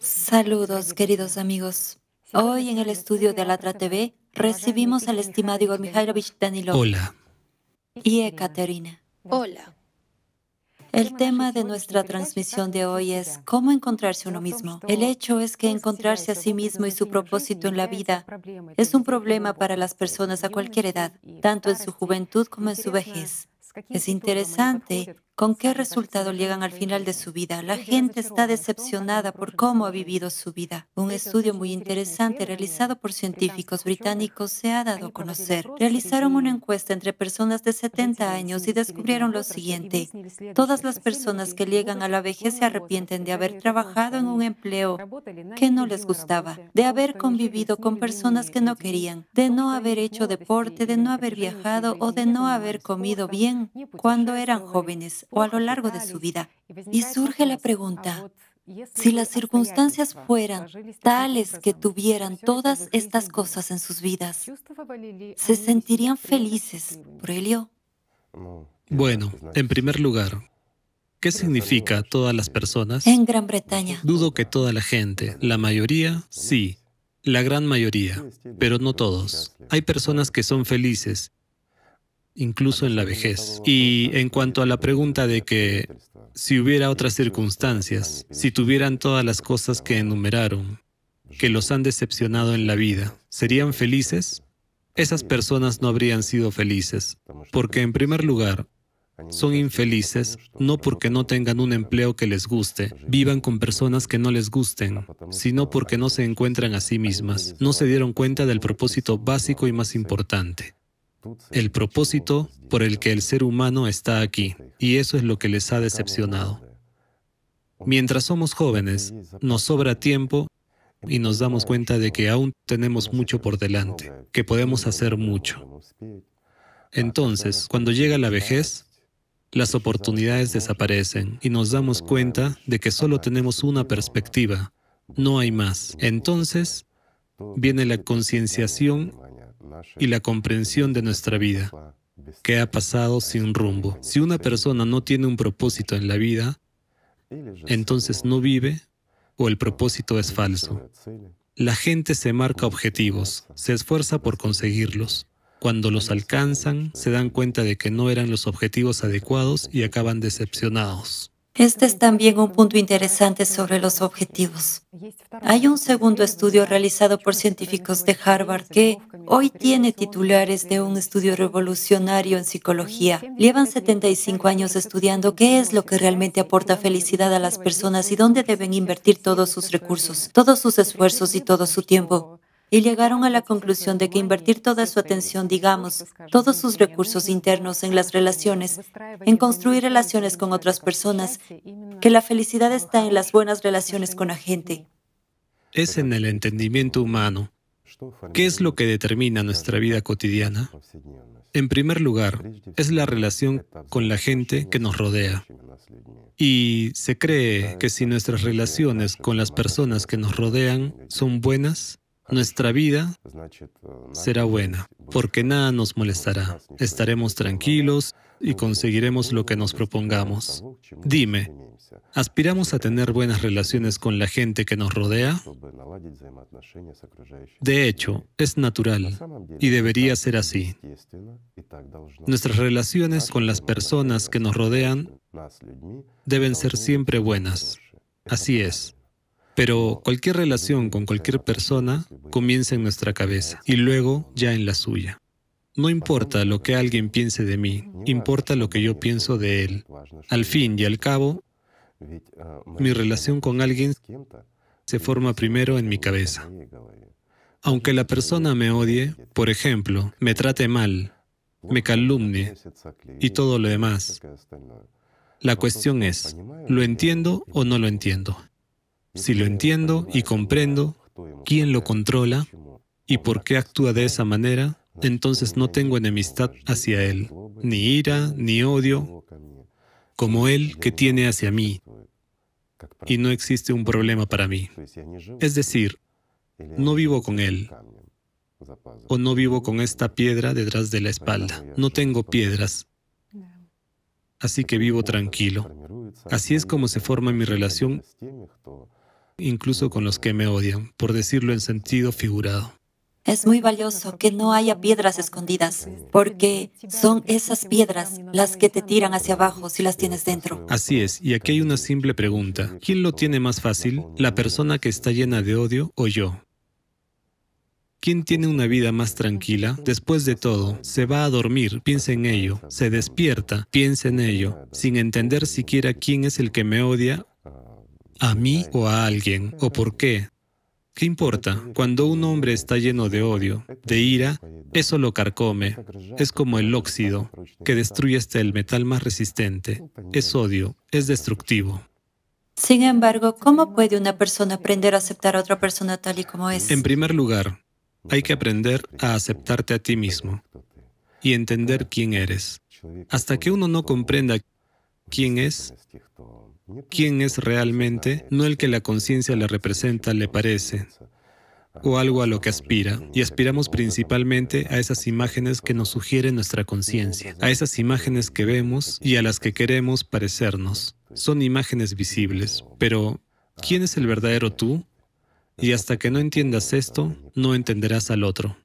Saludos, queridos amigos. Hoy en el estudio de Alatra TV recibimos al estimado Igor Mikhailovich Danilov. Hola. Y Ekaterina. Hola. El tema de nuestra transmisión de hoy es cómo encontrarse uno mismo. El hecho es que encontrarse a sí mismo y su propósito en la vida es un problema para las personas a cualquier edad, tanto en su juventud como en su vejez. Es interesante con qué resultado llegan al final de su vida. La gente está decepcionada por cómo ha vivido su vida. Un estudio muy interesante realizado por científicos británicos se ha dado a conocer. Realizaron una encuesta entre personas de 70 años y descubrieron lo siguiente. Todas las personas que llegan a la vejez se arrepienten de haber trabajado en un empleo que no les gustaba, de haber convivido con personas que no querían, de no haber hecho deporte, de no haber viajado o de no haber comido bien cuando eran jóvenes o a lo largo de su vida. Y surge la pregunta, si las circunstancias fueran tales que tuvieran todas estas cosas en sus vidas, ¿se sentirían felices por ello? Bueno, en primer lugar, ¿qué significa todas las personas? En Gran Bretaña. Dudo que toda la gente, la mayoría, sí, la gran mayoría, pero no todos. Hay personas que son felices incluso en la vejez. Y en cuanto a la pregunta de que si hubiera otras circunstancias, si tuvieran todas las cosas que enumeraron, que los han decepcionado en la vida, ¿serían felices? Esas personas no habrían sido felices, porque en primer lugar, son infelices no porque no tengan un empleo que les guste, vivan con personas que no les gusten, sino porque no se encuentran a sí mismas, no se dieron cuenta del propósito básico y más importante, el propósito por el que el ser humano está aquí, y eso es lo que les ha decepcionado. Mientras somos jóvenes, nos sobra tiempo y nos damos cuenta de que aún tenemos mucho por delante, que podemos hacer mucho. Entonces, cuando llega la vejez, las oportunidades desaparecen y nos damos cuenta de que solo tenemos una perspectiva, no hay más. Entonces, viene la concienciación y la comprensión de nuestra vida, que ha pasado sin rumbo. Si una persona no tiene un propósito en la vida, entonces no vive o el propósito es falso. La gente se marca objetivos, se esfuerza por conseguirlos. Cuando los alcanzan, se dan cuenta de que no eran los objetivos adecuados y acaban decepcionados. Este es también un punto interesante sobre los objetivos. Hay un segundo estudio realizado por científicos de Harvard que hoy tiene titulares de un estudio revolucionario en psicología. Llevan 75 años estudiando qué es lo que realmente aporta felicidad a las personas y dónde deben invertir todos sus recursos, todos sus esfuerzos y todo su tiempo y llegaron a la conclusión de que invertir toda su atención, digamos, todos sus recursos internos en las relaciones, en construir relaciones con otras personas, que la felicidad está en las buenas relaciones con la gente. Es en el entendimiento humano. ¿Qué es lo que determina nuestra vida cotidiana? En primer lugar, es la relación con la gente que nos rodea. Y se cree que si nuestras relaciones con las personas que nos rodean son buenas, nuestra vida será buena, porque nada nos molestará. Estaremos tranquilos y conseguiremos lo que nos propongamos. Dime, ¿aspiramos a tener buenas relaciones con la gente que nos rodea? De hecho, es natural y debería ser así. Nuestras relaciones con las personas que nos rodean deben ser siempre buenas. Así es. Pero cualquier relación con cualquier persona comienza en nuestra cabeza y luego ya en la suya. No importa lo que alguien piense de mí, importa lo que yo pienso de él. Al fin y al cabo, mi relación con alguien se forma primero en mi cabeza. Aunque la persona me odie, por ejemplo, me trate mal, me calumnie y todo lo demás, la cuestión es, ¿lo entiendo o no lo entiendo? Si lo entiendo y comprendo quién lo controla y por qué actúa de esa manera, entonces no tengo enemistad hacia él, ni ira, ni odio, como él que tiene hacia mí, y no existe un problema para mí. Es decir, no vivo con él, o no vivo con esta piedra detrás de la espalda. No tengo piedras, así que vivo tranquilo. Así es como se forma mi relación incluso con los que me odian, por decirlo en sentido figurado. Es muy valioso que no haya piedras escondidas, porque son esas piedras las que te tiran hacia abajo si las tienes dentro. Así es, y aquí hay una simple pregunta. ¿Quién lo tiene más fácil? ¿La persona que está llena de odio o yo? ¿Quién tiene una vida más tranquila? Después de todo, se va a dormir, piensa en ello, se despierta, piensa en ello, sin entender siquiera quién es el que me odia, a mí o a alguien, o por qué. ¿Qué importa? Cuando un hombre está lleno de odio, de ira, eso lo carcome. Es como el óxido, que destruye hasta el metal más resistente. Es odio, es destructivo. Sin embargo, ¿cómo puede una persona aprender a aceptar a otra persona tal y como es? En primer lugar, hay que aprender a aceptarte a ti mismo y entender quién eres. Hasta que uno no comprenda quién es, quién es realmente, no el que la conciencia le representa, le parece, o algo a lo que aspira, y aspiramos principalmente a esas imágenes que nos sugiere nuestra conciencia, a esas imágenes que vemos y a las que queremos parecernos. Son imágenes visibles, pero ¿quién es el verdadero tú? Y hasta que no entiendas esto, no entenderás al otro.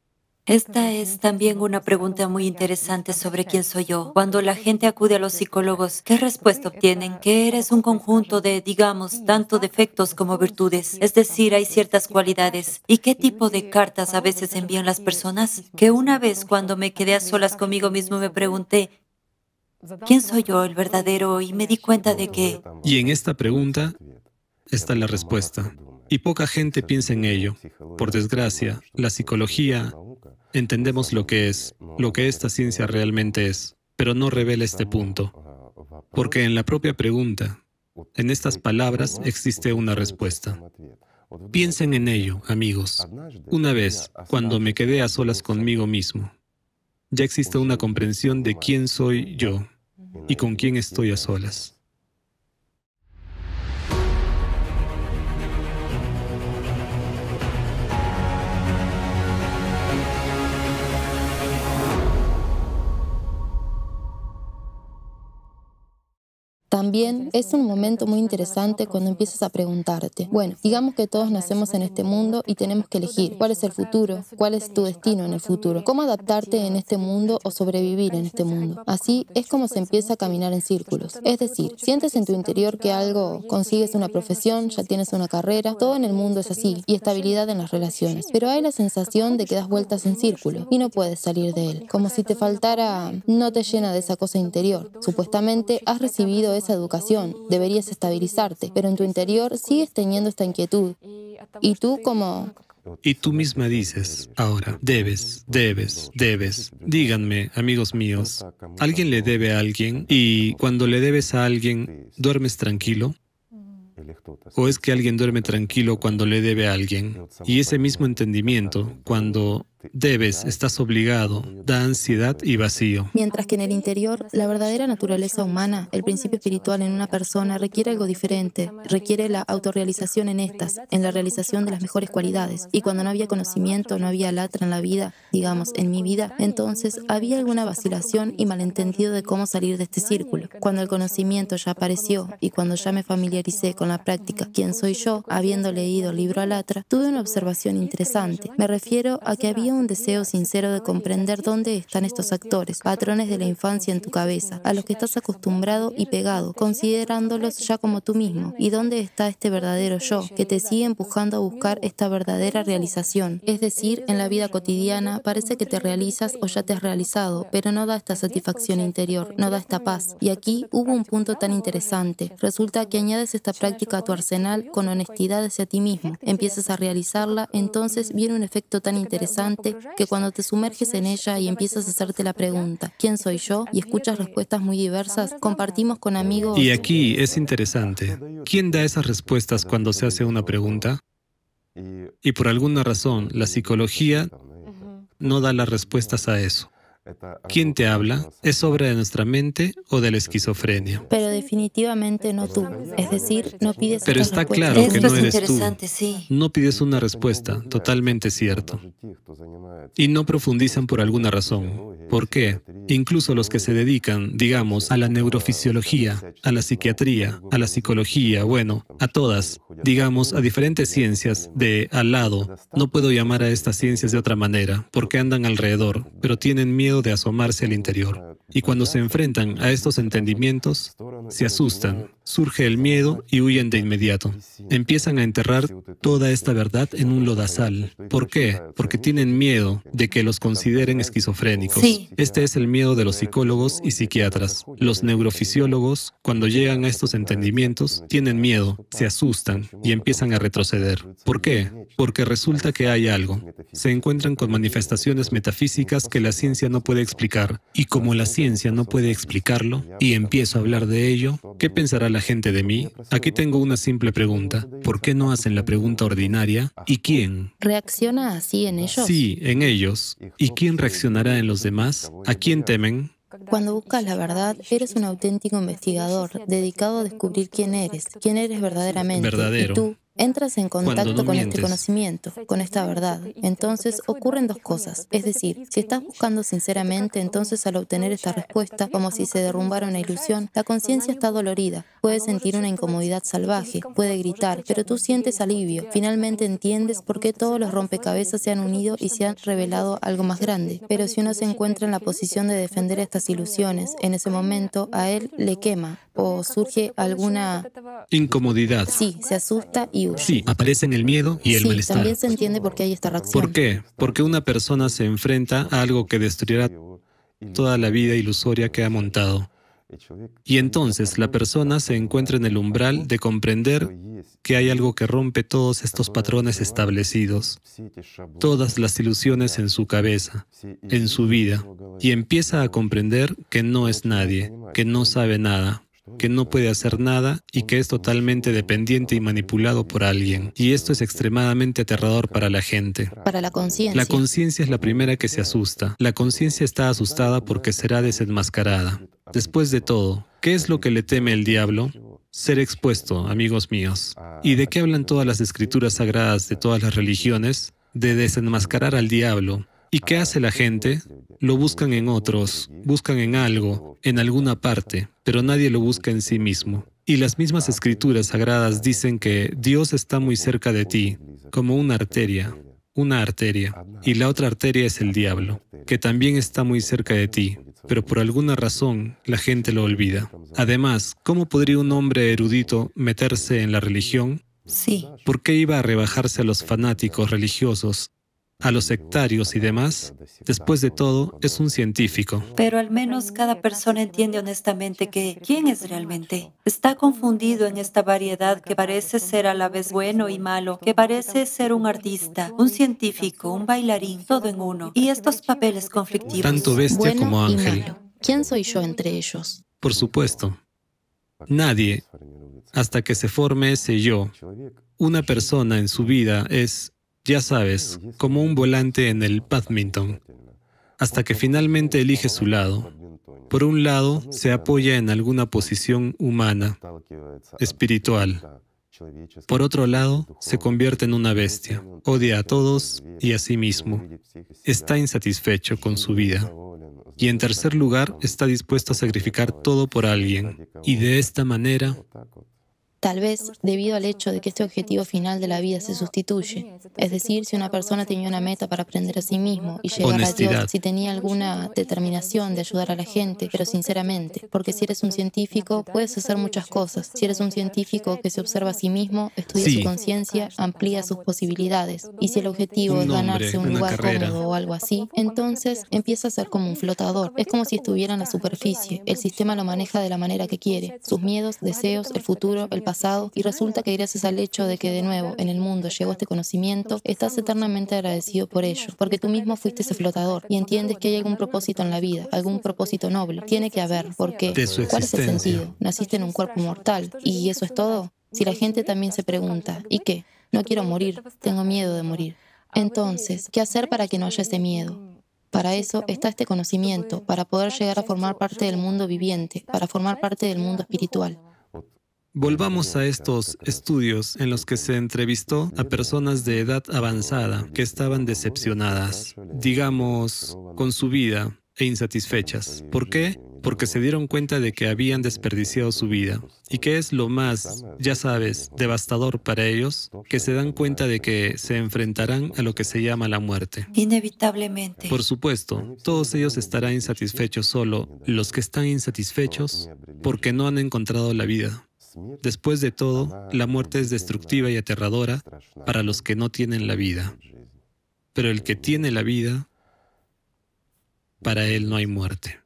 Esta es también una pregunta muy interesante sobre quién soy yo. Cuando la gente acude a los psicólogos, ¿qué respuesta obtienen? Que eres un conjunto de, digamos, tanto defectos como virtudes. Es decir, hay ciertas cualidades. ¿Y qué tipo de cartas a veces envían las personas? Que una vez cuando me quedé a solas conmigo mismo me pregunté, ¿quién soy yo, el verdadero? Y me di cuenta de que... Y en esta pregunta está la respuesta. Y poca gente piensa en ello. Por desgracia, la psicología entendemos lo que es, lo que esta ciencia realmente es, pero no revela este punto. Porque en la propia pregunta, en estas palabras existe una respuesta. Piensen en ello, amigos. Una vez, cuando me quedé a solas conmigo mismo, ya existe una comprensión de quién soy yo y con quién estoy a solas. También es un momento muy interesante cuando empiezas a preguntarte, bueno, digamos que todos nacemos en este mundo y tenemos que elegir cuál es el futuro, cuál es tu destino en el futuro, cómo adaptarte en este mundo o sobrevivir en este mundo. Así es como se empieza a caminar en círculos. Es decir, sientes en tu interior que algo, consigues una profesión, ya tienes una carrera, todo en el mundo es así, y estabilidad en las relaciones. Pero hay la sensación de que das vueltas en círculo y no puedes salir de él, como si te faltara, no te llena de esa cosa interior. Supuestamente has recibido esa educación, deberías estabilizarte, pero en tu interior sigues teniendo esta inquietud. Y tú como... Y tú misma dices, ahora, debes, debes, debes. Díganme, amigos míos, ¿alguien le debe a alguien? Y cuando le debes a alguien, ¿duermes tranquilo? ¿O es que alguien duerme tranquilo cuando le debe a alguien? Y ese mismo entendimiento, cuando Debes, estás obligado, da ansiedad y vacío. Mientras que en el interior, la verdadera naturaleza humana, el principio espiritual en una persona requiere algo diferente, requiere la autorrealización en estas, en la realización de las mejores cualidades. Y cuando no había conocimiento, no había latra en la vida, digamos, en mi vida, entonces había alguna vacilación y malentendido de cómo salir de este círculo. Cuando el conocimiento ya apareció y cuando ya me familiaricé con la práctica, quién soy yo, habiendo leído el libro Alatra, tuve una observación interesante. Me refiero a que había un deseo sincero de comprender dónde están estos actores, patrones de la infancia en tu cabeza, a los que estás acostumbrado y pegado, considerándolos ya como tú mismo, y dónde está este verdadero yo, que te sigue empujando a buscar esta verdadera realización. Es decir, en la vida cotidiana parece que te realizas o ya te has realizado, pero no da esta satisfacción interior, no da esta paz. Y aquí hubo un punto tan interesante. Resulta que añades esta práctica a tu arsenal con honestidad hacia ti mismo, empiezas a realizarla, entonces viene un efecto tan interesante que cuando te sumerges en ella y empiezas a hacerte la pregunta, ¿quién soy yo? y escuchas respuestas muy diversas, compartimos con amigos. Y aquí es interesante. ¿Quién da esas respuestas cuando se hace una pregunta? Y por alguna razón, la psicología no da las respuestas a eso. ¿Quién te habla? ¿Es obra de nuestra mente o de la esquizofrenia? Pero definitivamente no tú. Es decir, no pides Pero estas está respuestas. claro que no es eres tú. interesante, sí. No pides una respuesta, totalmente cierto. Y no profundizan por alguna razón. ¿Por qué? Incluso los que se dedican, digamos, a la neurofisiología, a la psiquiatría, a la psicología, bueno, a todas, digamos, a diferentes ciencias de al lado. No puedo llamar a estas ciencias de otra manera, porque andan alrededor, pero tienen miedo de asomarse al interior. Y cuando se enfrentan a estos entendimientos, se asustan, surge el miedo y huyen de inmediato. Empiezan a enterrar toda esta verdad en un lodazal. ¿Por qué? Porque tienen miedo de que los consideren esquizofrénicos. Sí. Este es el miedo de los psicólogos y psiquiatras. Los neurofisiólogos, cuando llegan a estos entendimientos, tienen miedo, se asustan y empiezan a retroceder. ¿Por qué? Porque resulta que hay algo. Se encuentran con manifestaciones metafísicas que la ciencia no puede explicar. Y como la ciencia no puede explicarlo, y empiezo a hablar de ello, ¿qué pensará la gente de mí? Aquí tengo una simple pregunta. ¿Por qué no hacen la pregunta ordinaria? ¿Y quién? ¿Reacciona así en ellos? Sí, en ellos. ¿Y quién reaccionará en los demás? ¿A quién temen? Cuando buscas la verdad, eres un auténtico investigador, dedicado a descubrir quién eres, quién eres verdaderamente. Verdadero. Y tú entras en contacto con mientes. este conocimiento, con esta verdad. Entonces ocurren dos cosas. Es decir, si estás buscando sinceramente, entonces al obtener esta respuesta, como si se derrumbara una ilusión, la conciencia está dolorida. Puede sentir una incomodidad salvaje, puede gritar, pero tú sientes alivio. Finalmente entiendes por qué todos los rompecabezas se han unido y se han revelado algo más grande. Pero si uno se encuentra en la posición de defender estas ilusiones, en ese momento a él le quema o surge alguna... Incomodidad. Sí, se asusta y Sí, aparecen el miedo y el sí, malestar. también se entiende por qué hay esta reacción. ¿Por qué? Porque una persona se enfrenta a algo que destruirá toda la vida ilusoria que ha montado. Y entonces la persona se encuentra en el umbral de comprender que hay algo que rompe todos estos patrones establecidos, todas las ilusiones en su cabeza, en su vida, y empieza a comprender que no es nadie, que no sabe nada, que no puede hacer nada y que es totalmente dependiente y manipulado por alguien. Y esto es extremadamente aterrador para la gente. Para la conciencia. La conciencia es la primera que se asusta. La conciencia está asustada porque será desenmascarada. Después de todo, ¿qué es lo que le teme el diablo? Ser expuesto, amigos míos. ¿Y de qué hablan todas las escrituras sagradas de todas las religiones? De desenmascarar al diablo. ¿Y qué hace la gente? Lo buscan en otros, buscan en algo, en alguna parte, pero nadie lo busca en sí mismo. Y las mismas escrituras sagradas dicen que Dios está muy cerca de ti, como una arteria, una arteria, y la otra arteria es el diablo, que también está muy cerca de ti, pero por alguna razón la gente lo olvida. Además, ¿cómo podría un hombre erudito meterse en la religión? Sí. ¿Por qué iba a rebajarse a los fanáticos religiosos, a los sectarios y demás? Después de todo, es un científico. Pero al menos cada persona entiende honestamente que quién es realmente. Está confundido en esta variedad que parece ser a la vez bueno y malo, que parece ser un artista, un científico, un bailarín, todo en uno. Y estos papeles conflictivos. Tanto bestia bueno como y ángel. malo. ¿Quién soy yo entre ellos? Por supuesto. Nadie, hasta que se forme ese yo, una persona en su vida es, ya sabes, como un volante en el badminton, hasta que finalmente elige su lado. Por un lado, se apoya en alguna posición humana, espiritual. Por otro lado, se convierte en una bestia, odia a todos y a sí mismo. Está insatisfecho con su vida. Y en tercer lugar, está dispuesto a sacrificar todo por alguien. Y de esta manera, Tal vez debido al hecho de que este objetivo final de la vida se sustituye. Es decir, si una persona tenía una meta para aprender a sí mismo y llegar a. Dios, si tenía alguna determinación de ayudar a la gente, pero sinceramente, porque si eres un científico, puedes hacer muchas cosas. Si eres un científico que se observa a sí mismo, estudia Sí. su conciencia, amplía sus posibilidades. Y si el objetivo Un es nombre, ganarse un lugar carrera. cómodo o algo así, entonces empieza a ser como un flotador. Es como si estuviera en la superficie. El sistema lo maneja de la manera que quiere. Sus miedos, deseos, el futuro, el pasado. Y resulta que gracias al hecho de que de nuevo en el mundo llegó este conocimiento, estás eternamente agradecido por ello. Porque tú mismo fuiste ese flotador y entiendes que hay algún propósito en la vida, algún propósito noble. Tiene que haber. ¿Por qué? De su ¿Cuál es el sentido? Naciste en un cuerpo mortal. ¿Y eso es todo? Si la gente también se pregunta, ¿y qué? No quiero morir, tengo miedo de morir. Entonces, ¿qué hacer para que no haya ese miedo? Para eso está este conocimiento, para poder llegar a formar parte del mundo viviente, para formar parte del mundo espiritual. Volvamos a estos estudios en los que se entrevistó a personas de edad avanzada que estaban decepcionadas, digamos, con su vida e insatisfechas. ¿Por qué? Porque se dieron cuenta de que habían desperdiciado su vida. ¿Y qué es lo más, ya sabes, devastador para ellos? Que se dan cuenta de que se enfrentarán a lo que se llama la muerte. Inevitablemente. Por supuesto, todos ellos estarán insatisfechos solo los que están insatisfechos porque no han encontrado la vida. Después de todo, la muerte es destructiva y aterradora para los que no tienen la vida. Pero el que tiene la vida, para él no hay muerte.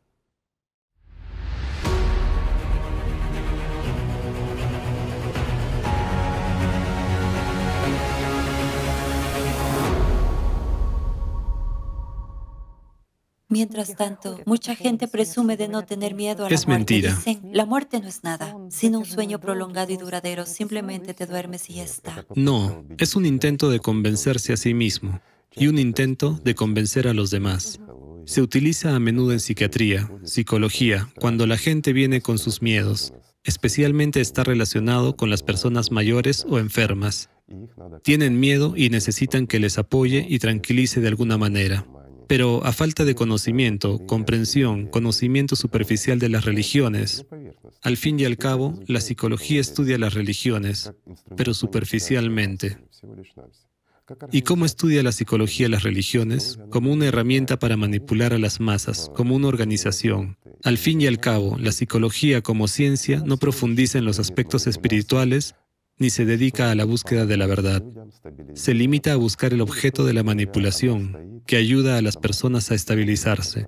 Mientras tanto, mucha gente presume de no tener miedo a la Es muerte. mentira. Dicen, la muerte no es nada, sino un sueño prolongado y duradero. Simplemente te duermes y ya está. No, es un intento de convencerse a sí mismo y un intento de convencer a los demás. Se utiliza a menudo en psiquiatría, psicología, cuando la gente viene con sus miedos. Especialmente está relacionado con las personas mayores o enfermas. Tienen miedo y necesitan que les apoye y tranquilice de alguna manera. Pero a falta de conocimiento, comprensión, conocimiento superficial de las religiones, al fin y al cabo, la psicología estudia las religiones, pero superficialmente. ¿Y cómo estudia la psicología las religiones? Como una herramienta para manipular a las masas, como una organización. Al fin y al cabo, la psicología como ciencia no profundiza en los aspectos espirituales ni se dedica a la búsqueda de la verdad. Se limita a buscar el objeto de la manipulación, que ayuda a las personas a estabilizarse.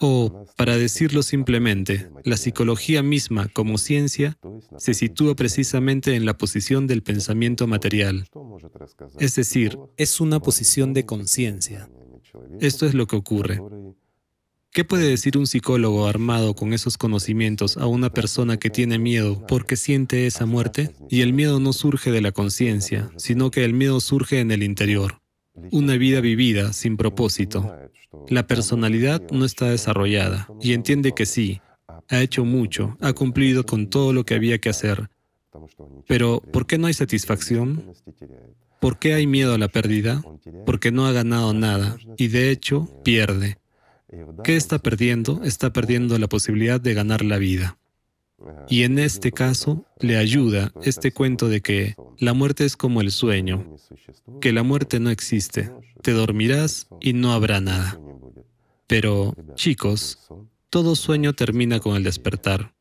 O, para decirlo simplemente, la psicología misma como ciencia se sitúa precisamente en la posición del pensamiento material. Es decir, es una posición de conciencia. Esto es lo que ocurre. ¿Qué puede decir un psicólogo armado con esos conocimientos a una persona que tiene miedo porque siente esa muerte? Y el miedo no surge de la conciencia, sino que el miedo surge en el interior. Una vida vivida sin propósito. La personalidad no está desarrollada y entiende que sí, ha hecho mucho, ha cumplido con todo lo que había que hacer. Pero, ¿por qué no hay satisfacción? ¿Por qué hay miedo a la pérdida? Porque no ha ganado nada y de hecho pierde. ¿Qué está perdiendo? Está perdiendo la posibilidad de ganar la vida. Y en este caso le ayuda este cuento de que la muerte es como el sueño, que la muerte no existe, te dormirás y no habrá nada. Pero, chicos, todo sueño termina con el despertar.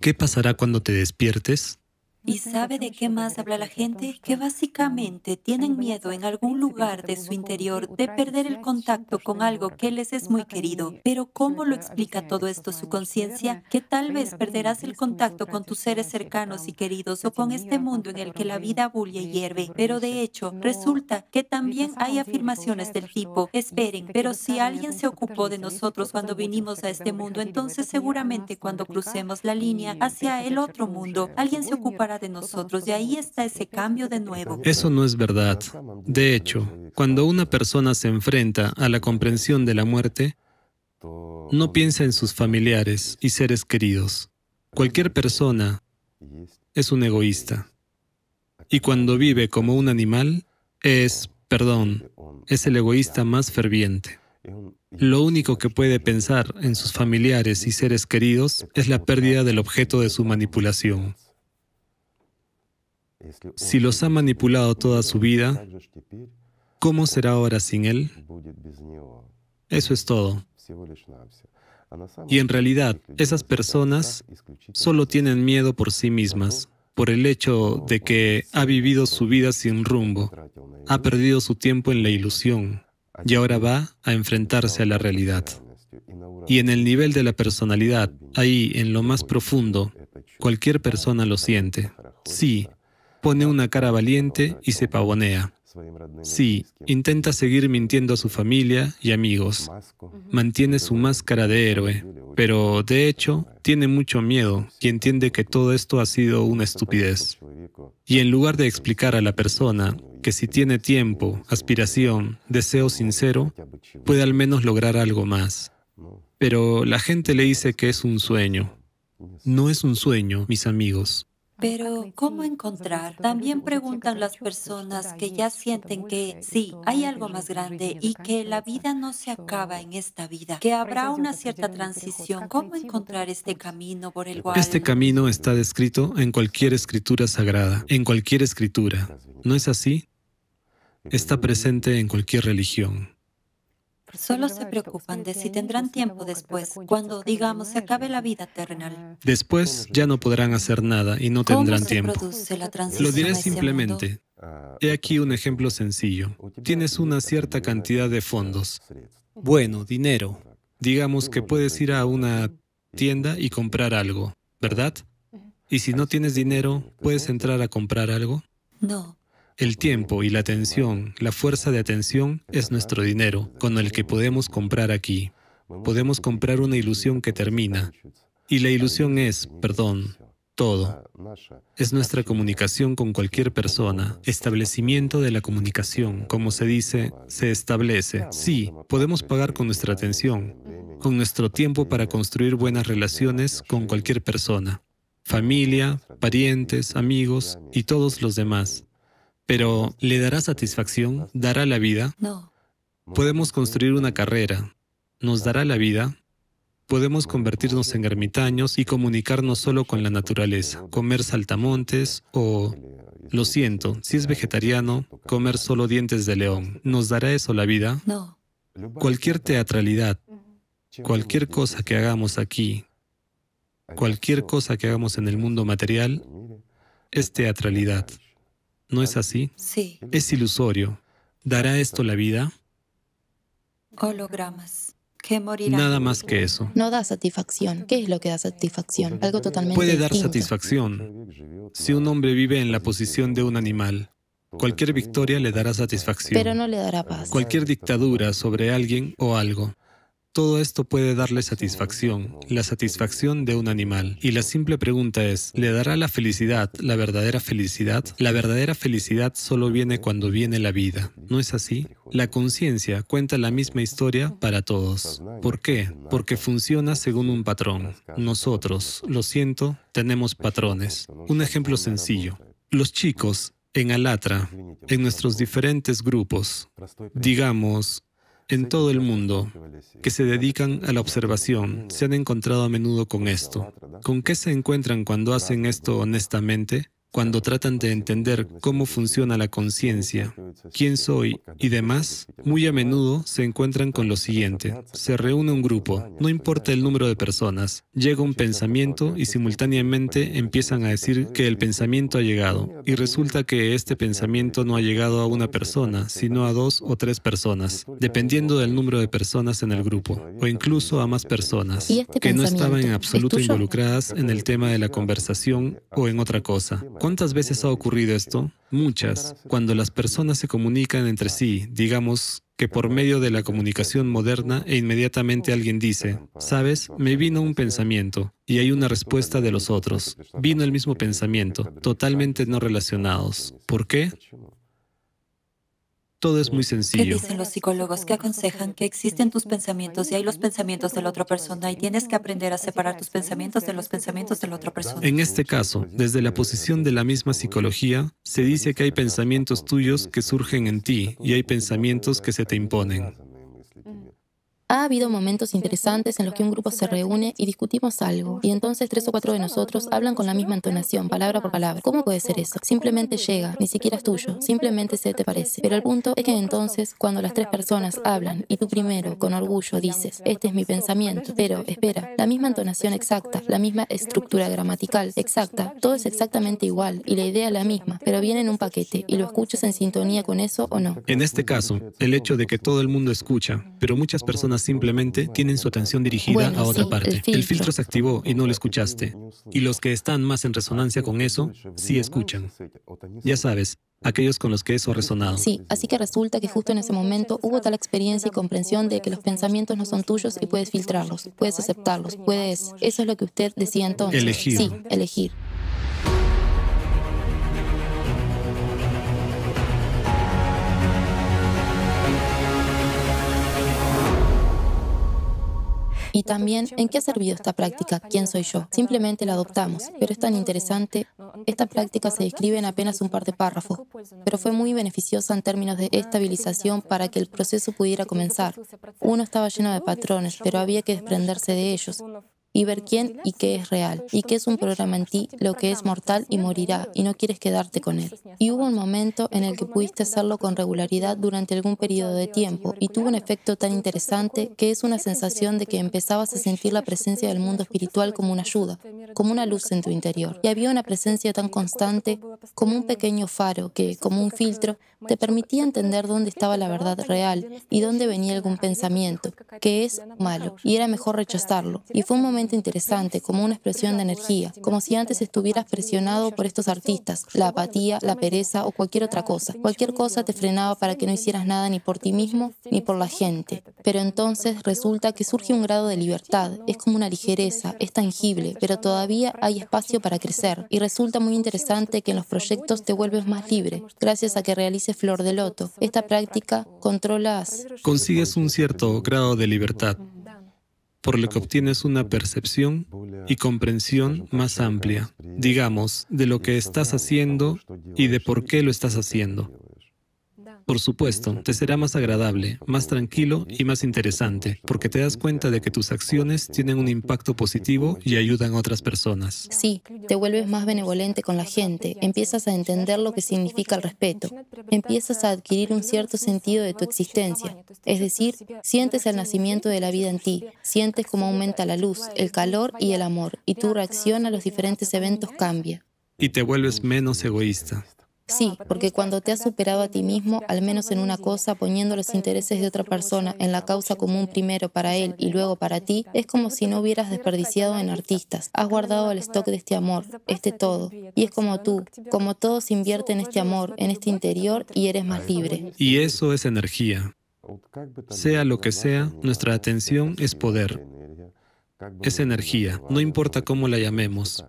¿Qué pasará cuando te despiertes? ¿Y sabe de qué más habla la gente? Que básicamente tienen miedo en algún lugar de su interior de perder el contacto con algo que les es muy querido. Pero ¿cómo lo explica todo esto su conciencia? Que tal vez perderás el contacto con tus seres cercanos y queridos o con este mundo en el que la vida bulle y hierve. Pero de hecho, resulta que también hay afirmaciones del tipo, esperen, pero si alguien se ocupó de nosotros cuando vinimos a este mundo, entonces seguramente cuando crucemos la línea hacia el otro mundo, alguien se ocupará de nosotros y ahí está ese cambio de nuevo. Eso no es verdad. De hecho, cuando una persona se enfrenta a la comprensión de la muerte, no piensa en sus familiares y seres queridos. Cualquier persona es un egoísta. Y cuando vive como un animal, es, perdón, es el egoísta más ferviente. Lo único que puede pensar en sus familiares y seres queridos es la pérdida del objeto de su manipulación. Si los ha manipulado toda su vida, ¿cómo será ahora sin él? Eso es todo. Y en realidad, esas personas solo tienen miedo por sí mismas, por el hecho de que ha vivido su vida sin rumbo, ha perdido su tiempo en la ilusión y ahora va a enfrentarse a la realidad. Y en el nivel de la personalidad, ahí en lo más profundo, cualquier persona lo siente. Sí, pone una cara valiente y se pavonea. Sí, intenta seguir mintiendo a su familia y amigos. Mantiene su máscara de héroe, pero de hecho tiene mucho miedo y entiende que todo esto ha sido una estupidez. Y en lugar de explicar a la persona que si tiene tiempo, aspiración, deseo sincero, puede al menos lograr algo más. Pero la gente le dice que es un sueño. No es un sueño, mis amigos. Pero, ¿cómo encontrar? También preguntan las personas que ya sienten que sí, hay algo más grande y que la vida no se acaba en esta vida, que habrá una cierta transición. ¿Cómo encontrar este camino por el cual... Este camino está descrito en cualquier escritura sagrada, en cualquier escritura. ¿No es así? Está presente en cualquier religión. Solo se preocupan de si tendrán tiempo después, cuando, digamos, se acabe la vida terrenal. Después ya no podrán hacer nada y no tendrán ¿Cómo se tiempo. produce la transición Lo diré simplemente. He aquí un ejemplo sencillo. Tienes una cierta cantidad de fondos. Bueno, dinero. Digamos que puedes ir a una tienda y comprar algo, ¿verdad? Y si no tienes dinero, ¿puedes entrar a comprar algo? No. El tiempo y la atención, la fuerza de atención es nuestro dinero, con el que podemos comprar aquí. Podemos comprar una ilusión que termina. Y la ilusión es, perdón, todo. Es nuestra comunicación con cualquier persona, establecimiento de la comunicación, como se dice, se establece. Sí, podemos pagar con nuestra atención, con nuestro tiempo para construir buenas relaciones con cualquier persona, familia, parientes, amigos y todos los demás. Pero, ¿le dará satisfacción? ¿Dará la vida? No. Podemos construir una carrera. ¿Nos dará la vida? Podemos convertirnos en ermitaños y comunicarnos solo con la naturaleza, comer saltamontes o, lo siento, si es vegetariano, comer solo dientes de león. ¿Nos dará eso la vida? No. Cualquier teatralidad, cualquier cosa que hagamos aquí, cualquier cosa que hagamos en el mundo material, es teatralidad. ¿No es así? Sí. Es ilusorio. ¿Dará esto la vida? Hologramas. Que morirán. Nada más que eso. No da satisfacción. ¿Qué es lo que da satisfacción? Algo totalmente Puede dar distinto. satisfacción. Si un hombre vive en la posición de un animal, cualquier victoria le dará satisfacción. Pero no le dará paz. Cualquier dictadura sobre alguien o algo. Todo esto puede darle satisfacción, la satisfacción de un animal. Y la simple pregunta es, ¿le dará la felicidad, la verdadera felicidad? La verdadera felicidad solo viene cuando viene la vida. ¿No es así? La conciencia cuenta la misma historia para todos. ¿Por qué? Porque funciona según un patrón. Nosotros, lo siento, tenemos patrones. Un ejemplo sencillo. Los chicos, en Alatra, en nuestros diferentes grupos, digamos, en todo el mundo, que se dedican a la observación, se han encontrado a menudo con esto. ¿Con qué se encuentran cuando hacen esto honestamente? Cuando tratan de entender cómo funciona la conciencia, quién soy y demás, muy a menudo se encuentran con lo siguiente. Se reúne un grupo, no importa el número de personas, llega un pensamiento y simultáneamente empiezan a decir que el pensamiento ha llegado. Y resulta que este pensamiento no ha llegado a una persona, sino a dos o tres personas, dependiendo del número de personas en el grupo, o incluso a más personas, ¿Y este que no estaban en absoluto involucradas en el tema de la conversación o en otra cosa. ¿Cuántas veces ha ocurrido esto? Muchas. Cuando las personas se comunican entre sí, digamos que por medio de la comunicación moderna e inmediatamente alguien dice, sabes, me vino un pensamiento y hay una respuesta de los otros. Vino el mismo pensamiento, totalmente no relacionados. ¿Por qué? Todo es muy ¿Qué sencillo. dicen los psicólogos que aconsejan que existen tus pensamientos y hay los pensamientos de la otra persona y tienes que aprender a separar tus pensamientos de los pensamientos de la otra persona? En este caso, desde la posición de la misma psicología, se dice que hay pensamientos tuyos que surgen en ti y hay pensamientos que se te imponen. Ha habido momentos interesantes en los que un grupo se reúne y discutimos algo, y entonces tres o cuatro de nosotros hablan con la misma entonación, palabra por palabra. ¿Cómo puede ser eso? Simplemente llega, ni siquiera es tuyo, simplemente se te parece. Pero el punto es que entonces, cuando las tres personas hablan y tú primero, con orgullo, dices, este es mi pensamiento, pero espera, la misma entonación exacta, la misma estructura gramatical exacta, todo es exactamente igual y la idea la misma, pero viene en un paquete y lo escuchas en sintonía con eso o no. En este caso, el hecho de que todo el mundo escucha, pero muchas personas simplemente tienen su atención dirigida Bueno, a otra sí, parte. el filtro. El filtro se activó y no lo escuchaste. Y los que están más en resonancia con eso, sí escuchan. Ya sabes, aquellos con los que eso ha resonado. Sí, así que resulta que justo en ese momento hubo tal experiencia y comprensión de que los pensamientos no son tuyos y puedes filtrarlos, puedes aceptarlos, puedes... Eso es lo que usted decía entonces. Elegir. Sí, elegir. Y también, ¿en qué ha servido esta práctica? ¿Quién soy yo? Simplemente la adoptamos, pero es tan interesante. Esta práctica se describe en apenas un par de párrafos, pero fue muy beneficiosa en términos de estabilización para que el proceso pudiera comenzar. Uno estaba lleno de patrones, pero había que desprenderse de ellos y ver quién y qué es real, y qué es un programa en ti, lo que es mortal y morirá, y no quieres quedarte con él. Y hubo un momento en el que pudiste hacerlo con regularidad durante algún periodo de tiempo, y tuvo un efecto tan interesante que es una sensación de que empezabas a sentir la presencia del mundo espiritual como una ayuda, como una luz en tu interior. Y había una presencia tan constante como un pequeño faro que, como un filtro, te permitía entender dónde estaba la verdad real y dónde venía algún pensamiento, que es malo, y era mejor rechazarlo. Y fue un momento interesante, como una expresión de energía, como si antes estuvieras presionado por estos artistas, la apatía, la pereza o cualquier otra cosa. Cualquier cosa te frenaba para que no hicieras nada ni por ti mismo ni por la gente. Pero entonces resulta que surge un grado de libertad, es como una ligereza, es tangible, pero todavía hay espacio para crecer. Y resulta muy interesante que en los proyectos te vuelves más libre, gracias a que realices flor de loto. Esta práctica controlas. Consigues un cierto grado de libertad por lo que obtienes una percepción y comprensión más amplia, digamos, de lo que estás haciendo y de por qué lo estás haciendo. Por supuesto, te será más agradable, más tranquilo y más interesante, porque te das cuenta de que tus acciones tienen un impacto positivo y ayudan a otras personas. Sí, te vuelves más benevolente con la gente, empiezas a entender lo que significa el respeto, empiezas a adquirir un cierto sentido de tu existencia, es decir, sientes el nacimiento de la vida en ti, sientes cómo aumenta la luz, el calor y el amor, y tu reacción a los diferentes eventos cambia. Y te vuelves menos egoísta. Sí, porque cuando te has superado a ti mismo, al menos en una cosa, poniendo los intereses de otra persona en la causa común primero para él y luego para ti, es como si no hubieras desperdiciado en artistas. Has guardado el stock de este amor, este todo. Y es como tú, como todos invierten en este amor, en este interior y eres más libre. Y eso es energía. Sea lo que sea, nuestra atención es poder. Es energía, no importa cómo la llamemos,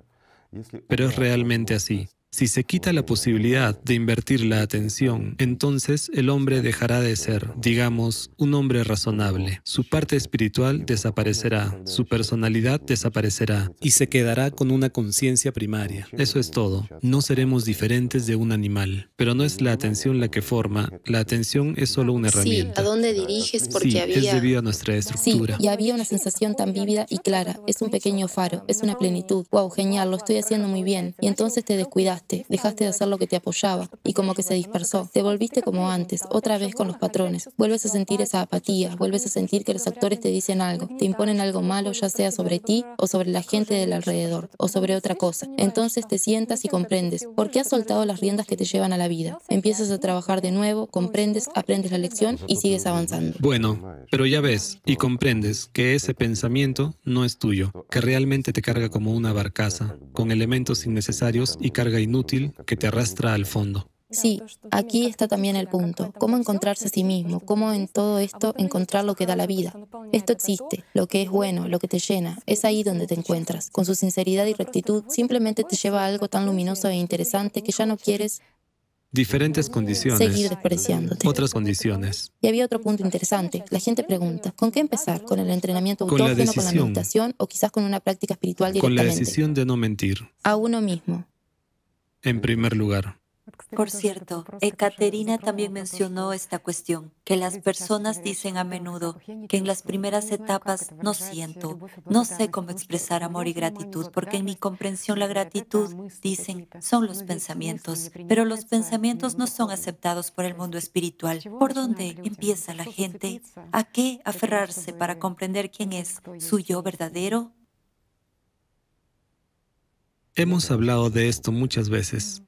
pero es realmente así. Si se quita la posibilidad de invertir la atención, entonces el hombre dejará de ser, digamos, un hombre razonable. Su parte espiritual desaparecerá, su personalidad desaparecerá y se quedará con una conciencia primaria. Eso es todo. No seremos diferentes de un animal, pero no es la atención la que forma, la atención es solo una herramienta. Sí, ¿a dónde diriges? Porque sí, había... es debido a nuestra estructura. Sí, y había una sensación tan vívida y clara. Es un pequeño faro, es una plenitud. Wow, genial, lo estoy haciendo muy bien. Y entonces te descuidaste dejaste de hacer lo que te apoyaba y como que se dispersó. Te volviste como antes, otra vez con los patrones. Vuelves a sentir esa apatía, vuelves a sentir que los actores te dicen algo, te imponen algo malo, ya sea sobre ti o sobre la gente del alrededor o sobre otra cosa. Entonces te sientas y comprendes por qué has soltado las riendas que te llevan a la vida. Empiezas a trabajar de nuevo, comprendes, aprendes la lección y sigues avanzando. Bueno, pero ya ves y comprendes que ese pensamiento no es tuyo, que realmente te carga como una barcaza, con elementos innecesarios y carga inútil que te arrastra al fondo. Sí, aquí está también el punto. ¿Cómo encontrarse a sí mismo? ¿Cómo en todo esto encontrar lo que da la vida? Esto existe, lo que es bueno, lo que te llena. Es ahí donde te encuentras. Con su sinceridad y rectitud simplemente te lleva a algo tan luminoso e interesante que ya no quieres diferentes condiciones. Seguir despreciándote. Otras condiciones. Y había otro punto interesante. La gente pregunta, ¿con qué empezar? ¿Con el entrenamiento autógeno, con la, con la meditación o quizás con una práctica espiritual directamente? Con la decisión de no mentir. A uno mismo en primer lugar. Por cierto, Ekaterina también mencionó esta cuestión, que las personas dicen a menudo que en las primeras etapas no siento, no sé cómo expresar amor y gratitud, porque en mi comprensión la gratitud, dicen, son los pensamientos, pero los pensamientos no son aceptados por el mundo espiritual. ¿Por dónde empieza la gente? ¿A qué aferrarse para comprender quién es su yo verdadero? Hemos hablado de esto muchas veces,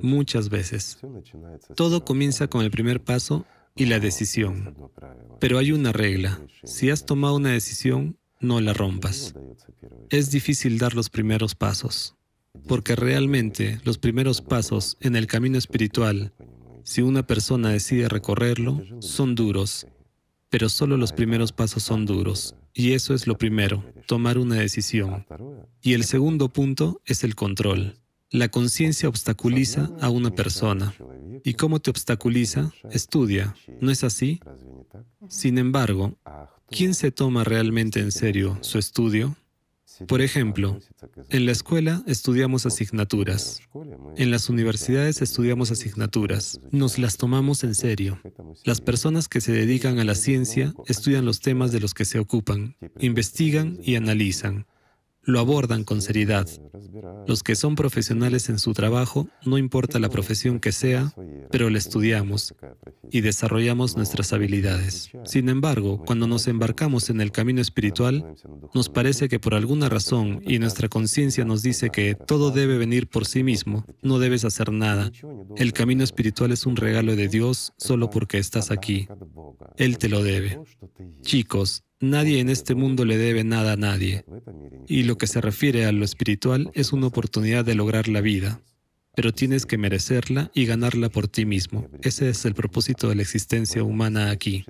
muchas veces. Todo comienza con el primer paso y la decisión. Pero hay una regla. Si has tomado una decisión, no la rompas. Es difícil dar los primeros pasos, porque realmente los primeros pasos en el camino espiritual, si una persona decide recorrerlo, son duros, pero solo los primeros pasos son duros. Y eso es lo primero, tomar una decisión. Y el segundo punto es el control. La conciencia obstaculiza a una persona. ¿Y cómo te obstaculiza? Estudia. ¿No es así? Sin embargo, ¿quién se toma realmente en serio su estudio? Por ejemplo, en la escuela estudiamos asignaturas. En las universidades estudiamos asignaturas. Nos las tomamos en serio. Las personas que se dedican a la ciencia estudian los temas de los que se ocupan, investigan y analizan lo abordan con seriedad. Los que son profesionales en su trabajo, no importa la profesión que sea, pero la estudiamos y desarrollamos nuestras habilidades. Sin embargo, cuando nos embarcamos en el camino espiritual, nos parece que por alguna razón y nuestra conciencia nos dice que todo debe venir por sí mismo, no debes hacer nada. El camino espiritual es un regalo de Dios solo porque estás aquí. Él te lo debe. Chicos, Nadie en este mundo le debe nada a nadie. Y lo que se refiere a lo espiritual es una oportunidad de lograr la vida. Pero tienes que merecerla y ganarla por ti mismo. Ese es el propósito de la existencia humana aquí.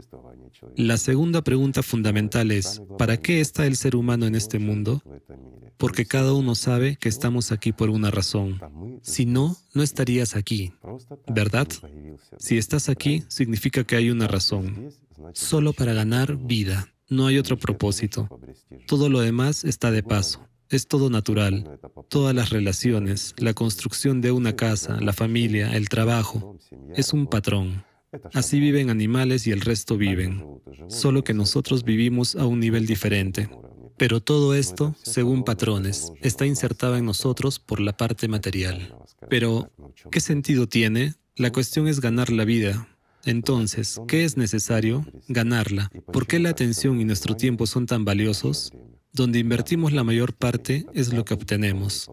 La segunda pregunta fundamental es, ¿para qué está el ser humano en este mundo? Porque cada uno sabe que estamos aquí por una razón. Si no, no estarías aquí, ¿verdad? Si estás aquí, significa que hay una razón. Solo para ganar vida. No hay otro propósito. Todo lo demás está de paso. Es todo natural. Todas las relaciones, la construcción de una casa, la familia, el trabajo, es un patrón. Así viven animales y el resto viven. Solo que nosotros vivimos a un nivel diferente. Pero todo esto, según patrones, está insertado en nosotros por la parte material. Pero, ¿qué sentido tiene? La cuestión es ganar la vida, entonces, ¿qué es necesario? Ganarla. ¿Por qué la atención y nuestro tiempo son tan valiosos? Donde invertimos la mayor parte es lo que obtenemos.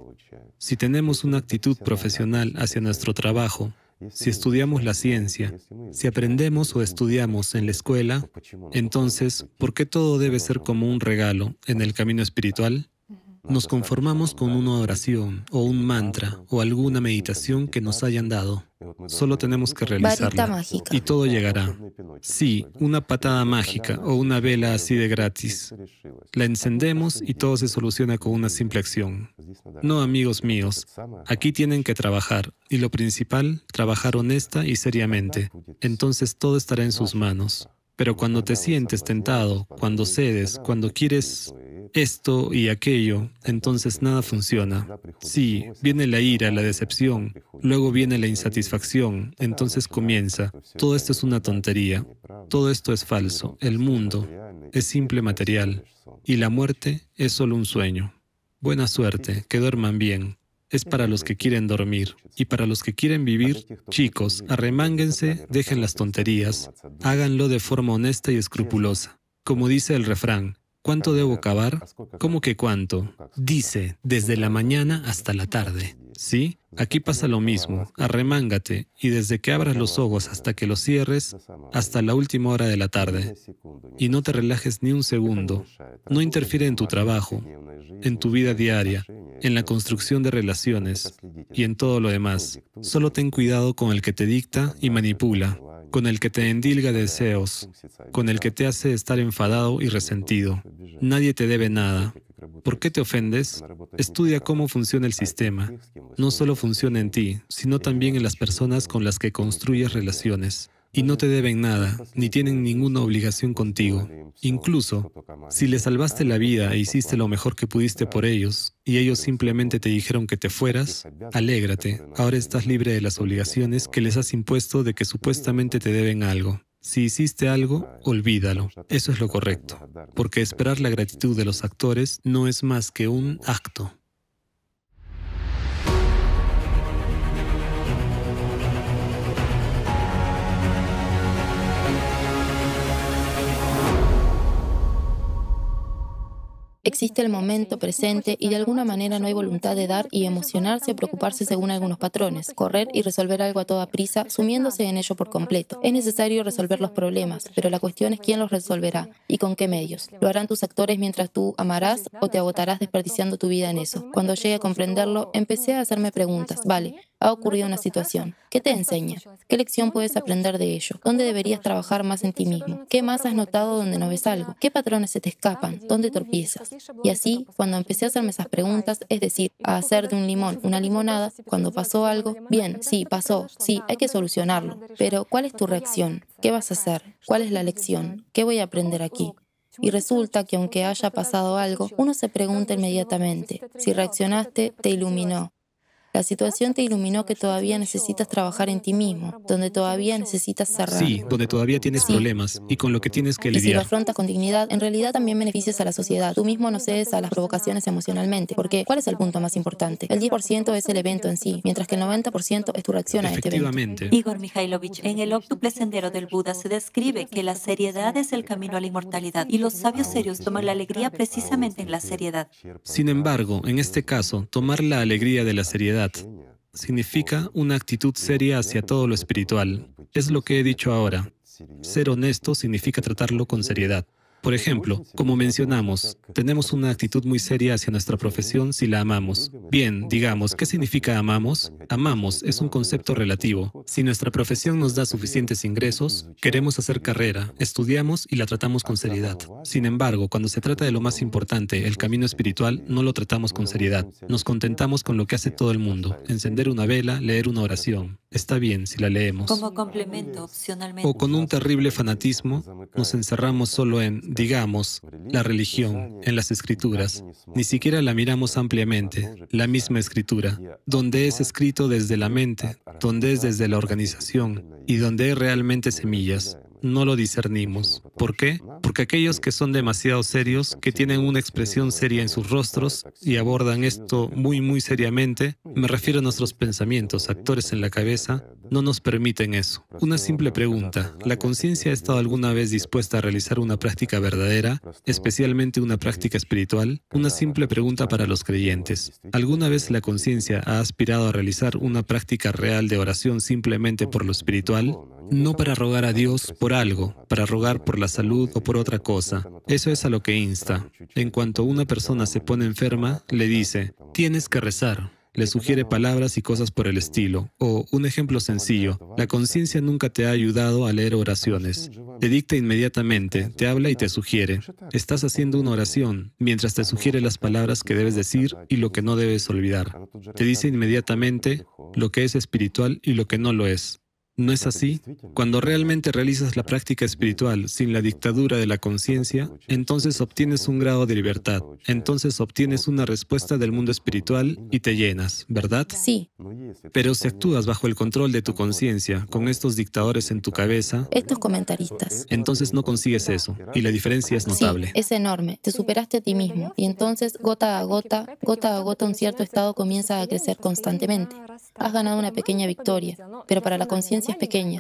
Si tenemos una actitud profesional hacia nuestro trabajo, si estudiamos la ciencia, si aprendemos o estudiamos en la escuela, entonces, ¿por qué todo debe ser como un regalo en el camino espiritual? Nos conformamos con una oración o un mantra o alguna meditación que nos hayan dado. Solo tenemos que realizarla y todo llegará. Sí, una patada mágica o una vela así de gratis. La encendemos y todo se soluciona con una simple acción. No, amigos míos, aquí tienen que trabajar y lo principal, trabajar honesta y seriamente. Entonces todo estará en sus manos. Pero cuando te sientes tentado, cuando cedes, cuando quieres esto y aquello, entonces nada funciona. Sí, viene la ira, la decepción, luego viene la insatisfacción, entonces comienza. Todo esto es una tontería, todo esto es falso, el mundo es simple material y la muerte es solo un sueño. Buena suerte, que duerman bien. Es para los que quieren dormir. Y para los que quieren vivir, chicos, arremánguense, dejen las tonterías, háganlo de forma honesta y escrupulosa. Como dice el refrán, ¿Cuánto debo cavar? ¿Cómo que cuánto? Dice, desde la mañana hasta la tarde. ¿Sí? Aquí pasa lo mismo. Arremángate y desde que abras los ojos hasta que los cierres, hasta la última hora de la tarde. Y no te relajes ni un segundo. No interfiere en tu trabajo, en tu vida diaria, en la construcción de relaciones y en todo lo demás. Solo ten cuidado con el que te dicta y manipula con el que te endilga deseos, con el que te hace estar enfadado y resentido. Nadie te debe nada. ¿Por qué te ofendes? Estudia cómo funciona el sistema. No solo funciona en ti, sino también en las personas con las que construyes relaciones y no te deben nada, ni tienen ninguna obligación contigo. Incluso, si les salvaste la vida e hiciste lo mejor que pudiste por ellos, y ellos simplemente te dijeron que te fueras, alégrate, ahora estás libre de las obligaciones que les has impuesto de que supuestamente te deben algo. Si hiciste algo, olvídalo. Eso es lo correcto, porque esperar la gratitud de los actores no es más que un acto. Existe el momento presente y de alguna manera no hay voluntad de dar y emocionarse o preocuparse según algunos patrones, correr y resolver algo a toda prisa, sumiéndose en ello por completo. Es necesario resolver los problemas, pero la cuestión es quién los resolverá y con qué medios. ¿Lo harán tus actores mientras tú amarás o te agotarás desperdiciando tu vida en eso? Cuando llegue a comprenderlo, empecé a hacerme preguntas. Vale, ha ocurrido una situación. ¿Qué te enseña? ¿Qué lección puedes aprender de ello? ¿Dónde deberías trabajar más en ti mismo? ¿Qué más has notado donde no ves algo? ¿Qué patrones se te escapan? ¿Dónde tropiezas? Y así, cuando empecé a hacerme esas preguntas, es decir, a hacer de un limón una limonada, cuando pasó algo, bien, sí, pasó, sí, hay que solucionarlo. Pero, ¿cuál es tu reacción? ¿Qué vas a hacer? ¿Cuál es la lección? ¿Qué voy a aprender aquí? Y resulta que aunque haya pasado algo, uno se pregunta inmediatamente, si reaccionaste, te iluminó. La situación te iluminó que todavía necesitas trabajar en ti mismo, donde todavía necesitas cerrar. Sí, donde todavía tienes problemas y con lo que tienes que lidiar. Y si lo afrontas con dignidad, en realidad también beneficias a la sociedad. Tú mismo no cedes a las provocaciones emocionalmente, porque ¿cuál es el punto más importante? El 10% es el evento en sí, mientras que el 90% es tu reacción a este evento. Igor Mikhailovich, en el óctuple sendero del Buda se describe que la seriedad es el camino a la inmortalidad y los sabios serios toman la alegría precisamente en la seriedad. Sin embargo, en este caso, tomar la alegría de la seriedad significa una actitud seria hacia todo lo espiritual. Es lo que he dicho ahora. Ser honesto significa tratarlo con seriedad. Por ejemplo, como mencionamos, tenemos una actitud muy seria hacia nuestra profesión si la amamos. Bien, digamos, ¿qué significa amamos? Amamos es un concepto relativo. Si nuestra profesión nos da suficientes ingresos, queremos hacer carrera, estudiamos y la tratamos con seriedad. Sin embargo, cuando se trata de lo más importante, el camino espiritual, no lo tratamos con seriedad. Nos contentamos con lo que hace todo el mundo, encender una vela, leer una oración. Está bien si la leemos. Como complemento, opcionalmente. O con un terrible fanatismo, nos encerramos solo en digamos, la religión en las escrituras. Ni siquiera la miramos ampliamente, la misma escritura, donde es escrito desde la mente, donde es desde la organización y donde hay realmente semillas no lo discernimos. ¿Por qué? Porque aquellos que son demasiado serios, que tienen una expresión seria en sus rostros y abordan esto muy, muy seriamente, me refiero a nuestros pensamientos, actores en la cabeza, no nos permiten eso. Una simple pregunta. ¿La conciencia ha estado alguna vez dispuesta a realizar una práctica verdadera, especialmente una práctica espiritual? Una simple pregunta para los creyentes. ¿Alguna vez la conciencia ha aspirado a realizar una práctica real de oración simplemente por lo espiritual? No para rogar a Dios por algo, para rogar por la salud o por otra cosa. Eso es a lo que insta. En cuanto una persona se pone enferma, le dice, tienes que rezar. Le sugiere palabras y cosas por el estilo. O un ejemplo sencillo, la conciencia nunca te ha ayudado a leer oraciones. Te dicta inmediatamente, te habla y te sugiere. Estás haciendo una oración mientras te sugiere las palabras que debes decir y lo que no debes olvidar. Te dice inmediatamente lo que es espiritual y lo que no lo es. ¿No es así? Cuando realmente realizas la práctica espiritual sin la dictadura de la conciencia, entonces obtienes un grado de libertad, entonces obtienes una respuesta del mundo espiritual y te llenas, ¿verdad? Sí. Pero si actúas bajo el control de tu conciencia, con estos dictadores en tu cabeza, estos comentaristas, entonces no consigues eso y la diferencia es notable. Sí, es enorme. Te superaste a ti mismo y entonces gota a gota, gota a gota un cierto estado comienza a crecer constantemente. Has ganado una pequeña victoria, pero para la conciencia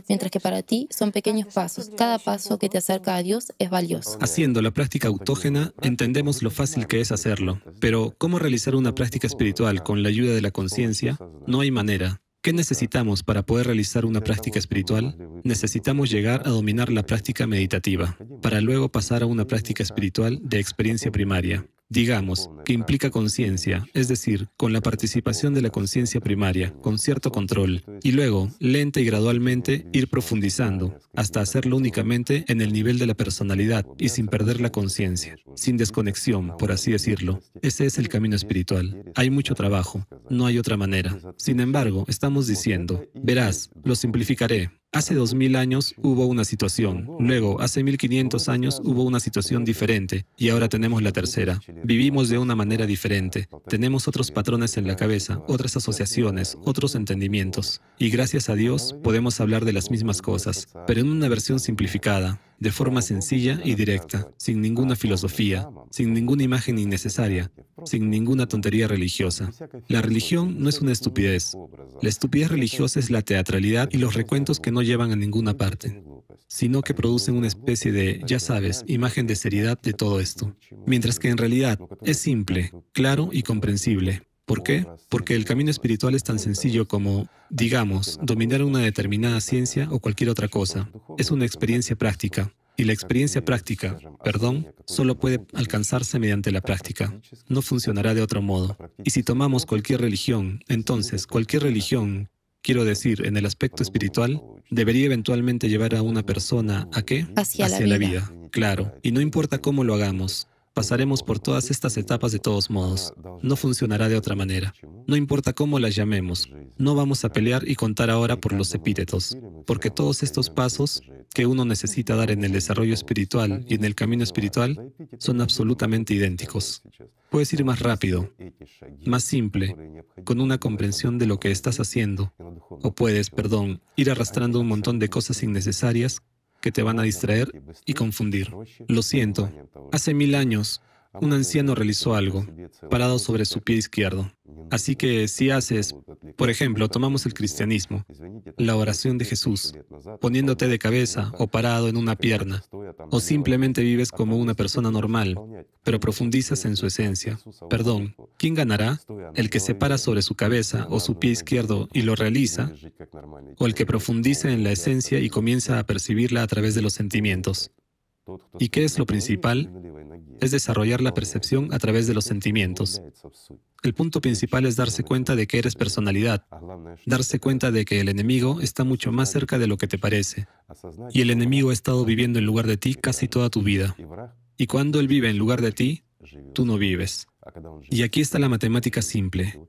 mientras que para ti son pequeños pasos. Cada paso que te acerca a Dios es valioso. Haciendo la práctica autógena, entendemos lo fácil que es hacerlo, pero ¿cómo realizar una práctica espiritual con la ayuda de la conciencia? No hay manera. ¿Qué necesitamos para poder realizar una práctica espiritual? Necesitamos llegar a dominar la práctica meditativa, para luego pasar a una práctica espiritual de experiencia primaria digamos, que implica conciencia, es decir, con la participación de la conciencia primaria, con cierto control, y luego, lenta y gradualmente, ir profundizando, hasta hacerlo únicamente en el nivel de la personalidad y sin perder la conciencia, sin desconexión, por así decirlo. Ese es el camino espiritual. Hay mucho trabajo, no hay otra manera. Sin embargo, estamos diciendo, verás, lo simplificaré, Hace 2000 años hubo una situación, luego hace 1500 años hubo una situación diferente y ahora tenemos la tercera. Vivimos de una manera diferente, tenemos otros patrones en la cabeza, otras asociaciones, otros entendimientos. Y gracias a Dios podemos hablar de las mismas cosas, pero en una versión simplificada, de forma sencilla y directa, sin ninguna filosofía, sin ninguna imagen innecesaria, sin ninguna tontería religiosa. La religión no es una estupidez. La estupidez religiosa es la teatralidad y los recuentos que no llevan a ninguna parte, sino que producen una especie de, ya sabes, imagen de seriedad de todo esto. Mientras que en realidad es simple, claro y comprensible. ¿Por qué? Porque el camino espiritual es tan sencillo como, digamos, dominar una determinada ciencia o cualquier otra cosa. Es una experiencia práctica. Y la experiencia práctica, perdón, solo puede alcanzarse mediante la práctica. No funcionará de otro modo. Y si tomamos cualquier religión, entonces cualquier religión, quiero decir, en el aspecto espiritual, debería eventualmente llevar a una persona a qué? Hacia, la, vida. Claro. Y no importa cómo lo hagamos, Pasaremos por todas estas etapas de todos modos. No funcionará de otra manera. No importa cómo las llamemos. No vamos a pelear y contar ahora por los epítetos, porque todos estos pasos que uno necesita dar en el desarrollo espiritual y en el camino espiritual son absolutamente idénticos. Puedes ir más rápido, más simple, con una comprensión de lo que estás haciendo, o puedes, perdón, ir arrastrando un montón de cosas innecesarias que te van a distraer y confundir. Lo siento, hace mil años un anciano realizó algo, parado sobre su pie izquierdo. Así que si haces, por ejemplo, tomamos el cristianismo, la oración de Jesús, poniéndote de cabeza o parado en una pierna, o simplemente vives como una persona normal, pero profundizas en su esencia. Perdón, ¿quién ganará? ¿El que se para sobre su cabeza o su pie izquierdo y lo realiza? ¿O el que profundiza en la esencia y comienza a percibirla a través de los sentimientos? ¿Y qué es lo principal? Es desarrollar la percepción a través de los sentimientos. El punto principal es darse cuenta de que eres personalidad, darse cuenta de que el enemigo está mucho más cerca de lo que te parece, y el enemigo ha estado viviendo en lugar de ti casi toda tu vida. Y cuando él vive en lugar de ti, tú no vives. Y aquí está la matemática simple.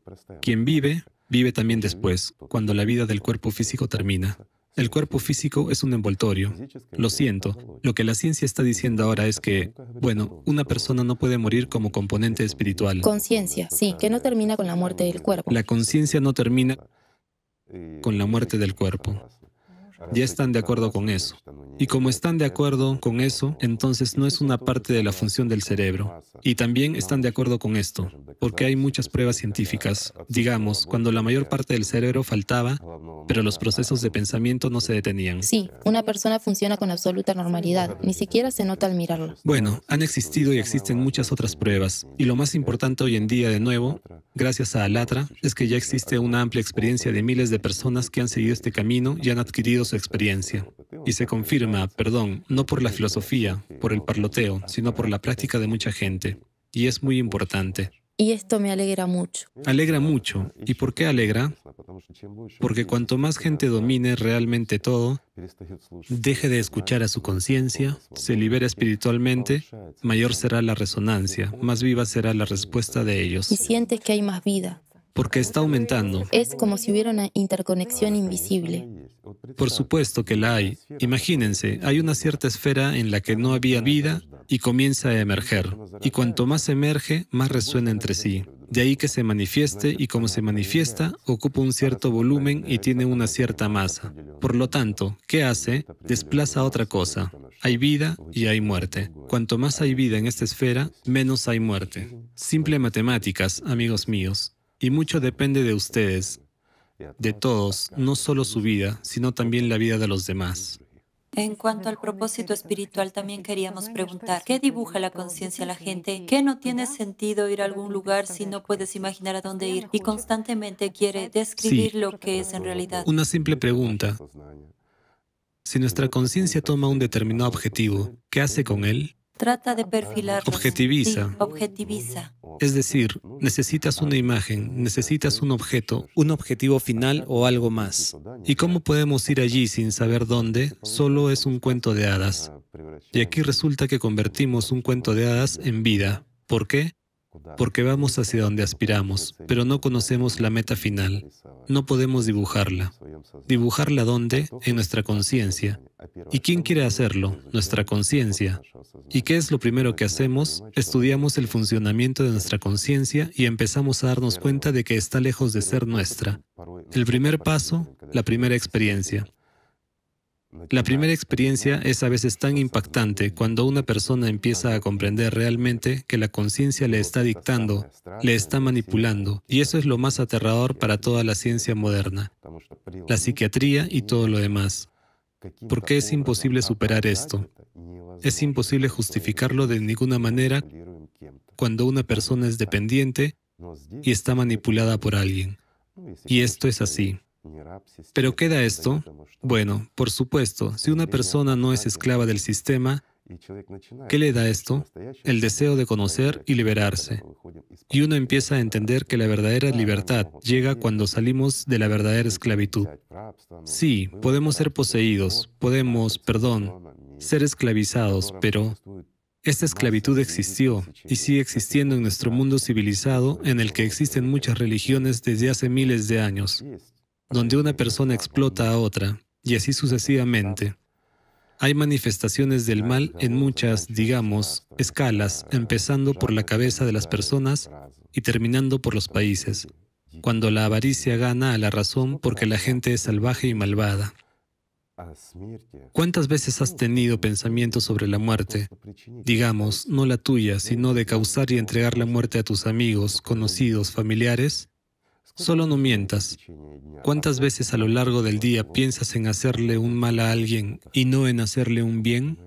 Quien vive, vive también después, cuando la vida del cuerpo físico termina. El cuerpo físico es un envoltorio. Lo siento. Lo que la ciencia está diciendo ahora es que, bueno, una persona no puede morir como componente espiritual. Conciencia, sí, que no termina con la muerte del cuerpo. La conciencia no termina con la muerte del cuerpo ya están de acuerdo con eso. Y como están de acuerdo con eso, entonces no es una parte de la función del cerebro. Y también están de acuerdo con esto, porque hay muchas pruebas científicas. Digamos, cuando la mayor parte del cerebro faltaba, pero los procesos de pensamiento no se detenían. Sí, una persona funciona con absoluta normalidad, ni siquiera se nota al mirarlo. Bueno, han existido y existen muchas otras pruebas. Y lo más importante hoy en día, de nuevo, gracias a Alatra, es que ya existe una amplia experiencia de miles de personas que han seguido este camino y han adquirido su experiencia. Y se confirma, perdón, no por la filosofía, por el parloteo, sino por la práctica de mucha gente. Y es muy importante. Y esto me alegra mucho. Alegra mucho. ¿Y por qué alegra? Porque cuanto más gente domine realmente todo, deje de escuchar a su conciencia, se libera espiritualmente, mayor será la resonancia, más viva será la respuesta de ellos. Y sientes que hay más vida. Porque está aumentando. Es como si hubiera una interconexión invisible. Por supuesto que la hay. Imagínense, hay una cierta esfera en la que no había vida y comienza a emerger. Y cuanto más emerge, más resuena entre sí. De ahí que se manifieste y como se manifiesta, ocupa un cierto volumen y tiene una cierta masa. Por lo tanto, ¿qué hace? Desplaza otra cosa. Hay vida y hay muerte. Cuanto más hay vida en esta esfera, menos hay muerte. Simple matemáticas, amigos míos. Y mucho depende de ustedes, de todos, no solo su vida, sino también la vida de los demás. En cuanto al propósito espiritual, también queríamos preguntar, ¿qué dibuja la conciencia a la gente? ¿Qué no tiene sentido ir a algún lugar si no puedes imaginar a dónde ir? Y constantemente quiere describir lo que es en realidad. Una simple pregunta. Si nuestra conciencia toma un determinado objetivo, ¿qué hace con él? Trata de perfilarlo. Objetiviza. objetiviza. Es decir, necesitas una imagen, necesitas un objeto, un objetivo final o algo más. ¿Y cómo podemos ir allí sin saber dónde? Solo es un cuento de hadas. Y aquí resulta que convertimos un cuento de hadas en vida. ¿Por qué? Porque vamos hacia donde aspiramos, pero no conocemos la meta final. No podemos dibujarla. ¿Dibujarla dónde? En nuestra conciencia. ¿Y quién quiere hacerlo? Nuestra conciencia. ¿Y qué es lo primero que hacemos? Estudiamos el funcionamiento de nuestra conciencia y empezamos a darnos cuenta de que está lejos de ser nuestra. El primer paso, la primera experiencia. La primera experiencia es a veces tan impactante cuando una persona empieza a comprender realmente que la conciencia le está dictando, le está manipulando, y eso es lo más aterrador para toda la ciencia moderna, la psiquiatría y todo lo demás. Porque es imposible superar esto. Es imposible justificarlo de ninguna manera cuando una persona es dependiente y está manipulada por alguien. Y esto es así. Pero queda esto. Bueno, por supuesto, si una persona no es esclava del sistema, ¿qué le da esto? El deseo de conocer y liberarse. Y uno empieza a entender que la verdadera libertad llega cuando salimos de la verdadera esclavitud. Sí, podemos ser poseídos, podemos, perdón, ser esclavizados, pero Esta esclavitud existió y sigue existiendo en nuestro mundo civilizado en el que existen muchas religiones desde hace miles de años, donde una persona explota a otra y así sucesivamente. Hay manifestaciones del mal en muchas, digamos, escalas, empezando por la cabeza de las personas y terminando por los países, cuando la avaricia gana a la razón porque la gente es salvaje y malvada. ¿Cuántas veces has tenido pensamientos sobre la muerte? Digamos, no la tuya, sino de causar y entregar la muerte a tus amigos, conocidos, familiares. Solo no mientas. ¿Cuántas veces a lo largo del día piensas en hacerle un mal a alguien y no en hacerle un bien?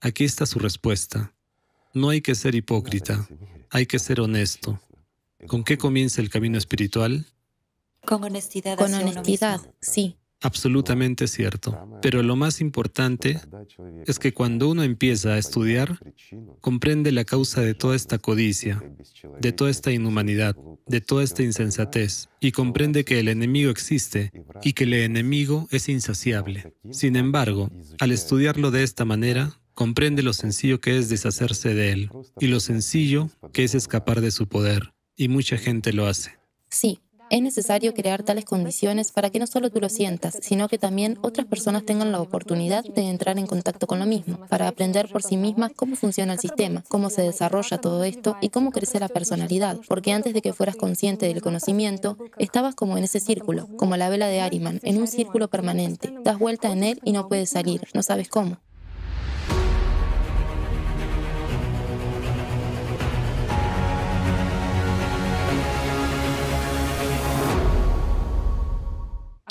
Aquí está su respuesta. No hay que ser hipócrita, hay que ser honesto. ¿Con qué comienza el camino espiritual? Con honestidad. Con honestidad, sí. Absolutamente cierto. Pero lo más importante es que cuando uno empieza a estudiar, comprende la causa de toda esta codicia, de toda esta inhumanidad, de toda esta insensatez, y comprende que el enemigo existe y que el enemigo es insaciable. Sin embargo, al estudiarlo de esta manera, comprende lo sencillo que es deshacerse de él y lo sencillo que es escapar de su poder. Y mucha gente lo hace. Sí, es necesario crear tales condiciones para que no solo tú lo sientas, sino que también otras personas tengan la oportunidad de entrar en contacto con lo mismo, para aprender por sí mismas cómo funciona el sistema, cómo se desarrolla todo esto y cómo crece la personalidad. Porque antes de que fueras consciente del conocimiento, estabas como en ese círculo, como la vela de Ariman, en un círculo permanente. Das vuelta en él y no puedes salir, no sabes cómo.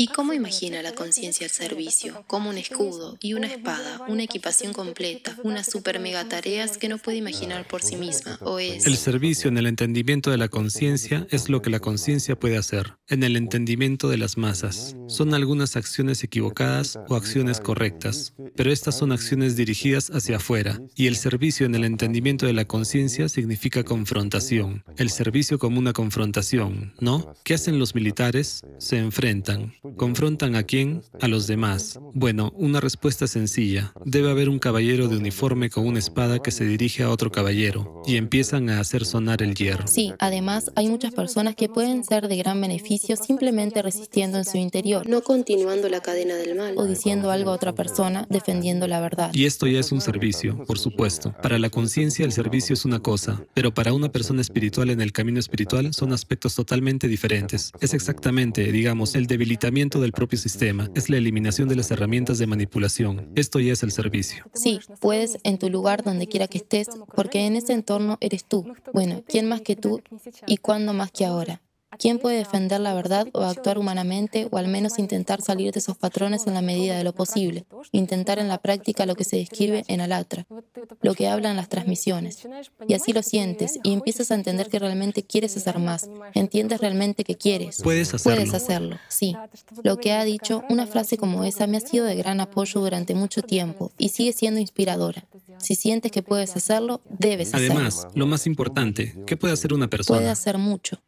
¿Y cómo imagina la conciencia el servicio? Como un escudo y una espada, una equipación completa, unas super mega tareas que no puede imaginar por sí misma, o es... El servicio en el entendimiento de la conciencia es lo que la conciencia puede hacer, en el entendimiento de las masas. Son algunas acciones equivocadas o acciones correctas, pero estas son acciones dirigidas hacia afuera, y el servicio en el entendimiento de la conciencia significa confrontación. El servicio como una confrontación, ¿no? ¿Qué hacen los militares? Se enfrentan. ¿Confrontan a quién? A los demás. Bueno, una respuesta sencilla. Debe haber un caballero de uniforme con una espada que se dirige a otro caballero y empiezan a hacer sonar el hierro. Sí, además hay muchas personas que pueden ser de gran beneficio simplemente resistiendo en su interior, no continuando la cadena del mal o diciendo algo a otra persona defendiendo la verdad. Y esto ya es un servicio, por supuesto. Para la conciencia el servicio es una cosa, pero para una persona espiritual en el camino espiritual son aspectos totalmente diferentes. Es exactamente, digamos, el debilitamiento del propio sistema, es la eliminación de las herramientas de manipulación. Esto ya es el servicio. Sí, puedes en tu lugar donde quiera que estés, porque en ese entorno eres tú. Bueno, ¿quién más que tú y cuándo más que ahora? ¿Quién puede defender la verdad o actuar humanamente o al menos intentar salir de esos patrones en la medida de lo posible? Intentar en la práctica lo que se describe en Alatra, lo que hablan las transmisiones. Y así lo sientes y empiezas a entender que realmente quieres hacer más. Entiendes realmente que quieres. Puedes hacerlo. Puedes hacerlo, sí. Lo que ha dicho, una frase como esa me ha sido de gran apoyo durante mucho tiempo y sigue siendo inspiradora. Si sientes que puedes hacerlo, debes hacerlo. Además, lo más importante, ¿qué puede hacer una persona? Puede hacer mucho.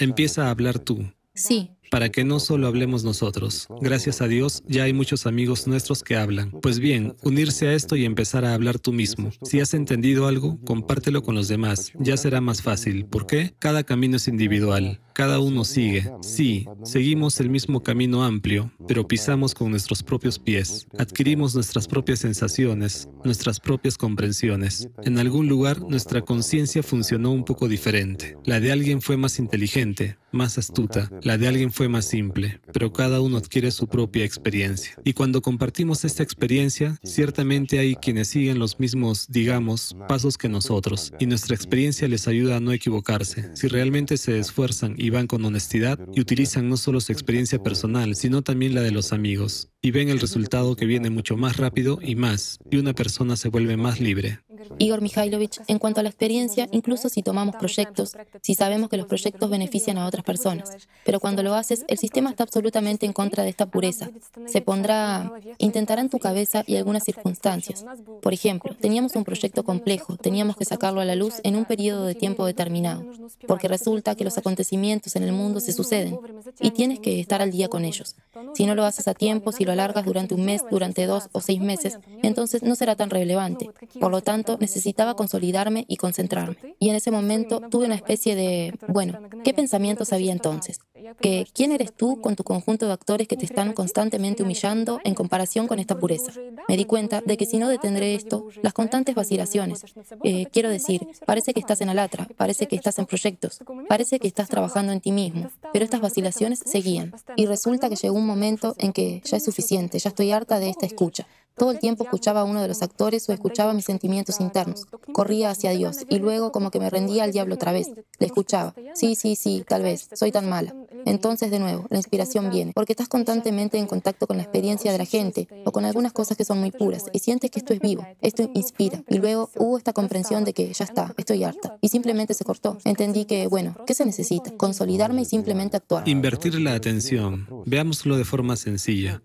Empieza a hablar tú. Sí, para que no solo hablemos nosotros. Gracias a Dios ya hay muchos amigos nuestros que hablan. Pues bien, unirse a esto y empezar a hablar tú mismo. Si has entendido algo, compártelo con los demás. Ya será más fácil. ¿Por qué? Cada camino es individual. Cada uno sigue. Sí, seguimos el mismo camino amplio, pero pisamos con nuestros propios pies. Adquirimos nuestras propias sensaciones, nuestras propias comprensiones. En algún lugar nuestra conciencia funcionó un poco diferente. La de alguien fue más inteligente, más astuta. La de alguien fue más simple, pero cada uno adquiere su propia experiencia. Y cuando compartimos esta experiencia, ciertamente hay quienes siguen los mismos, digamos, pasos que nosotros, y nuestra experiencia les ayuda a no equivocarse. Si realmente se esfuerzan y van con honestidad y utilizan no solo su experiencia personal, sino también la de los amigos, y ven el resultado que viene mucho más rápido y más, y una persona se vuelve más libre. Igor Mikhailovich, en cuanto a la experiencia, incluso si tomamos proyectos, si sabemos que los proyectos benefician a otras personas, pero cuando lo haces, el sistema está absolutamente en contra de esta pureza. Se pondrá, intentará en tu cabeza y algunas circunstancias. Por ejemplo, teníamos un proyecto complejo, teníamos que sacarlo a la luz en un periodo de tiempo determinado, porque resulta que los acontecimientos en el mundo se suceden y tienes que estar al día con ellos. Si no lo haces a tiempo, si lo alargas durante un mes, durante dos o seis meses, entonces no será tan relevante. Por lo tanto, necesitaba consolidarme y concentrarme. Y en ese momento tuve una especie de, bueno, ¿qué pensamientos había entonces? Que, ¿quién eres tú con tu conjunto de actores que te están constantemente humillando en comparación con esta pureza? Me di cuenta de que si no detendré esto, las constantes vacilaciones, eh, quiero decir, parece que estás en Alatra, parece que estás en proyectos, parece que estás trabajando en ti mismo, pero estas vacilaciones seguían. Y resulta que llegó un momento en que ya es suficiente, ya estoy harta de esta escucha. Todo el tiempo escuchaba a uno de los actores o escuchaba mis sentimientos internos. Corría hacia Dios y luego como que me rendía al diablo otra vez. Le escuchaba. Sí, sí, sí, tal vez. Soy tan mala. Entonces, de nuevo, la inspiración viene, porque estás constantemente en contacto con la experiencia de la gente o con algunas cosas que son muy puras y sientes que esto es vivo, esto inspira. Y luego hubo esta comprensión de que ya está, estoy harta. Y simplemente se cortó. Entendí que, bueno, ¿qué se necesita? Consolidarme y simplemente actuar. Invertir la atención. Veámoslo de forma sencilla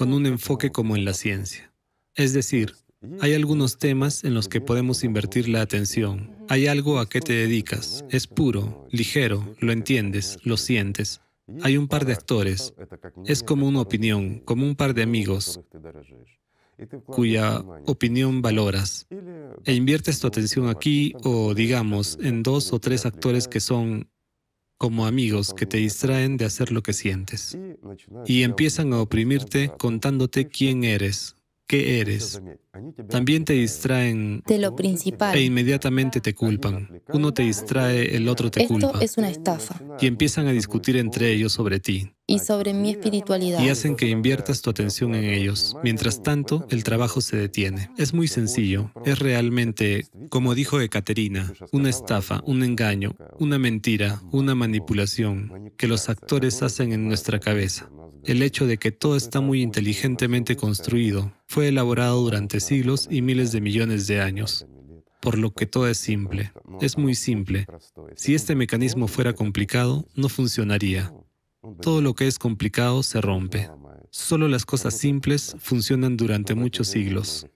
con un enfoque como en la ciencia. Es decir, hay algunos temas en los que podemos invertir la atención. Hay algo a qué te dedicas. Es puro, ligero, lo entiendes, lo sientes. Hay un par de actores. Es como una opinión, como un par de amigos cuya opinión valoras. E inviertes tu atención aquí o, digamos, en dos o tres actores que son como amigos que te distraen de hacer lo que sientes y empiezan a oprimirte contándote quién eres, qué eres. También te distraen de lo principal e inmediatamente te culpan. Uno te distrae, el otro te culpa. Esto es una estafa. Y empiezan a discutir entre ellos sobre ti. Y sobre mi espiritualidad. Y hacen que inviertas tu atención en ellos. Mientras tanto, el trabajo se detiene. Es muy sencillo. Es realmente, como dijo Ekaterina, una estafa, un engaño, una mentira, una manipulación que los actores hacen en nuestra cabeza. El hecho de que todo está muy inteligentemente construido fue elaborado durante siglos y miles de millones de años, por lo que todo es simple, es muy simple. Si este mecanismo fuera complicado, no funcionaría. Todo lo que es complicado se rompe. Solo las cosas simples funcionan durante muchos siglos.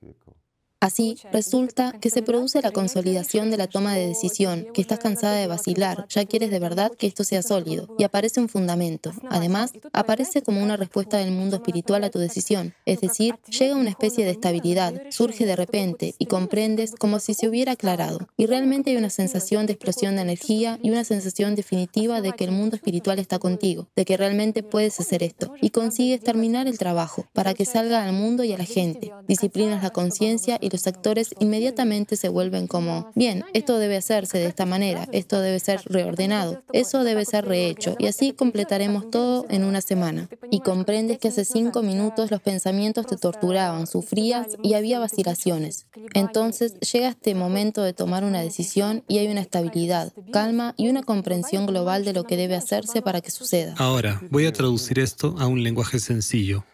Así, resulta que se produce la consolidación de la toma de decisión, que estás cansada de vacilar, ya quieres de verdad que esto sea sólido, y aparece un fundamento. Además, aparece como una respuesta del mundo espiritual a tu decisión, es decir, llega una especie de estabilidad, surge de repente y comprendes como si se hubiera aclarado. Y realmente hay una sensación de explosión de energía y una sensación definitiva de que el mundo espiritual está contigo, de que realmente puedes hacer esto, y consigues terminar el trabajo para que salga al mundo y a la gente. Disciplinas la conciencia y los actores inmediatamente se vuelven como, bien, esto debe hacerse de esta manera, esto debe ser reordenado, eso debe ser rehecho, y así completaremos todo en una semana. Y comprendes que hace cinco minutos los pensamientos te torturaban, sufrías y había vacilaciones. Entonces llega este momento de tomar una decisión y hay una estabilidad, calma y una comprensión global de lo que debe hacerse para que suceda. Ahora, voy a traducir esto a un lenguaje sencillo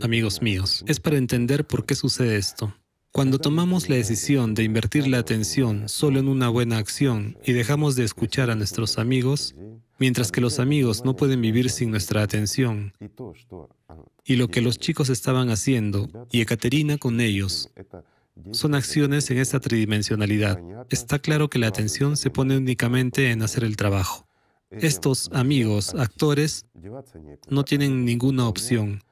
amigos míos, es para entender por qué sucede esto. Cuando tomamos la decisión de invertir la atención solo en una buena acción y dejamos de escuchar a nuestros amigos, mientras que los amigos no pueden vivir sin nuestra atención, y lo que los chicos estaban haciendo, y Ekaterina con ellos, son acciones en esta tridimensionalidad. Está claro que la atención se pone únicamente en hacer el trabajo. Estos amigos, actores, no tienen ninguna opción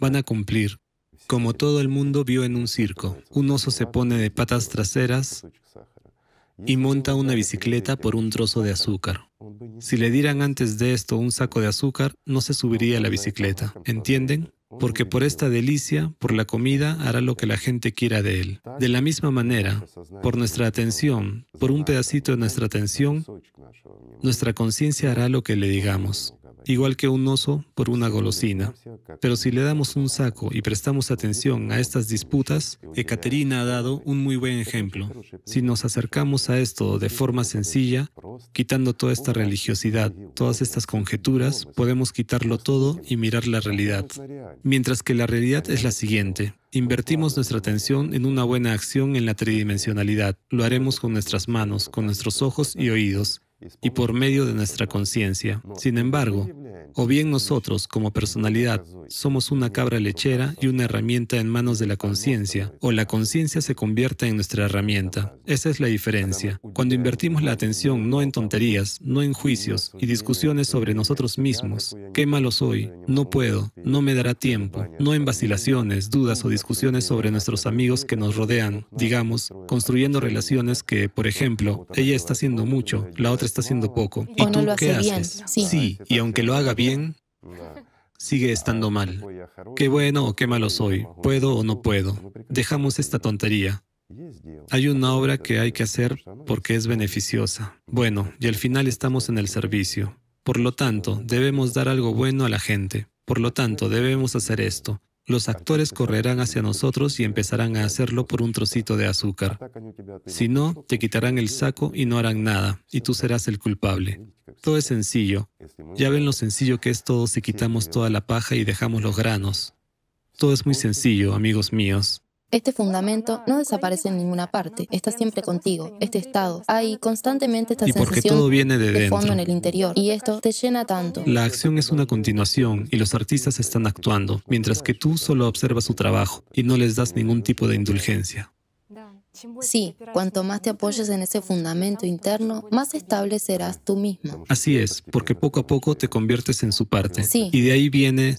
van a cumplir. Como todo el mundo vio en un circo, un oso se pone de patas traseras y monta una bicicleta por un trozo de azúcar. Si le dieran antes de esto un saco de azúcar, no se subiría a la bicicleta. ¿Entienden? Porque por esta delicia, por la comida, hará lo que la gente quiera de él. De la misma manera, por nuestra atención, por un pedacito de nuestra atención, nuestra conciencia hará lo que le digamos igual que un oso por una golosina. Pero si le damos un saco y prestamos atención a estas disputas, Ekaterina ha dado un muy buen ejemplo. Si nos acercamos a esto de forma sencilla, quitando toda esta religiosidad, todas estas conjeturas, podemos quitarlo todo y mirar la realidad. Mientras que la realidad es la siguiente. Invertimos nuestra atención en una buena acción en la tridimensionalidad. Lo haremos con nuestras manos, con nuestros ojos y oídos y por medio de nuestra conciencia. Sin embargo, o bien nosotros, como personalidad, somos una cabra lechera y una herramienta en manos de la conciencia, o la conciencia se convierte en nuestra herramienta. Esa es la diferencia. Cuando invertimos la atención no en tonterías, no en juicios y discusiones sobre nosotros mismos, qué malo soy, no puedo, no me dará tiempo, no en vacilaciones, dudas o discusiones sobre nuestros amigos que nos rodean, digamos, construyendo relaciones que, por ejemplo, ella está haciendo mucho, la otra está haciendo poco. ¿Y tú qué haces? Sí, y aunque lo haga bien, sigue estando mal. Qué bueno o qué malo soy, puedo o no puedo. Dejamos esta tontería. Hay una obra que hay que hacer porque es beneficiosa. Bueno, y al final estamos en el servicio. Por lo tanto, debemos dar algo bueno a la gente. Por lo tanto, debemos hacer esto. Los actores correrán hacia nosotros y empezarán a hacerlo por un trocito de azúcar. Si no, te quitarán el saco y no harán nada, y tú serás el culpable. Todo es sencillo. Ya ven lo sencillo que es todo si quitamos toda la paja y dejamos los granos. Todo es muy sencillo, amigos míos. Este fundamento no desaparece en ninguna parte, está siempre contigo, este estado. Hay constantemente esta y porque todo viene de, de fondo en el interior, y esto te llena tanto. La acción es una continuación y los artistas están actuando, mientras que tú solo observas su trabajo y no les das ningún tipo de indulgencia. Sí, cuanto más te apoyes en ese fundamento interno, más estable serás tú mismo. Así es, porque poco a poco te conviertes en su parte. Sí. Y de ahí viene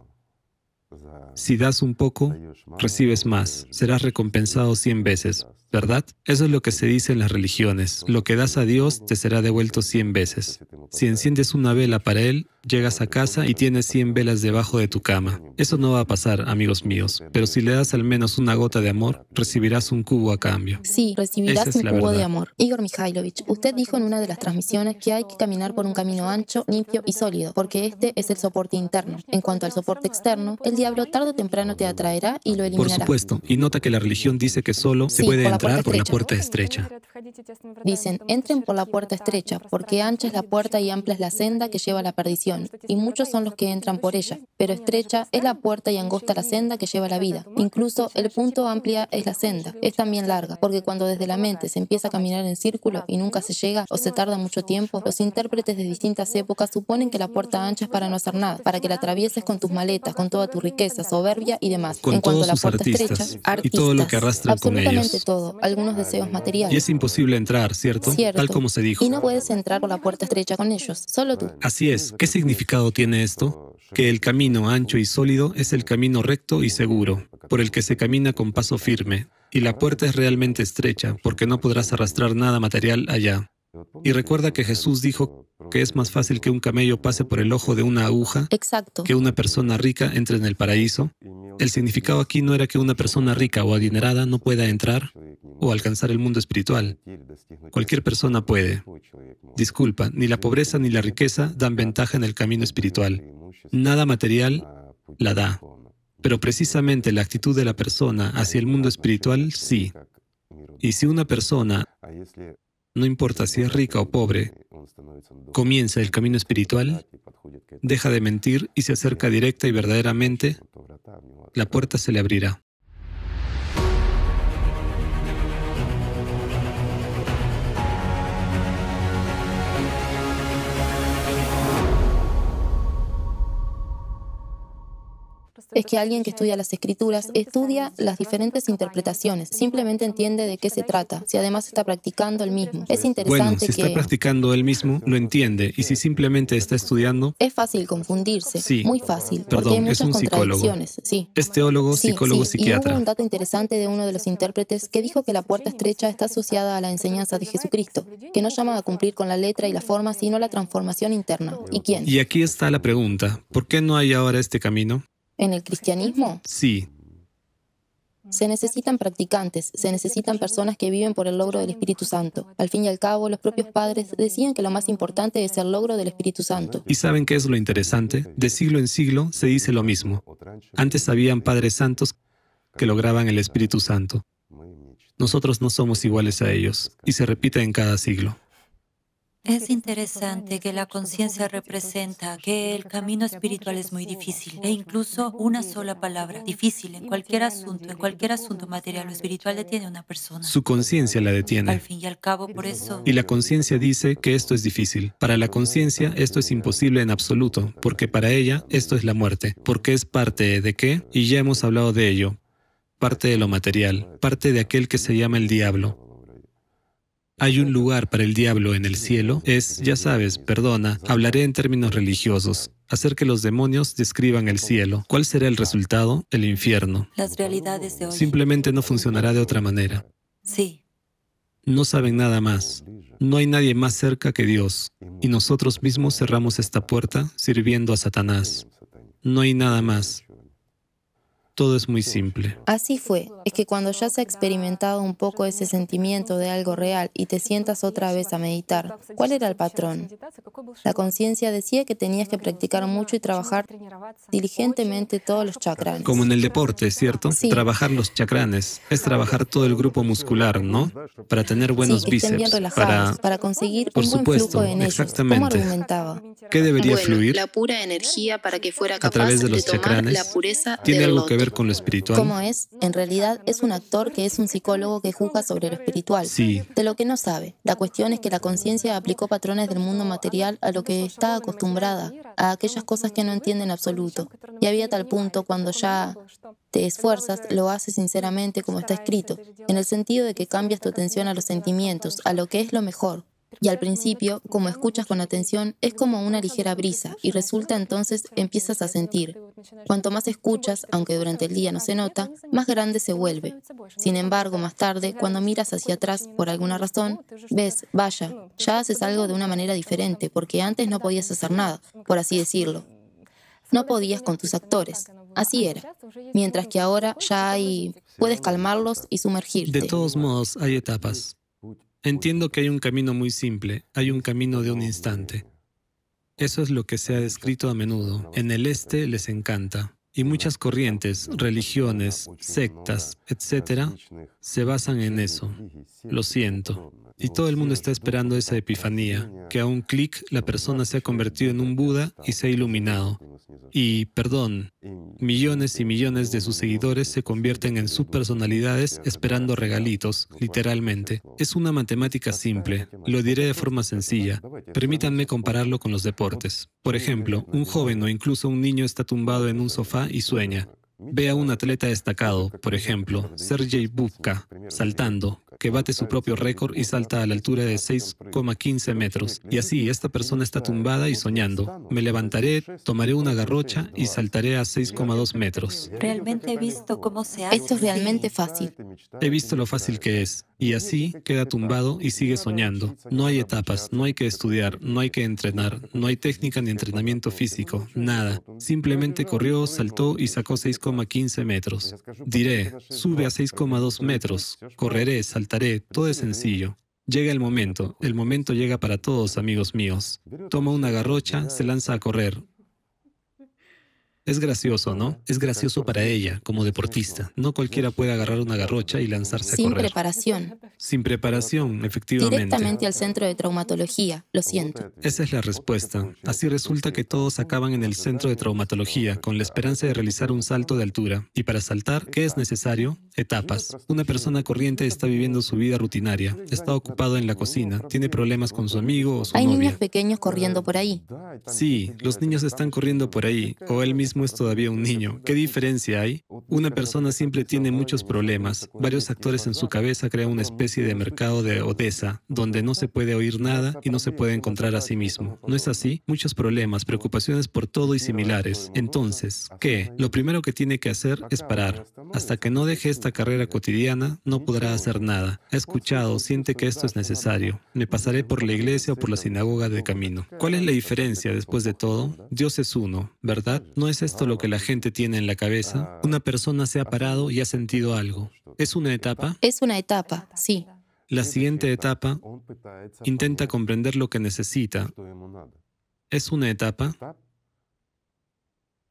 si das un poco, recibes más. Serás recompensado cien veces, ¿verdad? Eso es lo que se dice en las religiones. Lo que das a Dios te será devuelto cien veces. Si enciendes una vela para Él, llegas a casa y tienes 100 velas debajo de tu cama. Eso no va a pasar, amigos míos, pero si le das al menos una gota de amor, recibirás un cubo a cambio. Sí, recibirás un cubo de amor. Igor Mikhailovich, usted dijo en una de las transmisiones que hay que caminar por un camino ancho, limpio y sólido, porque este es el soporte interno. En cuanto al soporte externo, el diablo tarde o temprano te atraerá y lo eliminará. Por supuesto, y nota que la religión dice que solo se puede entrar por la puerta estrecha. Dicen, entren por la puerta estrecha, porque ancha es la puerta y amplia es la senda que lleva a la perdición y muchos son los que entran por ella, pero estrecha es la puerta y angosta la senda que lleva a la vida. Incluso el punto amplia es la senda, es también larga, porque cuando desde la mente se empieza a caminar en círculo y nunca se llega o se tarda mucho tiempo, los intérpretes de distintas épocas suponen que la puerta ancha es para no hacer nada, para que la atravieses con tus maletas, con toda tu riqueza, soberbia y demás. Con en cuanto a la puerta estrecha, artistas, y todo lo que arrastran con ellos. todo, algunos deseos materiales. Y es imposible entrar, ¿cierto? Cierto. Tal como se dijo. Y no puedes entrar por la puerta estrecha con ellos, solo tú. Así es. ¿Qué significado tiene esto? Que el camino ancho y sólido es el camino recto y seguro, por el que se camina con paso firme, y la puerta es realmente estrecha, porque no podrás arrastrar nada material allá. Y recuerda que Jesús dijo que es más fácil que un camello pase por el ojo de una aguja Exacto. que una persona rica entre en el paraíso. El significado aquí no era que una persona rica o adinerada no pueda entrar o alcanzar el mundo espiritual. Cualquier persona puede. Disculpa, ni la pobreza ni la riqueza dan ventaja en el camino espiritual. Nada material la da. Pero precisamente la actitud de la persona hacia el mundo espiritual sí. Y si una persona, no importa si es rica o pobre, comienza el camino espiritual, deja de mentir y se acerca directa y verdaderamente, la puerta se le abrirá. Es que alguien que estudia las escrituras estudia las diferentes interpretaciones, simplemente entiende de qué se trata, si además está practicando el mismo. Es interesante bueno, si está practicando él mismo, lo entiende, y si simplemente está estudiando... Es fácil confundirse, sí. muy fácil, Perdón, porque hay muchas es un psicólogo. contradicciones. Sí. Es teólogo, Sí, psicólogo, sí, Y psiquiatra. hubo un dato interesante de uno de los intérpretes que dijo que la puerta estrecha está asociada a la enseñanza de Jesucristo, que no llama a cumplir con la letra y la forma, sino la transformación interna. ¿Y quién? Y aquí está la pregunta, ¿por qué no hay ahora este camino? En el cristianismo Sí, se necesitan practicantes, se necesitan personas que viven por el logro del Espíritu Santo. Al fin y al cabo, los propios padres decían que lo más importante es el logro del Espíritu Santo. ¿y saben qué es lo interesante? De siglo en siglo se dice lo mismo. Antes habían padres santos que lograban el Espíritu Santo. Nosotros no somos iguales a ellos, y se repite en cada siglo. Es interesante que la conciencia representa que el camino espiritual es muy difícil e incluso una sola palabra, difícil, en cualquier asunto, en cualquier asunto material o espiritual detiene a una persona. Su conciencia la Al detiene. fin y al cabo, por eso... Y la conciencia dice que esto es difícil. Para la conciencia esto es imposible en absoluto, porque para ella esto es la muerte, porque es parte de qué, y ya hemos hablado de ello, parte de lo material, parte de aquel que se llama el diablo. Hay un lugar para el diablo en el cielo, es, ya sabes, perdona, hablaré en términos religiosos, hacer que los demonios describan el cielo. ¿Cuál será el resultado? El infierno. Las realidades de hoy. Simplemente no funcionará de otra manera. Sí, No saben nada más. No hay nadie más cerca que Dios. Y nosotros mismos cerramos esta puerta sirviendo a Satanás. No hay nada más. Todo es muy simple. Así fue, es que cuando ya se ha experimentado un poco ese sentimiento de algo real y te sientas otra vez a meditar, ¿cuál era el patrón? La conciencia decía que tenías que practicar mucho y trabajar diligentemente todos los chakras. Como en el deporte, ¿cierto? Sí. Trabajar los chakranes es trabajar todo el grupo muscular, ¿no? Para tener buenos sí, bien bíceps. relajados, Para... para, conseguir Por un buen supuesto, flujo en ellos. ¿Cómo exactamente. ¿Qué debería Bueno, fluir? la pura energía para que fuera A capaz través de los tomar chakranes. la pureza ¿Tiene del algo que ver con lo espiritual? ¿Cómo es? En realidad es un actor que es un psicólogo que juzga sobre lo espiritual. Sí. De lo que no sabe. La cuestión es que la conciencia aplicó patrones del mundo material a lo que está acostumbrada, a aquellas cosas que no entiende en absoluto. Y había tal punto cuando ya te esfuerzas, lo haces sinceramente como está escrito, en el sentido de que cambias tu atención a los sentimientos, a lo que es lo mejor. Y al principio, como escuchas con atención, es como una ligera brisa y resulta entonces empiezas a sentir. Cuanto más escuchas, aunque durante el día no se nota, más grande se vuelve. Sin embargo, más tarde, cuando miras hacia atrás por alguna razón, ves, vaya, ya haces algo de una manera diferente, porque antes no podías hacer nada, por así decirlo. No podías con tus actores. Así era. Mientras que ahora ya hay... Puedes calmarlos y sumergirte. De todos modos, hay etapas. Entiendo que hay un camino muy simple, hay un camino de un instante. Eso es lo que se ha descrito a menudo. En el este les encanta. Y muchas corrientes, religiones, sectas, etcétera, se basan en eso. Lo siento. Y todo el mundo está esperando esa epifanía, que a un clic la persona se ha convertido en un Buda y se ha iluminado. Y, perdón, millones y millones de sus seguidores se convierten en subpersonalidades esperando regalitos, literalmente. Es una matemática simple, lo diré de forma sencilla. Permítanme compararlo con los deportes. Por ejemplo, un joven o incluso un niño está tumbado en un sofá y sueña. Ve a un atleta destacado, por ejemplo, Sergei Bubka, saltando, que bate su propio récord y salta a la altura de 6,15 metros. Y así, esta persona está tumbada y soñando. Me levantaré, tomaré una garrocha y saltaré a 6,2 metros. realmente he visto cómo se hace. Esto es realmente fácil. He visto lo fácil que es. Y así queda tumbado y sigue soñando. No hay etapas, no hay que estudiar, no hay que entrenar, no hay técnica ni entrenamiento físico, nada. Simplemente corrió, saltó y sacó 6,15 metros. Diré, sube a 6,2 metros, correré, saltaré, todo es sencillo. Llega el momento, el momento llega para todos, amigos míos. Toma una garrocha, se lanza a correr. Es gracioso, ¿no? Es gracioso para ella, como deportista. No cualquiera puede agarrar una garrocha y lanzarse a Sin correr. preparación. Sin preparación, efectivamente. Directamente al centro de traumatología. Lo siento. Esa es la respuesta. Así resulta que todos acaban en el centro de traumatología con la esperanza de realizar un salto de altura. Y para saltar, ¿qué es necesario? Etapas. Una persona corriente está viviendo su vida rutinaria, está ocupado en la cocina, tiene problemas con su amigo o su Hay niños pequeños corriendo por ahí. Sí, los niños están corriendo por ahí, o él mismo es todavía un niño. ¿Qué diferencia hay? Una persona siempre tiene muchos problemas. Varios actores en su cabeza crean una especie de mercado de Odessa, donde no se puede oír nada y no se puede encontrar a sí mismo. ¿No es así? Muchos problemas, preocupaciones por todo y similares. Entonces, ¿qué? Lo primero que tiene que hacer es parar. Hasta que no deje esta carrera cotidiana, no podrá hacer nada. Ha escuchado, siente que esto es necesario. Me pasaré por la iglesia o por la sinagoga de camino. ¿Cuál es la diferencia después de todo? Dios es uno, ¿verdad? ¿No es esto lo que la gente tiene en la cabeza? Una persona se ha parado y ha sentido algo. ¿Es una etapa? Es una etapa, sí. La siguiente etapa intenta comprender lo que necesita. ¿Es una etapa?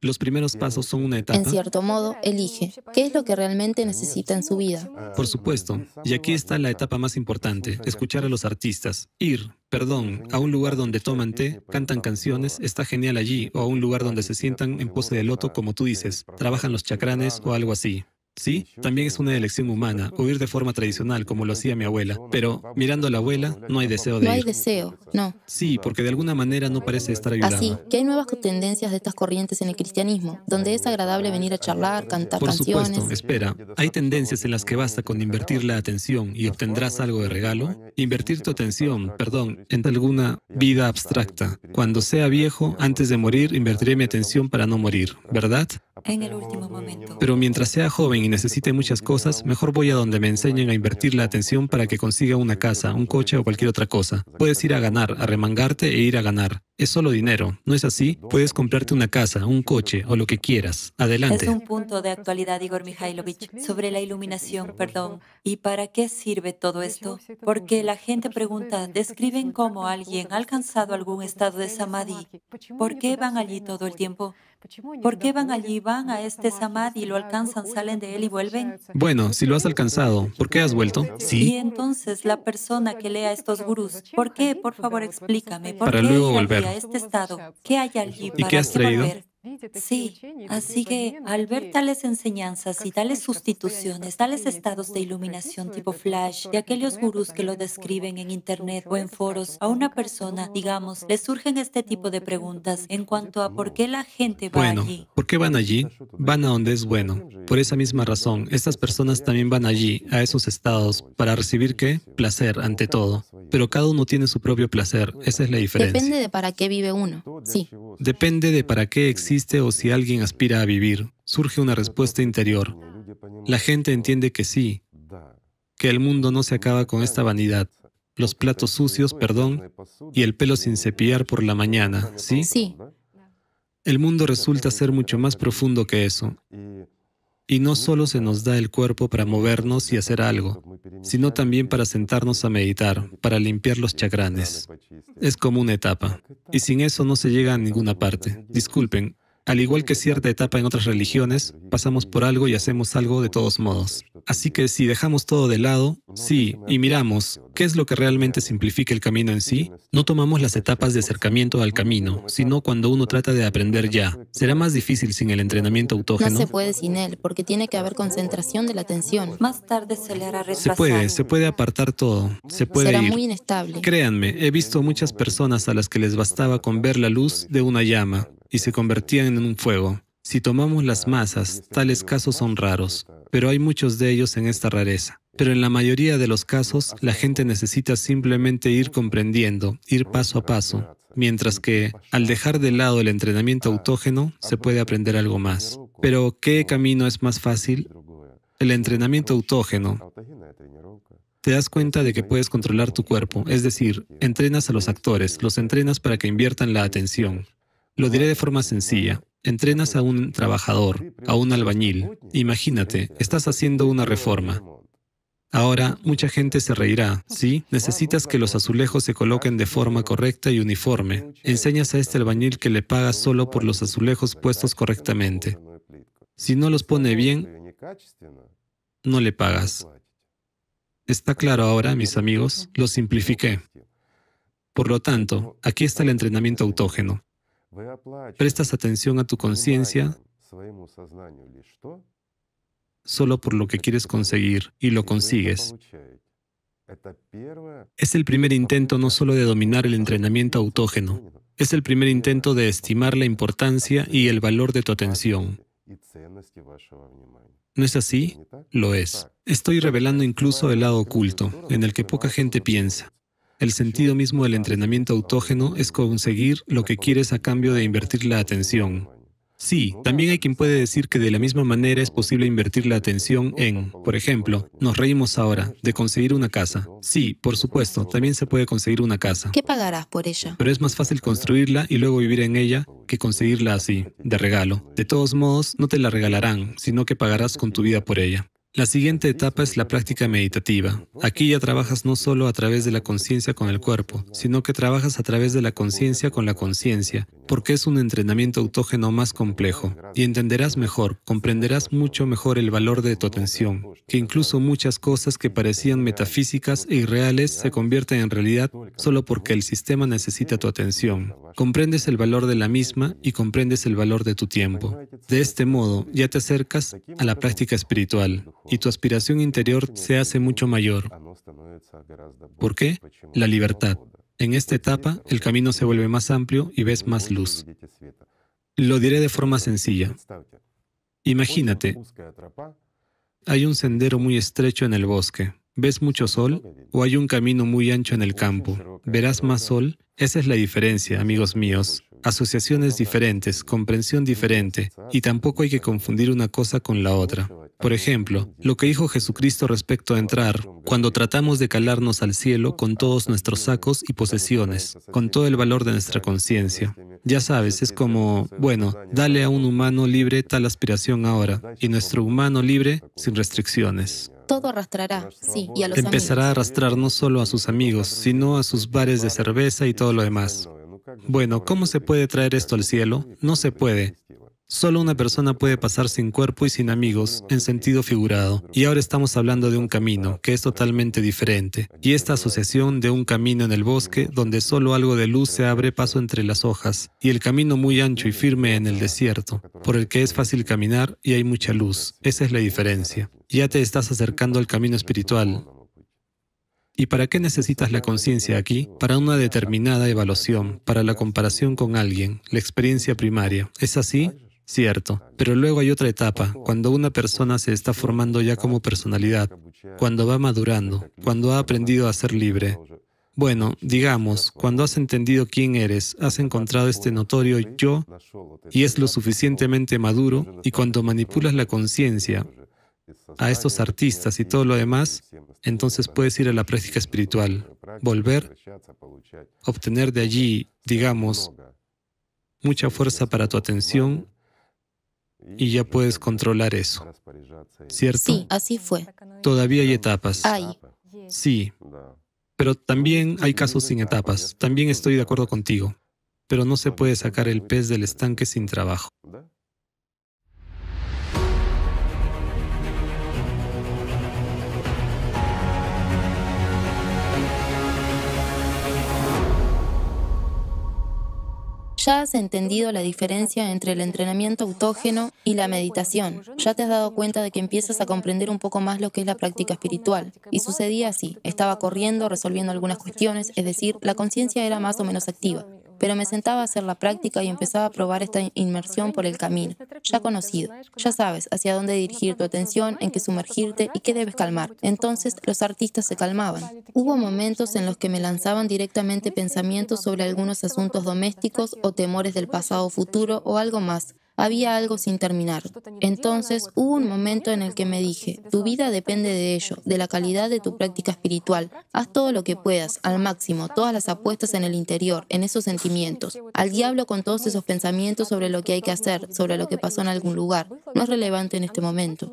Los primeros pasos son una etapa. En cierto modo, elige qué es lo que realmente necesita en su vida. Por supuesto. Y aquí está la etapa más importante, escuchar a los artistas. Ir, perdón, a un lugar donde toman té, cantan canciones, está genial allí, o a un lugar donde se sientan en pose de loto, como tú dices, trabajan los chacranes o algo así. Sí, también es una elección humana, huir de forma tradicional, como lo hacía mi abuela. Pero mirando a la abuela, no hay deseo de No hay ir. deseo, no. Sí, porque de alguna manera no parece estar ayudando. Así que hay nuevas tendencias de estas corrientes en el cristianismo, donde es agradable venir a charlar, cantar Por canciones. supuesto, espera. Hay tendencias en las que basta con invertir la atención y obtendrás algo de regalo. Invertir tu atención, perdón, en alguna vida abstracta. Cuando sea viejo, antes de morir, invertiré mi atención para no morir, ¿verdad? En el último momento. Pero mientras sea joven y necesite muchas cosas, mejor voy a donde me enseñen a invertir la atención para que consiga una casa, un coche o cualquier otra cosa. Puedes ir a ganar, a remangarte e ir a ganar. Es solo dinero, ¿no es así? Puedes comprarte una casa, un coche o lo que quieras. Adelante. Es un punto de actualidad, Igor Mikhailovich, sobre la iluminación, perdón. ¿Y para qué sirve todo esto? Porque la gente pregunta, describen cómo alguien ha alcanzado algún estado de samadhi. ¿Por qué van allí todo el tiempo? ¿Por qué van allí, van a este samadhi, lo alcanzan, salen de él y vuelven? Bueno, si lo has alcanzado, ¿por qué has vuelto? Y Sí, entonces la persona que lea estos gurús, ¿por qué? Por favor, explícame. ¿Por Para qué luego volver. a este estado? ¿Qué hay allí ¿Y para qué has traído? volver? Sí, así que al ver tales enseñanzas y tales sustituciones, tales estados de iluminación tipo flash de aquellos gurús que lo describen en internet o en foros, a una persona, digamos, le surgen este tipo de preguntas en cuanto a por qué la gente va bueno, allí. ¿por qué van allí? Van a donde es bueno. Por esa misma razón, estas personas también van allí, a esos estados, para recibir qué? Placer ante todo. Pero cada uno tiene su propio placer, esa es la diferencia. Depende de para qué vive uno. Sí, Depende de para qué existe o si alguien aspira a vivir. Surge una respuesta interior. La gente entiende que sí, que el mundo no se acaba con esta vanidad. Los platos sucios, perdón, y el pelo sin cepillar por la mañana, ¿sí? sí. El mundo resulta ser mucho más profundo que eso. Y no solo se nos da el cuerpo para movernos y hacer algo, sino también para sentarnos a meditar, para limpiar los chakranes. Es como una etapa. Y sin eso no se llega a ninguna parte. Disculpen, al igual que cierta etapa en otras religiones, pasamos por algo y hacemos algo de todos modos. Así que si dejamos todo de lado, sí, y miramos qué es lo que realmente simplifica el camino en sí, no tomamos las etapas de acercamiento al camino, sino cuando uno trata de aprender ya. Será más difícil sin el entrenamiento No autógeno. se puede sin él, porque tiene que haber concentración de la atención. Más tarde se le hará Se retrasar. puede, se puede apartar todo, se puede Será ir. muy inestable. Créanme, he visto muchas personas a las que les bastaba con ver la luz de una llama y se convertían en un fuego. Si tomamos las masas, tales casos son raros, pero hay muchos de ellos en esta rareza. Pero en la mayoría de los casos, la gente necesita simplemente ir comprendiendo, ir paso a paso, mientras que, al dejar de lado el entrenamiento autógeno, se puede aprender algo más. Pero, ¿qué camino es más fácil? El entrenamiento autógeno, te das cuenta de que puedes controlar tu cuerpo, es decir, entrenas a los actores, los entrenas para que inviertan la atención. Lo diré de forma sencilla. Entrenas a un trabajador, a un albañil. Imagínate, estás haciendo una reforma. Ahora, mucha gente se reirá, ¿sí? Necesitas que los azulejos se coloquen de forma correcta y uniforme. Enseñas a este albañil que le pagas solo por los azulejos puestos correctamente. Si no los pone bien, no le pagas. ¿Está claro ahora, mis amigos? Lo simplifiqué. Por lo tanto, aquí está el entrenamiento autógeno. Prestas atención a tu conciencia solo por lo que quieres conseguir y lo consigues. Es el primer intento no solo de dominar el entrenamiento autógeno, es el primer intento de estimar la importancia y el valor de tu atención. ¿No es así? Lo es. Estoy revelando incluso el lado oculto, en el que poca gente piensa. El sentido mismo del entrenamiento autógeno es conseguir lo que quieres a cambio de invertir la atención. Sí, también hay quien puede decir que de la misma manera es posible invertir la atención en, por ejemplo, nos reímos ahora, de conseguir una casa. Sí, por supuesto, también se puede conseguir una casa. ¿Qué pagarás por ella? Pero es más fácil construirla y luego vivir en ella que conseguirla así, de regalo. De todos modos, no te la regalarán, sino que pagarás con tu vida por ella. La siguiente etapa es la práctica meditativa. Aquí ya trabajas no solo a través de la conciencia con el cuerpo, sino que trabajas a través de la conciencia con la conciencia, porque es un entrenamiento autógeno más complejo. Y entenderás mejor, comprenderás mucho mejor el valor de tu atención, que incluso muchas cosas que parecían metafísicas e irreales se convierten en realidad solo porque el sistema necesita tu atención. Comprendes el valor de la misma y comprendes el valor de tu tiempo. De este modo, ya te acercas a la práctica espiritual y tu aspiración interior se hace mucho mayor. ¿Por qué? La libertad. En esta etapa, el camino se vuelve más amplio y ves más luz. Lo diré de forma sencilla. Imagínate, hay un sendero muy estrecho en el bosque. ¿Ves mucho sol? ¿O hay un camino muy ancho en el campo? ¿Verás más sol? Esa es la diferencia, amigos míos. Asociaciones diferentes, comprensión diferente, y tampoco hay que confundir una cosa con la otra. Por ejemplo, lo que dijo Jesucristo respecto a entrar, cuando tratamos de calarnos al cielo con todos nuestros sacos y posesiones, con todo el valor de nuestra conciencia. Ya sabes, es como, bueno, dale a un humano libre tal aspiración ahora, y nuestro humano libre sin restricciones. Todo arrastrará, sí, y a los Empezará a arrastrar no solo a sus amigos, sino a sus bares de cerveza y todo lo demás. Bueno, ¿cómo se puede traer esto al cielo? No se puede. Solo una persona puede pasar sin cuerpo y sin amigos, en sentido figurado. Y ahora estamos hablando de un camino, que es totalmente diferente. Y esta asociación de un camino en el bosque, donde solo algo de luz se abre paso entre las hojas, y el camino muy ancho y firme en el desierto, por el que es fácil caminar y hay mucha luz. Esa es la diferencia. Ya te estás acercando al camino espiritual, ¿Y para qué necesitas la conciencia aquí? Para una determinada evaluación, para la comparación con alguien, la experiencia primaria. ¿Es así? Cierto, pero luego hay otra etapa, cuando una persona se está formando ya como personalidad, cuando va madurando, cuando ha aprendido a ser libre. Bueno, digamos, cuando has entendido quién eres, has encontrado este notorio yo y es lo suficientemente maduro, y cuando manipulas la conciencia a estos artistas y todo lo demás, entonces puedes ir a la práctica espiritual, volver, obtener de allí, digamos, mucha fuerza para tu atención y ya puedes controlar eso. ¿Cierto? Sí, así fue. Todavía hay etapas. Hay. Sí. Pero también hay casos sin etapas. También estoy de acuerdo contigo. Pero no se puede sacar el pez del estanque sin trabajo. Ya has entendido la diferencia entre el entrenamiento autógeno y la meditación. Ya te has dado cuenta de que empiezas a comprender un poco más lo que es la práctica espiritual. Y sucedía así. Estaba corriendo, resolviendo algunas cuestiones, es decir, la conciencia era más o menos activa pero me sentaba a hacer la práctica y empezaba a probar esta inmersión por el camino, ya conocido. Ya sabes hacia dónde dirigir tu atención, en qué sumergirte y qué debes calmar. Entonces los artistas se calmaban. Hubo momentos en los que me lanzaban directamente pensamientos sobre algunos asuntos domésticos o temores del pasado futuro o algo más había algo sin terminar. Entonces hubo un momento en el que me dije, tu vida depende de ello, de la calidad de tu práctica espiritual. Haz todo lo que puedas, al máximo, todas las apuestas en el interior, en esos sentimientos. Al diablo con todos esos pensamientos sobre lo que hay que hacer, sobre lo que pasó en algún lugar. No es relevante en este momento.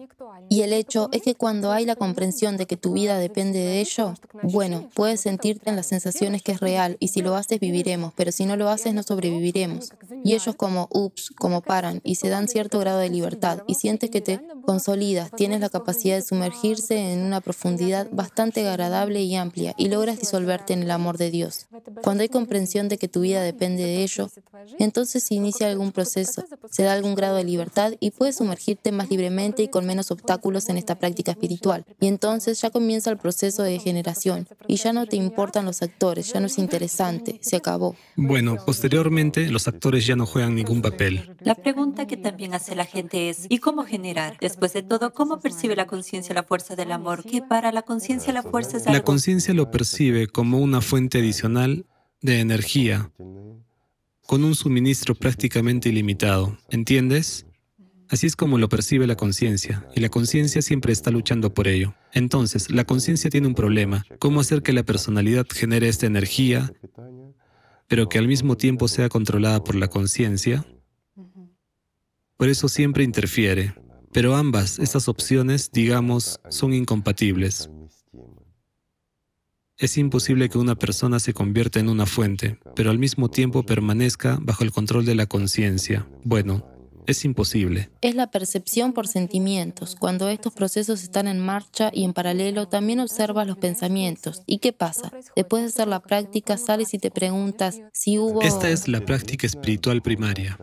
Y el hecho es que cuando hay la comprensión de que tu vida depende de ello, bueno, puedes sentirte en las sensaciones que es real y si lo haces viviremos, pero si no lo haces no sobreviviremos. Y ellos como ups, como paran, y se dan cierto grado de libertad y sientes que te consolidas, tienes la capacidad de sumergirse en una profundidad bastante agradable y amplia y logras disolverte en el amor de Dios. Cuando hay comprensión de que tu vida depende de ello, entonces se inicia algún proceso, se da algún grado de libertad y puedes sumergirte más libremente y con menos obstáculos en esta práctica espiritual. Y entonces ya comienza el proceso de generación y ya no te importan los actores, ya no es interesante, se acabó. Bueno, posteriormente los actores ya no juegan ningún papel. La pregunta que también hace la gente es, ¿y cómo generar? Después de todo, ¿cómo percibe la conciencia la fuerza del amor? Que para la conciencia la fuerza es algo... La conciencia lo percibe como una fuente adicional de energía, con un suministro prácticamente ilimitado. ¿Entiendes? Así es como lo percibe la conciencia, y la conciencia siempre está luchando por ello. Entonces, la conciencia tiene un problema. ¿Cómo hacer que la personalidad genere esta energía, pero que al mismo tiempo sea controlada por la conciencia? Por eso siempre interfiere. Pero ambas, estas opciones, digamos, son incompatibles. Es imposible que una persona se convierta en una fuente, pero al mismo tiempo permanezca bajo el control de la conciencia. Bueno, es imposible. Es la percepción por sentimientos. Cuando estos procesos están en marcha y en paralelo, también observas los pensamientos. ¿Y qué pasa? Después de hacer la práctica, sales y te preguntas si hubo... Esta es la práctica espiritual primaria,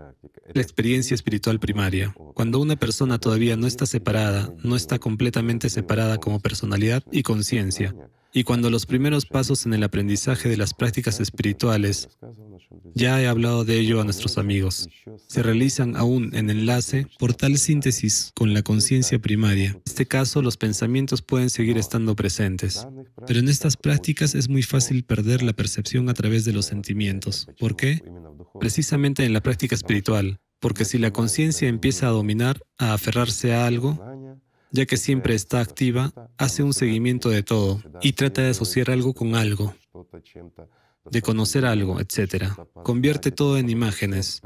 la experiencia espiritual primaria. Cuando una persona todavía no está separada, no está completamente separada como personalidad y conciencia, y cuando los primeros pasos en el aprendizaje de las prácticas espirituales, ya he hablado de ello a nuestros amigos, se realizan aún en enlace por tal síntesis con la conciencia primaria. En este caso, los pensamientos pueden seguir estando presentes, pero en estas prácticas es muy fácil perder la percepción a través de los sentimientos. ¿Por qué? Precisamente en la práctica espiritual, porque si la conciencia empieza a dominar, a aferrarse a algo, ya que siempre está activa, hace un seguimiento de todo y trata de asociar algo con algo, de conocer algo, etc. Convierte todo en imágenes.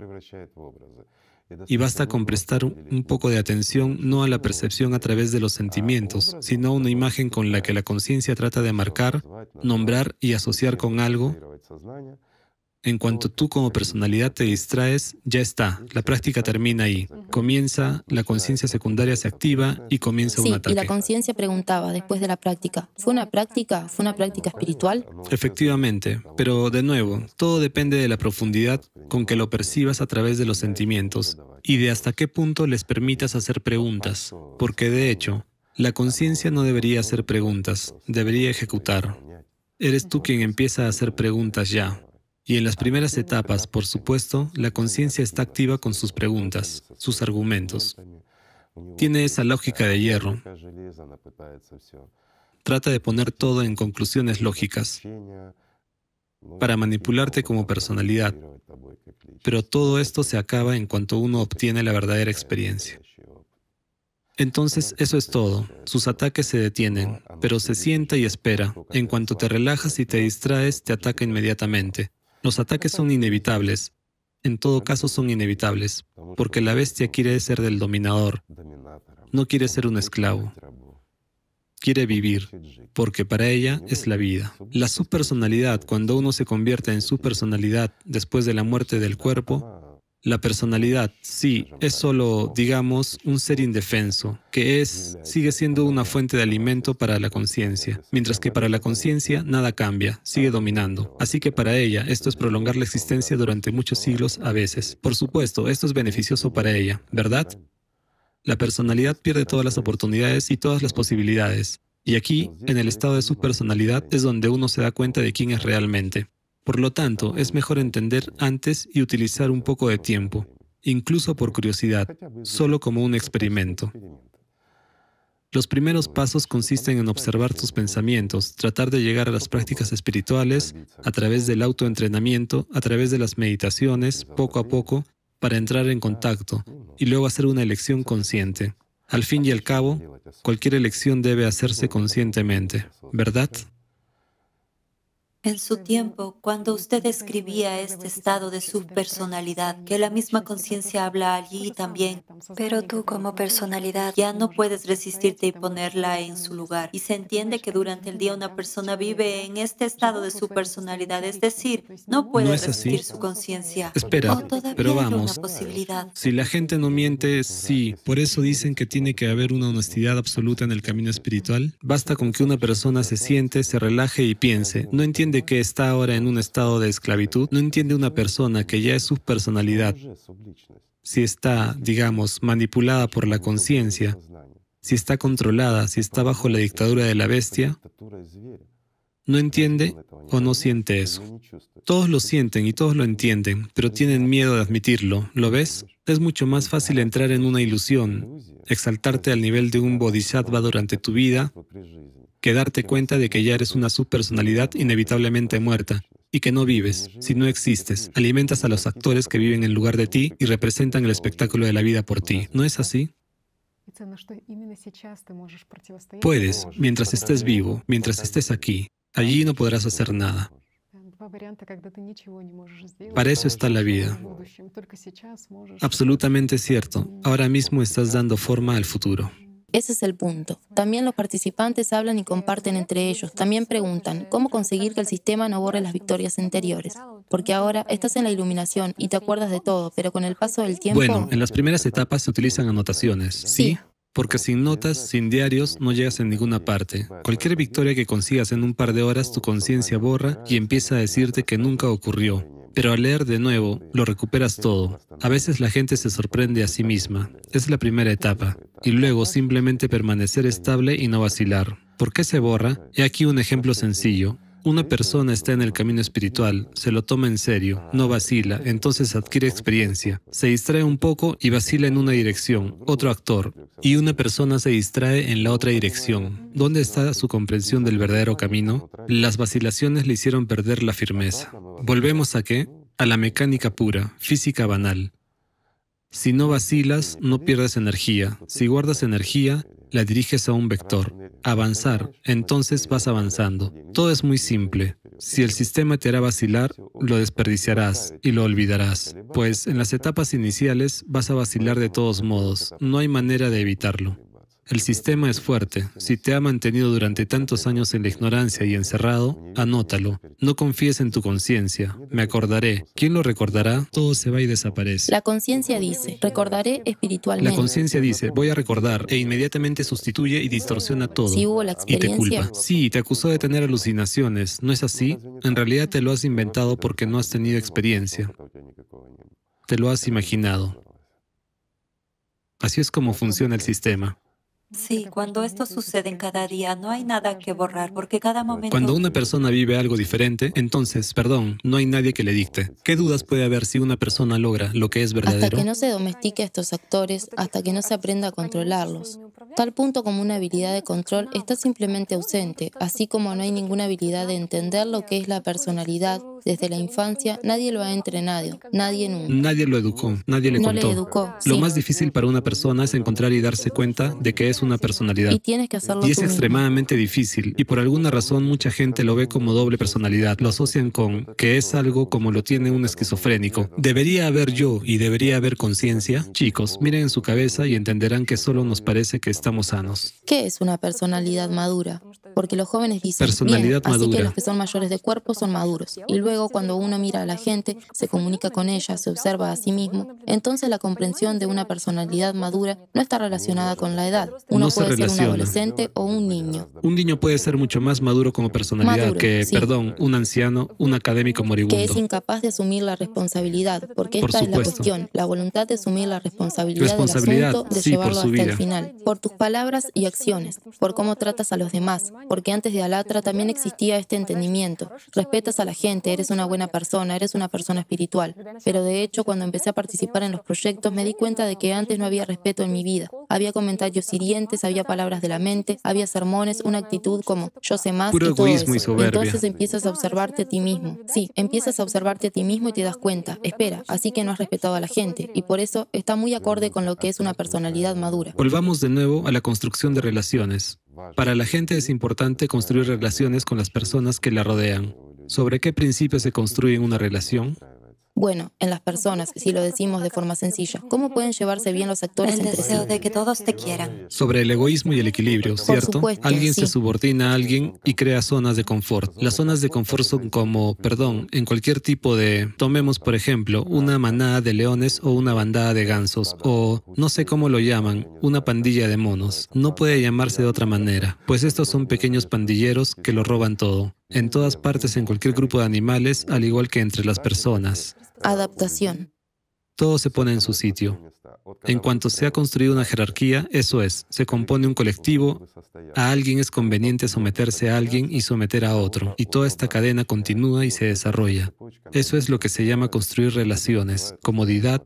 Y basta con prestar un poco de atención no a la percepción a través de los sentimientos, sino a una imagen con la que la conciencia trata de marcar, nombrar y asociar con algo en cuanto tú como personalidad te distraes, ya está, la práctica termina ahí. Comienza, la conciencia secundaria se activa y comienza un ataque. Y la conciencia preguntaba después de la práctica, ¿fue una práctica? ¿Fue una práctica espiritual? Efectivamente, pero de nuevo, todo depende de la profundidad con que lo percibas a través de los sentimientos y de hasta qué punto les permitas hacer preguntas, porque de hecho, la conciencia no debería hacer preguntas, debería ejecutar. Eres tú quien empieza a hacer preguntas ya, y en las primeras etapas, por supuesto, la conciencia está activa con sus preguntas, sus argumentos. Tiene esa lógica de hierro. Trata de poner todo en conclusiones lógicas para manipularte como personalidad. Pero todo esto se acaba en cuanto uno obtiene la verdadera experiencia. Entonces, eso es todo. Sus ataques se detienen, pero se sienta y espera. En cuanto te relajas y te distraes, te ataca inmediatamente. Los ataques son inevitables. En todo caso son inevitables, porque la bestia quiere ser del dominador, no quiere ser un esclavo. Quiere vivir, porque para ella es la vida. La subpersonalidad, cuando uno se convierte en subpersonalidad después de la muerte del cuerpo, la personalidad, sí, es solo, digamos, un ser indefenso, que es, sigue siendo una fuente de alimento para la conciencia, mientras que para la conciencia nada cambia, sigue dominando. Así que para ella esto es prolongar la existencia durante muchos siglos a veces. Por supuesto, esto es beneficioso para ella, ¿verdad? La personalidad pierde todas las oportunidades y todas las posibilidades. Y aquí, en el estado de su personalidad, es donde uno se da cuenta de quién es realmente. Por lo tanto, es mejor entender antes y utilizar un poco de tiempo, incluso por curiosidad, solo como un experimento. Los primeros pasos consisten en observar tus pensamientos, tratar de llegar a las prácticas espirituales a través del autoentrenamiento, a través de las meditaciones, poco a poco, para entrar en contacto y luego hacer una elección consciente. Al fin y al cabo, cualquier elección debe hacerse conscientemente, ¿verdad? En su tiempo, cuando usted escribía este estado de su personalidad, que la misma conciencia habla allí también, pero tú como personalidad ya no puedes resistirte y ponerla en su lugar. Y se entiende que durante el día una persona vive en este estado de su personalidad, es decir, no puede resistir su conciencia. Espera, pero vamos. Si la gente no miente, sí. Por eso dicen que tiene que haber una honestidad absoluta en el camino espiritual. Basta con que una persona se siente, se relaje y piense. No entiende que está ahora en un estado de esclavitud, no entiende una persona que ya es su personalidad. Si está, digamos, manipulada por la conciencia, si está controlada, si está bajo la dictadura de la bestia, no entiende o no siente eso. Todos lo sienten y todos lo entienden, pero tienen miedo de admitirlo. ¿Lo ves? Es mucho más fácil entrar en una ilusión, exaltarte al nivel de un bodhisattva durante tu vida que darte cuenta de que ya eres una subpersonalidad inevitablemente muerta y que no vives, si no existes. Alimentas a los actores que viven en lugar de ti y representan el espectáculo de la vida por ti. ¿No es así? Puedes, mientras estés vivo, mientras estés aquí. Allí no podrás hacer nada. Para eso está la vida. Absolutamente cierto. Ahora mismo estás dando forma al futuro. Ese es el punto. También los participantes hablan y comparten entre ellos. También preguntan, ¿cómo conseguir que el sistema no borre las victorias anteriores? Porque ahora estás en la iluminación y te acuerdas de todo, pero con el paso del tiempo... Bueno, en las primeras etapas se utilizan anotaciones, ¿sí? Porque sin notas, sin diarios, no llegas en ninguna parte. Cualquier victoria que consigas en un par de horas, tu conciencia borra y empieza a decirte que nunca ocurrió. Pero al leer de nuevo, lo recuperas todo. A veces la gente se sorprende a sí misma. Es la primera etapa. Y luego simplemente permanecer estable y no vacilar. ¿Por qué se borra? He aquí un ejemplo sencillo. Una persona está en el camino espiritual, se lo toma en serio, no vacila, entonces adquiere experiencia. Se distrae un poco y vacila en una dirección, otro actor, y una persona se distrae en la otra dirección. ¿Dónde está su comprensión del verdadero camino? Las vacilaciones le hicieron perder la firmeza. Volvemos a qué? A la mecánica pura, física banal. Si no vacilas, no pierdes energía. Si guardas energía, la diriges a un vector, avanzar, entonces vas avanzando. Todo es muy simple. Si el sistema te hará vacilar, lo desperdiciarás y lo olvidarás, pues en las etapas iniciales vas a vacilar de todos modos, no hay manera de evitarlo. El sistema es fuerte. Si te ha mantenido durante tantos años en la ignorancia y encerrado, anótalo. No confíes en tu conciencia. Me acordaré. ¿Quién lo recordará? Todo se va y desaparece. La conciencia dice, recordaré espiritualmente. La conciencia dice, voy a recordar, e inmediatamente sustituye y distorsiona todo. Si hubo la y te experiencia, culpa. Sí, te acusó de tener alucinaciones. ¿No es así? En realidad te lo has inventado porque no has tenido experiencia. Te lo has imaginado. Así es como funciona el sistema. Sí, cuando esto sucede en cada día, no hay nada que borrar, porque cada momento... Cuando una persona vive algo diferente, entonces, perdón, no hay nadie que le dicte. ¿Qué dudas puede haber si una persona logra lo que es hasta verdadero? que no se domestique a estos actores, hasta que no se aprenda a controlarlos. Tal punto como una habilidad de control está simplemente ausente, así como no hay ninguna habilidad de entender lo que es la personalidad. Desde la infancia nadie lo ha entrenado, nadie nunca. Nadie lo educó, nadie le No le contó. educó, Lo sí. más difícil para una persona es encontrar y darse cuenta de que es una personalidad. Y tienes que hacerlo Y es extremadamente difícil, y por alguna razón mucha gente lo ve como doble personalidad, lo asocian con que es algo como lo tiene un esquizofrénico. ¿Debería haber yo y debería haber conciencia? Chicos, miren en su cabeza y entenderán que solo nos parece que estamos sanos. ¿Qué es una personalidad madura? Porque los jóvenes dicen, Personalidad bien, así madura. que los que son mayores de cuerpo son maduros. Y luego cuando uno mira a la gente, se comunica con ella, se observa a sí mismo, entonces la comprensión de una personalidad madura no está relacionada con la edad. Uno No se puede ser un adolescente o un niño. Un niño puede ser mucho más maduro como personalidad Maduro, que, sí. perdón, un anciano, un académico que es moribundo. incapaz de asumir la responsabilidad, porque Por esta es la cuestión, la voluntad de asumir la responsabilidad, Responsabilidad, del asunto, de sí, llevarlo hasta el final, por tus palabras y acciones, por cómo tratas a los demás, porque antes de Alatra también existía este entendimiento, respetas a la gente, eres una buena persona, eres una persona espiritual, pero de hecho cuando empecé a participar en los proyectos me di cuenta de que antes no había respeto en mi vida, había comentarios hirientes, había palabras de la mente, había sermones, una actitud como yo sé más Puro y todo egoísmo y eso. soberbia. Entonces empiezas a observarte a ti mismo. Sí, empiezas a observarte a ti mismo y te das cuenta, espera, así que no has respetado a la gente. Y por eso está muy acorde con lo que es una personalidad madura. Volvamos de nuevo a la construcción de relaciones. Para la gente es importante construir relaciones con las personas que la rodean. ¿Sobre qué principios se construye una relación? Bueno, en las personas, si lo decimos de forma sencilla, ¿cómo pueden llevarse bien los actores El entre sí? deseo de que todos te quieran. Sobre el egoísmo y el equilibrio, ¿cierto? supuesto, alguien se subordina a alguien y crea zonas de confort. Las zonas de confort son como, perdón, en cualquier tipo de... Tomemos, por ejemplo, una manada de leones o una bandada de gansos, o no sé cómo lo llaman, una pandilla de monos. No puede llamarse de otra manera, pues estos son pequeños pandilleros que lo roban todo. En todas partes, en cualquier grupo de animales, al igual que entre las personas. Adaptación. Todo se pone en su sitio. En cuanto se ha construido una jerarquía, eso es, se compone un colectivo, a alguien es conveniente someterse a alguien y someter a otro, y toda esta cadena continúa y se desarrolla. Eso es lo que se llama construir relaciones, comodidad,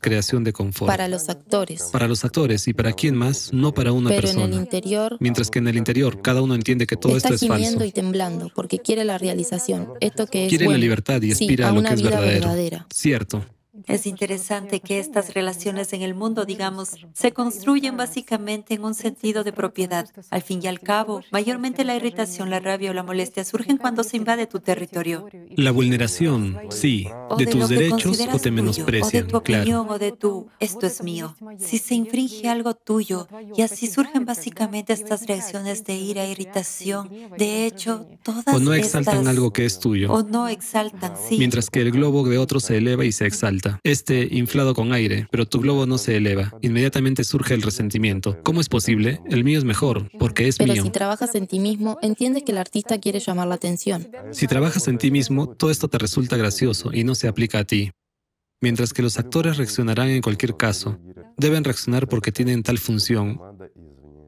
creación de confort. Para los actores. Para los actores y para quién más, no para una Pero en el persona. interior Mientras que en el interior cada uno entiende que todo está esto es falso. y temblando porque quiere la realización. Esto que es Quiere la bueno. libertad y Sí, aspira a a lo que es vida verdadero. verdadera. Cierto. Es interesante que estas relaciones en el mundo, digamos, se construyen básicamente en un sentido de propiedad. Al fin y al cabo, mayormente la irritación, la rabia o la molestia surgen cuando se invade tu territorio. La vulneración, sí, de, tus derechos o te menosprecian, o de tu opinión o de tu esto es mío. Si se infringe algo tuyo y así surgen básicamente estas reacciones de ira, irritación, de hecho, todas o no exaltan algo que es tuyo. O no exaltan, sí. Mientras que el globo de otro se eleva y se exalta. Este inflado con aire, pero tu globo no se eleva. Inmediatamente surge el resentimiento. ¿Cómo es posible? El mío es mejor, porque es mío. Pero si trabajas en ti mismo, entiendes que el artista quiere llamar la atención. Si trabajas en ti mismo, todo esto te resulta gracioso y no se aplica a ti. Mientras que los actores reaccionarán en cualquier caso, deben reaccionar porque tienen tal función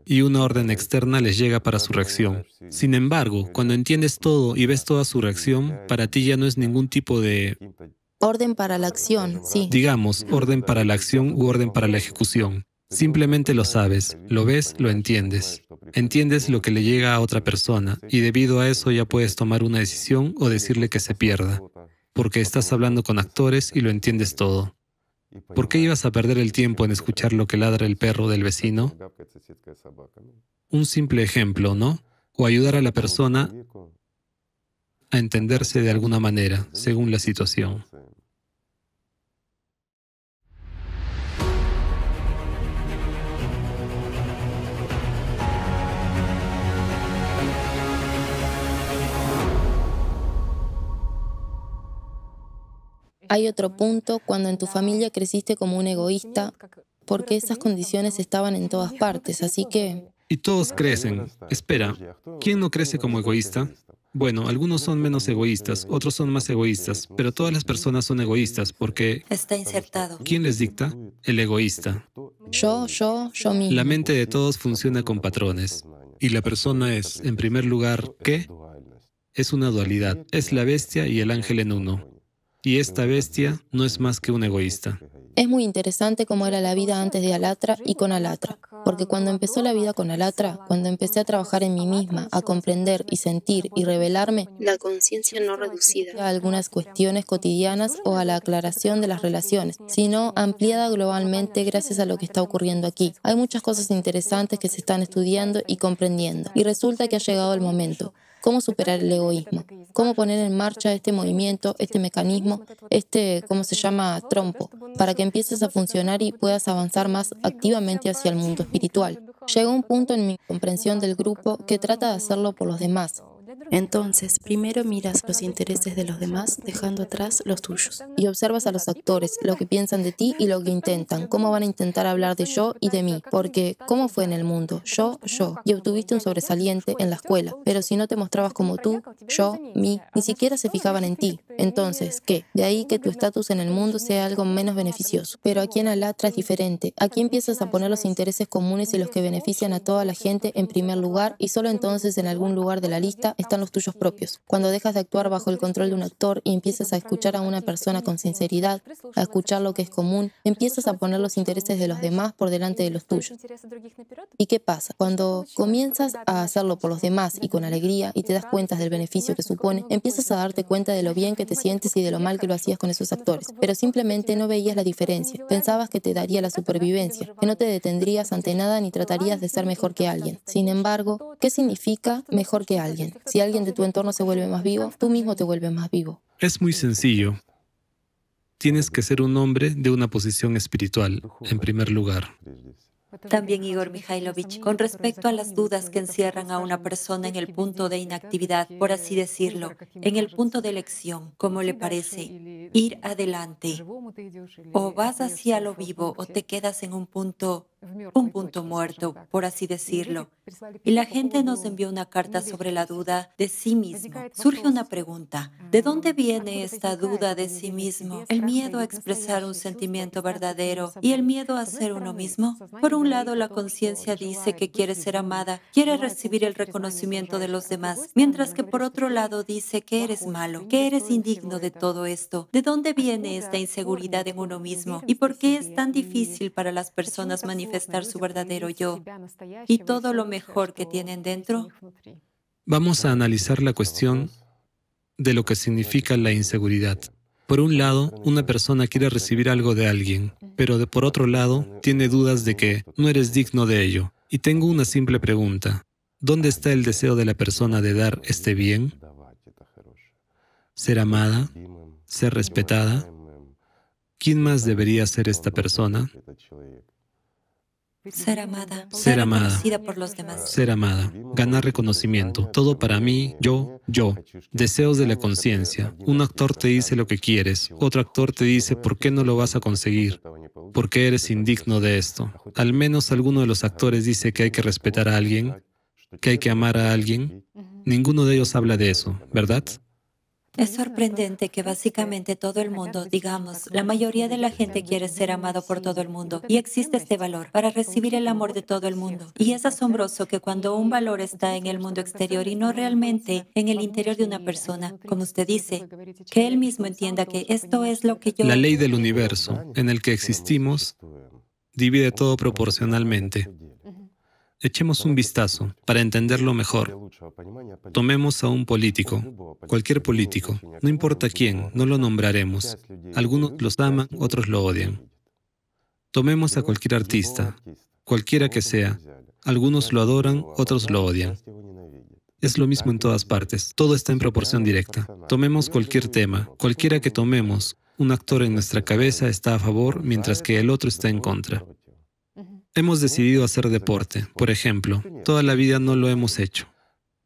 y una orden externa les llega para su reacción. Sin embargo, cuando entiendes todo y ves toda su reacción, para ti ya no es ningún tipo de... Orden para la acción, sí. Digamos, orden para la acción u orden para la ejecución. Simplemente lo sabes, lo ves, lo entiendes. Entiendes lo que le llega a otra persona y debido a eso ya puedes tomar una decisión o decirle que se pierda, porque estás hablando con actores y lo entiendes todo. ¿Por qué ibas a perder el tiempo en escuchar lo que ladra el perro del vecino? Un simple ejemplo, ¿no? O ayudar a la persona a entenderse de alguna manera, según la situación. Hay otro punto cuando en tu familia creciste como un egoísta, porque esas condiciones estaban en todas partes, así que... Y todos crecen. Espera, ¿quién no crece como egoísta? Bueno, algunos son menos egoístas, otros son más egoístas, pero todas las personas son egoístas porque... Está insertado. ¿Quién les dicta? El egoísta. Yo, yo, yo mismo. La mente de todos funciona con patrones. Y la persona es, en primer lugar, ¿qué? Es una dualidad. Es la bestia y el ángel en uno. Y esta bestia no es más que un egoísta. Es muy interesante cómo era la vida antes de Alatra y con Alatra, porque cuando empezó la vida con Alatra, cuando empecé a trabajar en mí misma, a comprender y sentir y revelarme, la conciencia no reducida a algunas cuestiones cotidianas o a la aclaración de las relaciones, sino ampliada globalmente gracias a lo que está ocurriendo aquí. Hay muchas cosas interesantes que se están estudiando y comprendiendo, y resulta que ha llegado el momento cómo superar el egoísmo, cómo poner en marcha este movimiento, este mecanismo, este, ¿cómo se llama?, trompo, para que empieces a funcionar y puedas avanzar más activamente hacia el mundo espiritual. Llega un punto en mi comprensión del grupo que trata de hacerlo por los demás, entonces, primero miras los intereses de los demás, dejando atrás los tuyos. Y observas a los actores, lo que piensan de ti y lo que intentan, cómo van a intentar hablar de yo y de mí. Porque, ¿cómo fue en el mundo? Yo, yo. Y obtuviste un sobresaliente en la escuela. Pero si no te mostrabas como tú, yo, mí, ni siquiera se fijaban en ti. Entonces, ¿qué? De ahí que tu estatus en el mundo sea algo menos beneficioso. Pero aquí en Alatra es diferente. Aquí empiezas a poner los intereses comunes y los que benefician a toda la gente en primer lugar y solo entonces en algún lugar de la lista están los tuyos propios. Cuando dejas de actuar bajo el control de un actor y empiezas a escuchar a una persona con sinceridad, a escuchar lo que es común, empiezas a poner los intereses de los demás por delante de los tuyos. ¿Y qué pasa? Cuando comienzas a hacerlo por los demás y con alegría y te das cuenta del beneficio que supone, empiezas a darte cuenta de lo bien que te sientes y de lo mal que lo hacías con esos actores. Pero simplemente no veías la diferencia. Pensabas que te daría la supervivencia, que no te detendrías ante nada ni tratarías de ser mejor que alguien. Sin embargo, ¿qué significa mejor que alguien? Si alguien de tu entorno se vuelve más vivo, tú mismo te vuelves más vivo. Es muy sencillo. Tienes que ser un hombre de una posición espiritual, en primer lugar. También Igor Mikhailovich, con respecto a las dudas que encierran a una persona en el punto de inactividad, por así decirlo, en el punto de elección, como le parece, ir adelante, o vas hacia lo vivo o te quedas en un punto un punto muerto, por así decirlo. Y la gente nos envió una carta sobre la duda de sí mismo. Surge una pregunta, ¿de dónde viene esta duda de sí mismo? El miedo a expresar un sentimiento verdadero y el miedo a ser uno mismo. Por un lado, la conciencia dice que quiere ser amada, quiere recibir el reconocimiento de los demás, mientras que por otro lado dice que eres malo, que eres indigno de todo esto. ¿De dónde viene esta inseguridad en uno mismo? ¿Y por qué es tan difícil para las personas manifestar manifestar su verdadero yo y todo lo mejor que tienen dentro? Vamos a analizar la cuestión de lo que significa la inseguridad. Por un lado, una persona quiere recibir algo de alguien, pero de por otro lado, tiene dudas de que no eres digno de ello. Y tengo una simple pregunta. ¿Dónde está el deseo de la persona de dar este bien? ¿Ser amada? ¿Ser respetada? ¿Quién más debería ser esta persona? Ser amada. Ser amada. por los demás. Ser amada. Ganar reconocimiento. Todo para mí, yo, yo. Deseos de la conciencia. Un actor te dice lo que quieres. Otro actor te dice por qué no lo vas a conseguir. ¿Por qué eres indigno de esto? Al menos alguno de los actores dice que hay que respetar a alguien, que hay que amar a alguien. Ninguno de ellos habla de eso, ¿verdad? Es sorprendente que básicamente todo el mundo, digamos, la mayoría de la gente quiere ser amado por todo el mundo y existe este valor para recibir el amor de todo el mundo. Y es asombroso que cuando un valor está en el mundo exterior y no realmente en el interior de una persona, como usted dice, que él mismo entienda que esto es lo que yo... La ley del universo en el que existimos divide todo proporcionalmente. Echemos un vistazo para entenderlo mejor. Tomemos a un político, cualquier político, no importa quién, no lo nombraremos. Algunos los aman, otros lo odian. Tomemos a cualquier artista, cualquiera que sea. Algunos lo adoran, otros lo odian. Es lo mismo en todas partes. Todo está en proporción directa. Tomemos cualquier tema, cualquiera que tomemos. Un actor en nuestra cabeza está a favor mientras que el otro está en contra. Hemos decidido hacer deporte, por ejemplo. Toda la vida no lo hemos hecho.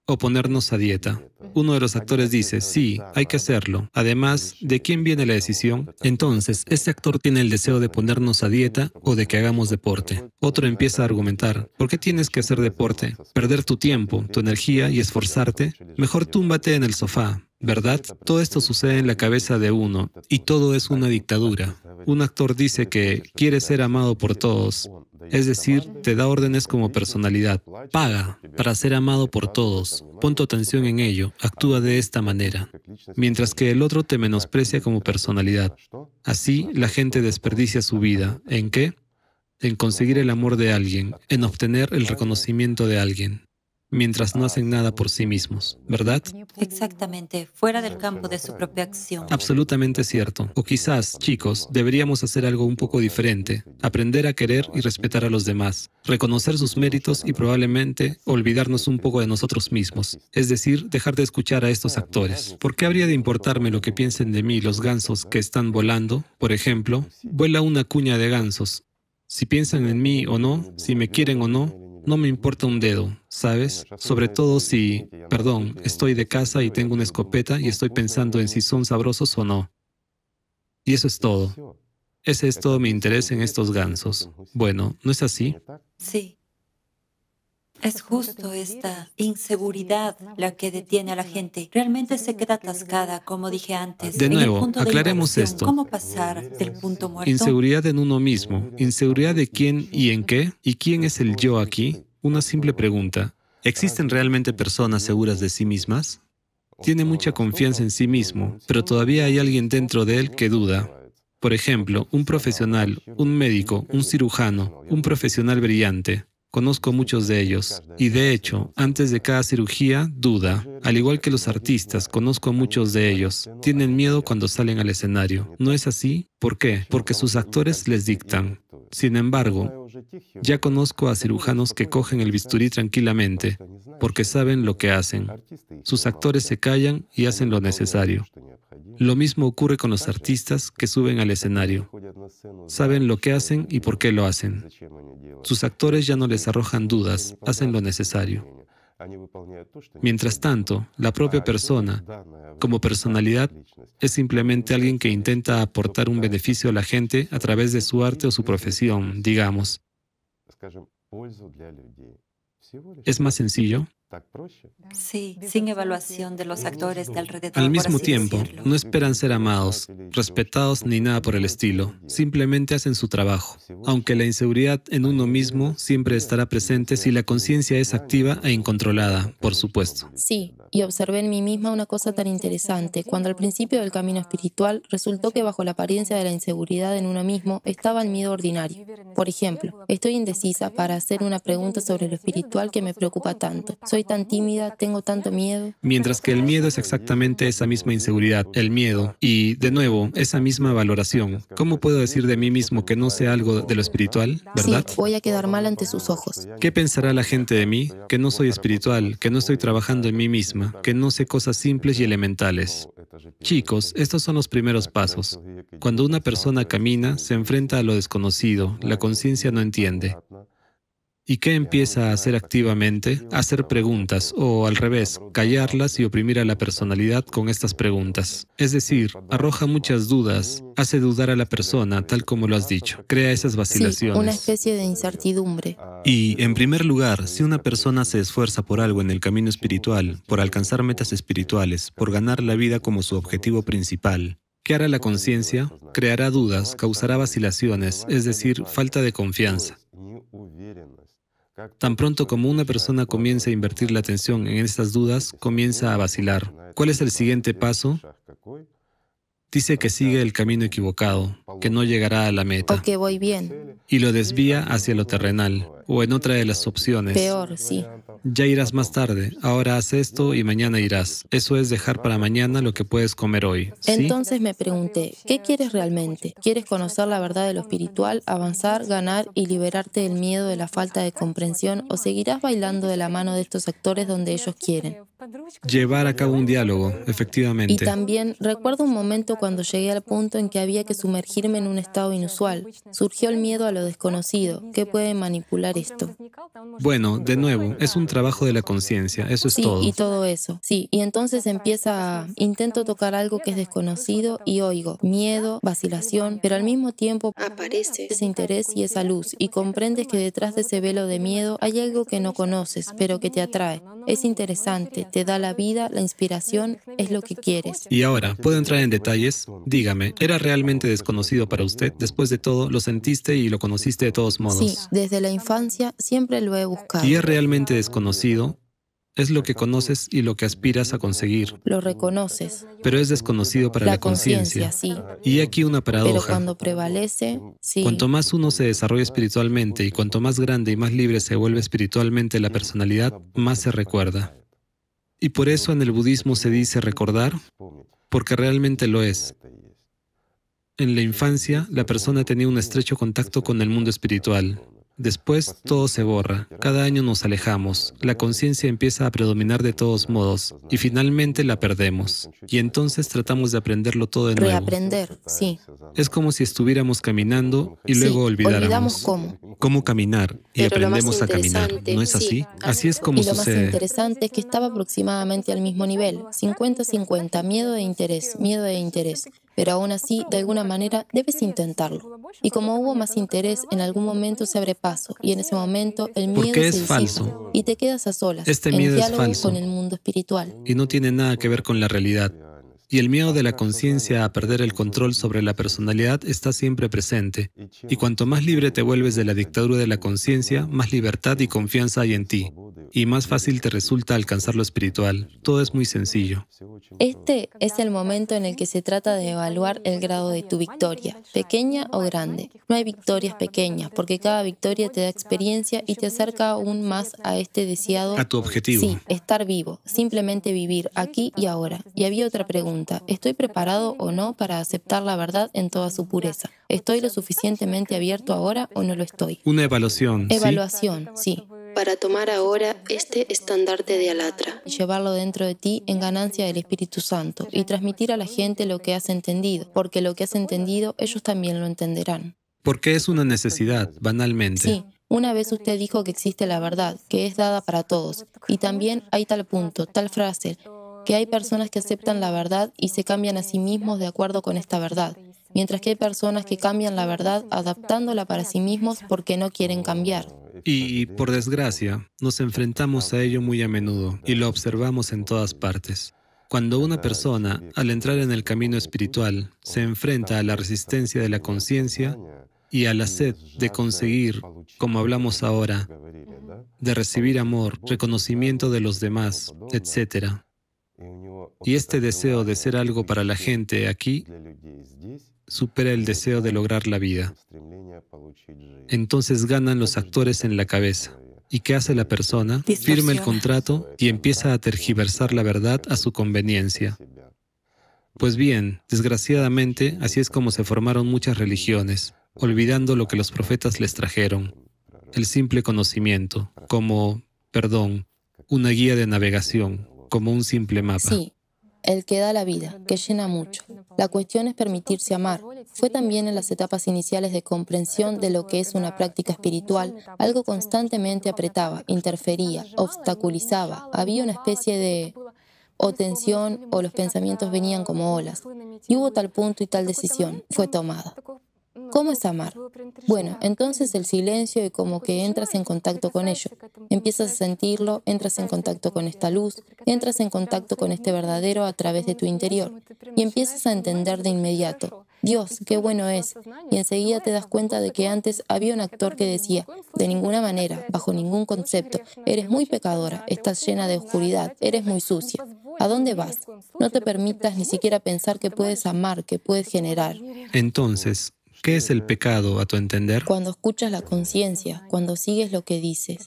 O ponernos a dieta. Uno de los actores dice, sí, hay que hacerlo. Además, ¿de quién viene la decisión? Entonces, este actor tiene el deseo de ponernos a dieta o de que hagamos deporte. Otro empieza a argumentar, ¿por qué tienes que hacer deporte? ¿Perder tu tiempo, tu energía y esforzarte? Mejor túmbate en el sofá, ¿verdad? Todo esto sucede en la cabeza de uno y todo es una dictadura. Un actor dice que quiere ser amado por todos, es decir, te da órdenes como personalidad. Paga para ser amado por todos. Pon tu atención en ello. Actúa de esta manera. Mientras que el otro te menosprecia como personalidad. Así, la gente desperdicia su vida. ¿En qué? En conseguir el amor de alguien, en obtener el reconocimiento de alguien mientras no hacen nada por sí mismos, ¿verdad? Exactamente, fuera del campo de su propia acción. Absolutamente cierto. O quizás, chicos, deberíamos hacer algo un poco diferente, aprender a querer y respetar a los demás, reconocer sus méritos y probablemente olvidarnos un poco de nosotros mismos, es decir, dejar de escuchar a estos actores. ¿Por qué habría de importarme lo que piensen de mí los gansos que están volando? Por ejemplo, vuela una cuña de gansos. Si piensan en mí o no, si me quieren o no, no me importa un dedo, ¿sabes? Sobre todo si, perdón, estoy de casa y tengo una escopeta y estoy pensando en si son sabrosos o no. Y eso es todo. Ese es todo mi interés en estos gansos. Bueno, ¿no es así? Sí. Es justo esta inseguridad la que detiene a la gente. Realmente se queda atascada, como dije antes. De nuevo, aclaremos esto. ¿Cómo pasar del punto muerto? Inseguridad en uno mismo. ¿Inseguridad de quién y en qué? ¿Y quién es el yo aquí? Una simple pregunta. ¿Existen realmente personas seguras de sí mismas? Tiene mucha confianza en sí mismo, pero todavía hay alguien dentro de él que duda. Por ejemplo, un profesional, un médico, un cirujano, un profesional brillante. Conozco muchos de ellos. Y de hecho, antes de cada cirugía, duda. Al igual que los artistas, conozco muchos de ellos. Tienen miedo cuando salen al escenario. ¿No es así? ¿Por qué? Porque sus actores les dictan. Sin embargo, ya conozco a cirujanos que cogen el bisturí tranquilamente, porque saben lo que hacen. Sus actores se callan y hacen lo necesario. Lo mismo ocurre con los artistas que suben al escenario. Saben lo que hacen y por qué lo hacen. Sus actores ya no les arrojan dudas, hacen lo necesario. Mientras tanto, la propia persona, como personalidad, es simplemente alguien que intenta aportar un beneficio a la gente a través de su arte o su profesión, digamos. ¿Es más sencillo? Sí, sin evaluación de los actores de alrededor. Al mismo tiempo, no esperan ser amados, respetados ni nada por el estilo. Simplemente hacen su trabajo. Aunque la inseguridad en uno mismo siempre estará presente si la conciencia es activa e incontrolada, por supuesto. Sí, y observé en mí misma una cosa tan interesante, cuando al principio del camino espiritual resultó que bajo la apariencia de la inseguridad en uno mismo estaba el miedo ordinario. Por ejemplo, estoy indecisa para hacer una pregunta sobre lo espiritual que me preocupa tanto. Soy tan tímida, tengo tanto miedo. Mientras que el miedo es exactamente esa misma inseguridad, el miedo, y de nuevo, esa misma valoración. ¿Cómo puedo decir de mí mismo que no sé algo de lo espiritual, verdad? Sí, voy a quedar mal ante sus ojos. ¿Qué pensará la gente de mí? Que no soy espiritual, que no estoy trabajando en mí que no sé cosas simples y elementales. Chicos, estos son los primeros pasos. Cuando una persona camina, se enfrenta a lo desconocido, la conciencia no entiende. ¿Y qué empieza a hacer activamente? Hacer preguntas o, al revés, callarlas y oprimir a la personalidad con estas preguntas. Es decir, arroja muchas dudas, hace dudar a la persona, tal como lo has dicho, crea esas vacilaciones. Sí, una especie de incertidumbre. Y, en primer lugar, si una persona se esfuerza por algo en el camino espiritual, por alcanzar metas espirituales, por ganar la vida como su objetivo principal, ¿Qué hará la conciencia? Creará dudas, causará vacilaciones, es decir, falta de confianza. Tan pronto como una persona comienza a invertir la atención en estas dudas, comienza a vacilar. ¿Cuál es el siguiente paso? Dice que sigue el camino equivocado, que no llegará a la meta. O que voy bien. Y lo desvía hacia lo terrenal, o en otra de las opciones. Peor, sí. Ya irás más tarde, ahora haz esto y mañana irás. Eso es dejar para mañana lo que puedes comer hoy. Entonces me pregunté, ¿qué quieres realmente? ¿Quieres conocer la verdad de lo espiritual, avanzar, ganar y liberarte del miedo de la falta de comprensión o seguirás bailando de la mano de estos actores donde ellos quieren? Llevar a cabo un diálogo, efectivamente. Y también recuerdo un momento cuando llegué al punto en que había que sumergirme en un estado inusual. Surgió el miedo a lo desconocido. ¿Qué puede manipular esto? Bueno, de nuevo, es un trabajo de la conciencia, eso es todo. Sí, y todo eso. Sí, y entonces empieza a... Intento tocar algo que es desconocido y oigo miedo, vacilación, pero al mismo tiempo aparece ese interés y esa luz y comprendes que detrás de ese velo de miedo hay algo que no conoces, pero que te atrae. Es interesante, te da la vida, la inspiración, es lo que quieres. Y ahora, ¿puedo entrar en detalles? Dígame, ¿era realmente desconocido para usted? Después de todo, lo sentiste y lo conociste de todos modos. Sí, desde la infancia siempre lo he buscado. ¿Y es realmente desconocido? Es lo que conoces y lo que aspiras a conseguir. Lo reconoces. Pero es desconocido para la, conciencia. Sí. Y aquí una paradoja. Pero cuando prevalece, sí. Cuanto más uno se desarrolla espiritualmente y cuanto más grande y más libre se vuelve espiritualmente la personalidad, más se recuerda. Y por eso en el budismo se dice recordar, porque realmente lo es. En la infancia, la persona tenía un estrecho contacto con el mundo espiritual. Después todo se borra, cada año nos alejamos, la conciencia empieza a predominar de todos modos y finalmente la perdemos. Y entonces tratamos de aprenderlo todo de nuevo. Reaprender, sí. Es como si estuviéramos caminando y luego olvidáramos. Olvidamos cómo. Cómo caminar y aprendemos a caminar. ¿No es así? Así es como y lo sucede. más interesante es que estaba aproximadamente al mismo nivel, 50-50, miedo e interés, miedo e interés pero aún así, de alguna manera, debes intentarlo. Y como hubo más interés, en algún momento se abre paso, y en ese momento el miedo Porque es se falso. y te quedas a solas, Este en miedo es diálogo falso. con el mundo espiritual. y no tiene nada que ver con la realidad. Y el miedo de la conciencia a perder el control sobre la personalidad está siempre presente. Y cuanto más libre te vuelves de la dictadura de la conciencia, más libertad y confianza hay en ti. Y más fácil te resulta alcanzar lo espiritual. Todo es muy sencillo. Este es el momento en el que se trata de evaluar el grado de tu victoria, pequeña o grande. No hay victorias pequeñas, porque cada victoria te da experiencia y te acerca aún más a este deseado... A tu objetivo. Sí, estar vivo, simplemente vivir aquí y ahora. Y había otra pregunta. ¿Estoy preparado o no para aceptar la verdad en toda su pureza? ¿Estoy lo suficientemente abierto ahora o no lo estoy? Una evaluación. ¿sí? Evaluación, sí. Para tomar ahora este estandarte de Alatra y llevarlo dentro de ti en ganancia del Espíritu Santo y transmitir a la gente lo que has entendido, porque lo que has entendido ellos también lo entenderán. Porque es una necesidad, banalmente. Sí, una vez usted dijo que existe la verdad, que es dada para todos, y también hay tal punto, tal frase, que hay personas que aceptan la verdad y se cambian a sí mismos de acuerdo con esta verdad, mientras que hay personas que cambian la verdad adaptándola para sí mismos porque no quieren cambiar. Y, por desgracia, nos enfrentamos a ello muy a menudo y lo observamos en todas partes. Cuando una persona, al entrar en el camino espiritual, se enfrenta a la resistencia de la conciencia y a la sed de conseguir, como hablamos ahora, de recibir amor, reconocimiento de los demás, etc., Y este deseo de ser algo para la gente aquí supera el deseo de lograr la vida. Entonces ganan los actores en la cabeza. ¿Y qué hace la persona? Firma el contrato y empieza a tergiversar la verdad a su conveniencia. Pues bien, desgraciadamente, así es como se formaron muchas religiones, olvidando lo que los profetas les trajeron, el simple conocimiento, como, perdón, una guía de navegación, como un simple mapa. Sí, el que da la vida, que llena mucho. La cuestión es permitirse amar. Fue también en las etapas iniciales de comprensión de lo que es una práctica espiritual, algo constantemente apretaba, interfería, obstaculizaba. Había una especie de o tensión o los pensamientos venían como olas. Y hubo tal punto y tal decisión, fue tomada. ¿Cómo es amar? Bueno, entonces el silencio y como que entras en contacto con ello. Empiezas a sentirlo, entras en contacto con esta luz, entras en contacto con este verdadero a través de tu interior y empiezas a entender de inmediato. Dios, qué bueno es. Y enseguida te das cuenta de que antes había un actor que decía, de ninguna manera, bajo ningún concepto, eres muy pecadora, estás llena de oscuridad, eres muy sucia. ¿A dónde vas? No te permitas ni siquiera pensar que puedes amar, que puedes generar. Entonces, ¿Qué es el pecado a tu entender? Cuando escuchas la conciencia, cuando sigues lo que dices.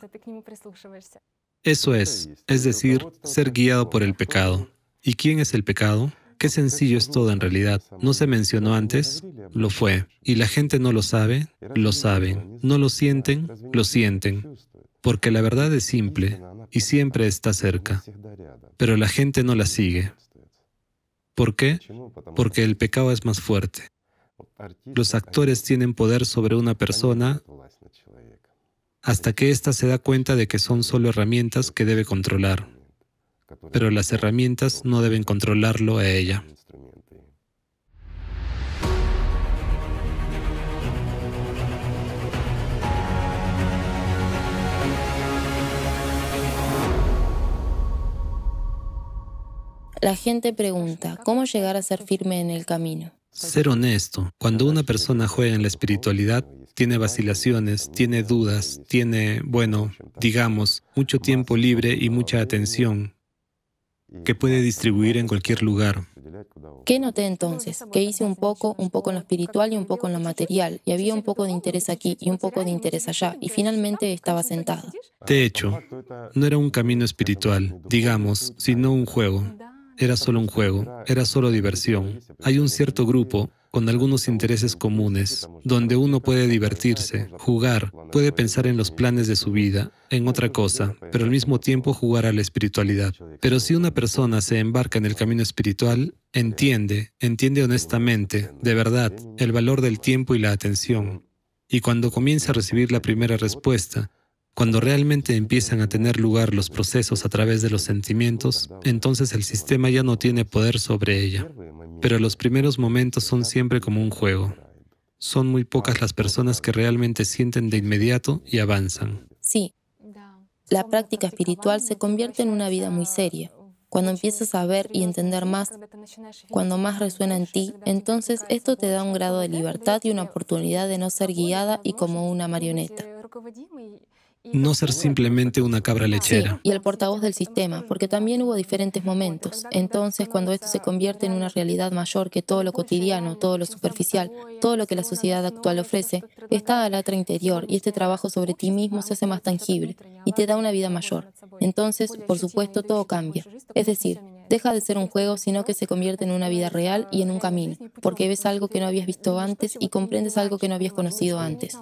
Eso es, es decir, ser guiado por el pecado. ¿Y quién es el pecado? Qué sencillo es todo en realidad. ¿No se mencionó antes? Lo fue. ¿Y la gente no lo sabe? Lo saben. ¿No lo sienten? Lo sienten. Porque la verdad es simple y siempre está cerca. Pero la gente no la sigue. ¿Por qué? Porque el pecado es más fuerte. Los actores tienen poder sobre una persona hasta que ésta se da cuenta de que son solo herramientas que debe controlar, pero las herramientas no deben controlarlo a ella. La gente pregunta, ¿cómo llegar a ser firme en el camino? Ser honesto. Cuando una persona juega en la espiritualidad, tiene vacilaciones, tiene dudas, tiene, bueno, digamos, mucho tiempo libre y mucha atención que puede distribuir en cualquier lugar. ¿Qué noté entonces? Que hice un poco, un poco en lo espiritual y un poco en lo material, y había un poco de interés aquí y un poco de interés allá, y finalmente estaba sentado. De hecho, no era un camino espiritual, digamos, sino un juego. Era solo un juego, era solo diversión. Hay un cierto grupo con algunos intereses comunes, donde uno puede divertirse, jugar, puede pensar en los planes de su vida, en otra cosa, pero al mismo tiempo jugar a la espiritualidad. Pero si una persona se embarca en el camino espiritual, entiende, entiende honestamente, de verdad, el valor del tiempo y la atención. Y cuando comienza a recibir la primera respuesta, cuando realmente empiezan a tener lugar los procesos a través de los sentimientos, entonces el sistema ya no tiene poder sobre ella. Pero los primeros momentos son siempre como un juego. Son muy pocas las personas que realmente sienten de inmediato y avanzan. Sí, la práctica espiritual se convierte en una vida muy seria. Cuando empiezas a ver y entender más, cuando más resuena en ti, entonces esto te da un grado de libertad y una oportunidad de no ser guiada y como una marioneta no ser simplemente una cabra lechera. y el portavoz del sistema, porque también hubo diferentes momentos. Entonces, cuando esto se convierte en una realidad mayor que todo lo cotidiano, todo lo superficial, todo lo que la sociedad actual ofrece, está al otro interior y este trabajo sobre ti mismo se hace más tangible y te da una vida mayor. Entonces, por supuesto, todo cambia. Es decir, deja de ser un juego, sino que se convierte en una vida real y en un camino, porque ves algo que no habías visto antes y comprendes algo que no habías conocido antes.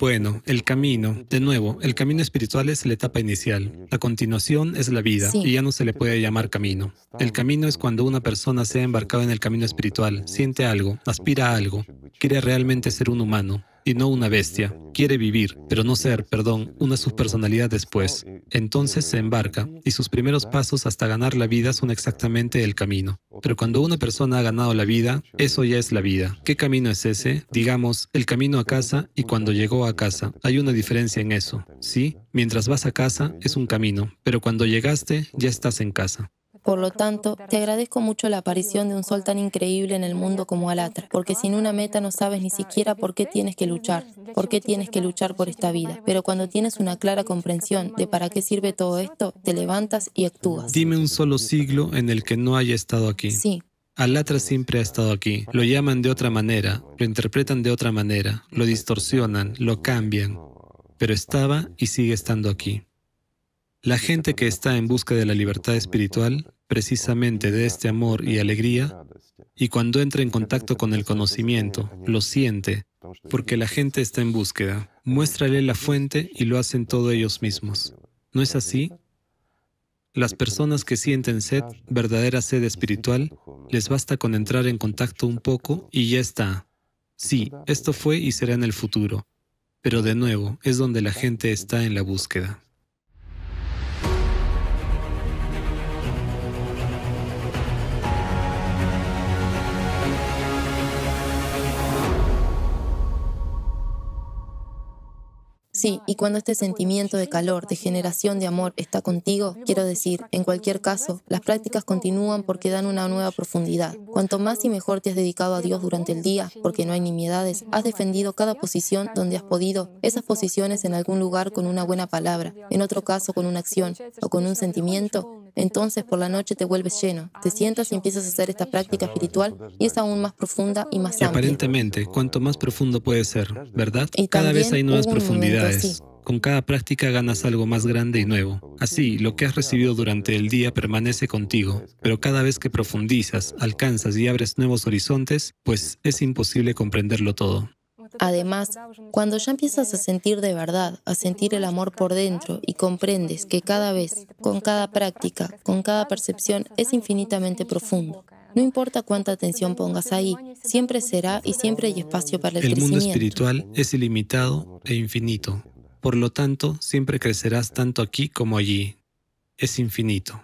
Bueno, el camino, de nuevo, el camino espiritual es la etapa inicial. La continuación es la vida y ya no se le puede llamar camino. El camino es cuando una persona se ha embarcado en el camino espiritual, siente algo, aspira a algo, quiere realmente ser un humano y no una bestia. Quiere vivir, pero no ser, perdón, una subpersonalidad después. Entonces se embarca y sus primeros pasos hasta ganar la vida son exactamente el camino. Pero cuando una persona ha ganado la vida, eso ya es la vida. ¿Qué camino es ese? Digamos, el camino a casa y cuando llegó a casa. Hay una diferencia en eso. Sí, mientras vas a casa es un camino, pero cuando llegaste ya estás en casa. Por lo tanto, te agradezco mucho la aparición de un sol tan increíble en el mundo como Alatra, porque sin una meta no sabes ni siquiera por qué tienes que luchar, por qué tienes que luchar por esta vida. Pero cuando tienes una clara comprensión de para qué sirve todo esto, te levantas y actúas. Dime un solo siglo en el que no haya estado aquí. Sí. Alatra siempre ha estado aquí. Lo llaman de otra manera, lo interpretan de otra manera, lo distorsionan, lo cambian, pero estaba y sigue estando aquí. La gente que está en busca de la libertad espiritual, precisamente de este amor y alegría, y cuando entra en contacto con el conocimiento, lo siente, porque la gente está en búsqueda. Muéstrale la fuente y lo hacen todo ellos mismos. ¿No es así? Las personas que sienten sed, verdadera sed espiritual, les basta con entrar en contacto un poco y ya está. Sí, esto fue y será en el futuro. Pero de nuevo, es donde la gente está en la búsqueda. Sí, y cuando este sentimiento de calor, de generación de amor está contigo, quiero decir, en cualquier caso, las prácticas continúan porque dan una nueva profundidad. Cuanto más y mejor te has dedicado a Dios durante el día, porque no hay nimiedades, has defendido cada posición donde has podido, esas posiciones en algún lugar con una buena palabra, en otro caso con una acción o con un sentimiento, entonces por la noche te vuelves lleno, te sientas y empiezas a hacer esta práctica espiritual y es aún más profunda y más amplia. aparentemente, cuanto más profundo puede ser, ¿verdad? Cada vez hay nuevas profundidades. Con cada práctica ganas algo más grande y nuevo. Así, lo que has recibido durante el día permanece contigo, pero cada vez que profundizas, alcanzas y abres nuevos horizontes, pues es imposible comprenderlo todo. Además, cuando ya empiezas a sentir de verdad, a sentir el amor por dentro y comprendes que cada vez, con cada práctica, con cada percepción, es infinitamente profundo. No importa cuánta atención pongas ahí, siempre será y siempre hay espacio para el, el crecimiento. El mundo espiritual es ilimitado e infinito. Por lo tanto, siempre crecerás tanto aquí como allí. Es infinito.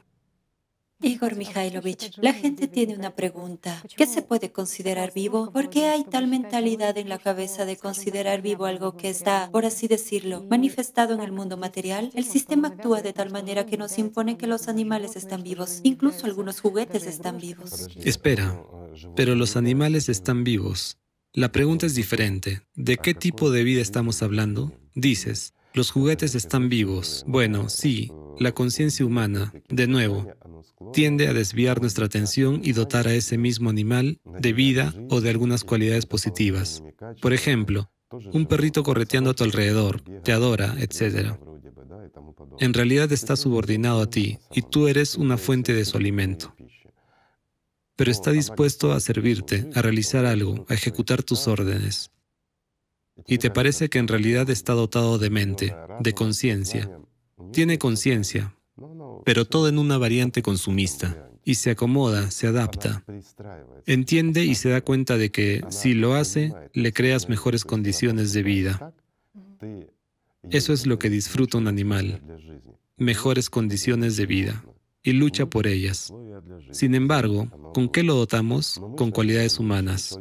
Igor Mikhailovich, la gente tiene una pregunta. ¿Qué se puede considerar vivo? ¿Por qué hay tal mentalidad en la cabeza de considerar vivo algo que está, por así decirlo, manifestado en el mundo material? El sistema actúa de tal manera que nos impone que los animales están vivos. Incluso algunos juguetes están vivos. Espera, pero los animales están vivos. La pregunta es diferente. ¿De qué tipo de vida estamos hablando? Dices, los juguetes están vivos. Bueno, sí, la conciencia humana, de nuevo, tiende a desviar nuestra atención y dotar a ese mismo animal de vida o de algunas cualidades positivas. Por ejemplo, un perrito correteando a tu alrededor, te adora, etc. En realidad está subordinado a ti y tú eres una fuente de su alimento. Pero está dispuesto a servirte, a realizar algo, a ejecutar tus órdenes. Y te parece que en realidad está dotado de mente, de conciencia. Tiene conciencia, pero todo en una variante consumista. Y se acomoda, se adapta. Entiende y se da cuenta de que si lo hace, le creas mejores condiciones de vida. Eso es lo que disfruta un animal, mejores condiciones de vida, y lucha por ellas. Sin embargo, ¿con qué lo dotamos? Con cualidades humanas.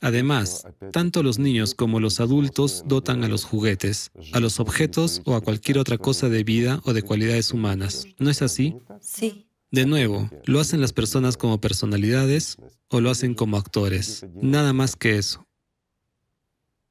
Además, tanto los niños como los adultos dotan a los juguetes, a los objetos o a cualquier otra cosa de vida o de cualidades humanas. ¿No es así? Sí. De nuevo, lo hacen las personas como personalidades o lo hacen como actores. Nada más que eso.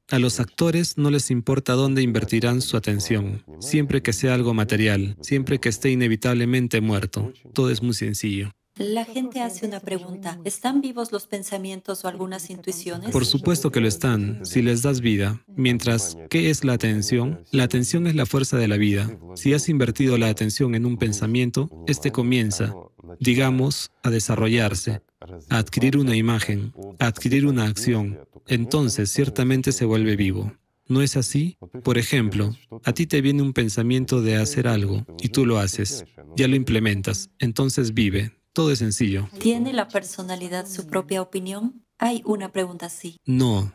A los actores no les importa dónde invertirán su atención, siempre que sea algo material, siempre que esté inevitablemente muerto. Todo es muy sencillo. La gente hace una pregunta. ¿Están vivos los pensamientos o algunas intuiciones? Por supuesto que lo están, si les das vida. Mientras, ¿qué es la atención? La atención es la fuerza de la vida. Si has invertido la atención en un pensamiento, este comienza, digamos, a desarrollarse, a adquirir una imagen, a adquirir una acción. Entonces, ciertamente se vuelve vivo. ¿No es así? Por ejemplo, a ti te viene un pensamiento de hacer algo y tú lo haces, ya lo implementas, entonces vive, todo es sencillo. ¿Tiene la personalidad su propia opinión? Hay una pregunta así. No.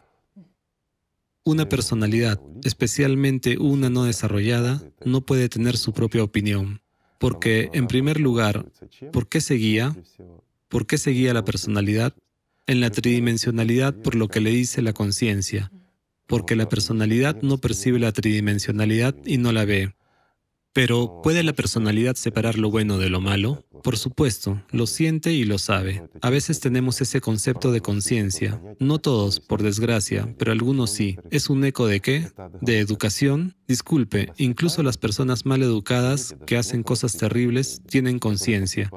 Una personalidad, especialmente una no desarrollada, no puede tener su propia opinión. Porque, en primer lugar, ¿por qué seguía? ¿Por qué seguía la personalidad? En la tridimensionalidad por lo que le dice la conciencia. Porque la personalidad no percibe la tridimensionalidad y no la ve. Pero ¿puede la personalidad separar lo bueno de lo malo? Por supuesto, lo siente y lo sabe. A veces tenemos ese concepto de conciencia. No todos, por desgracia, pero algunos sí. ¿Es un eco de qué? ¿De educación? Disculpe, incluso las personas mal educadas que hacen cosas terribles tienen conciencia.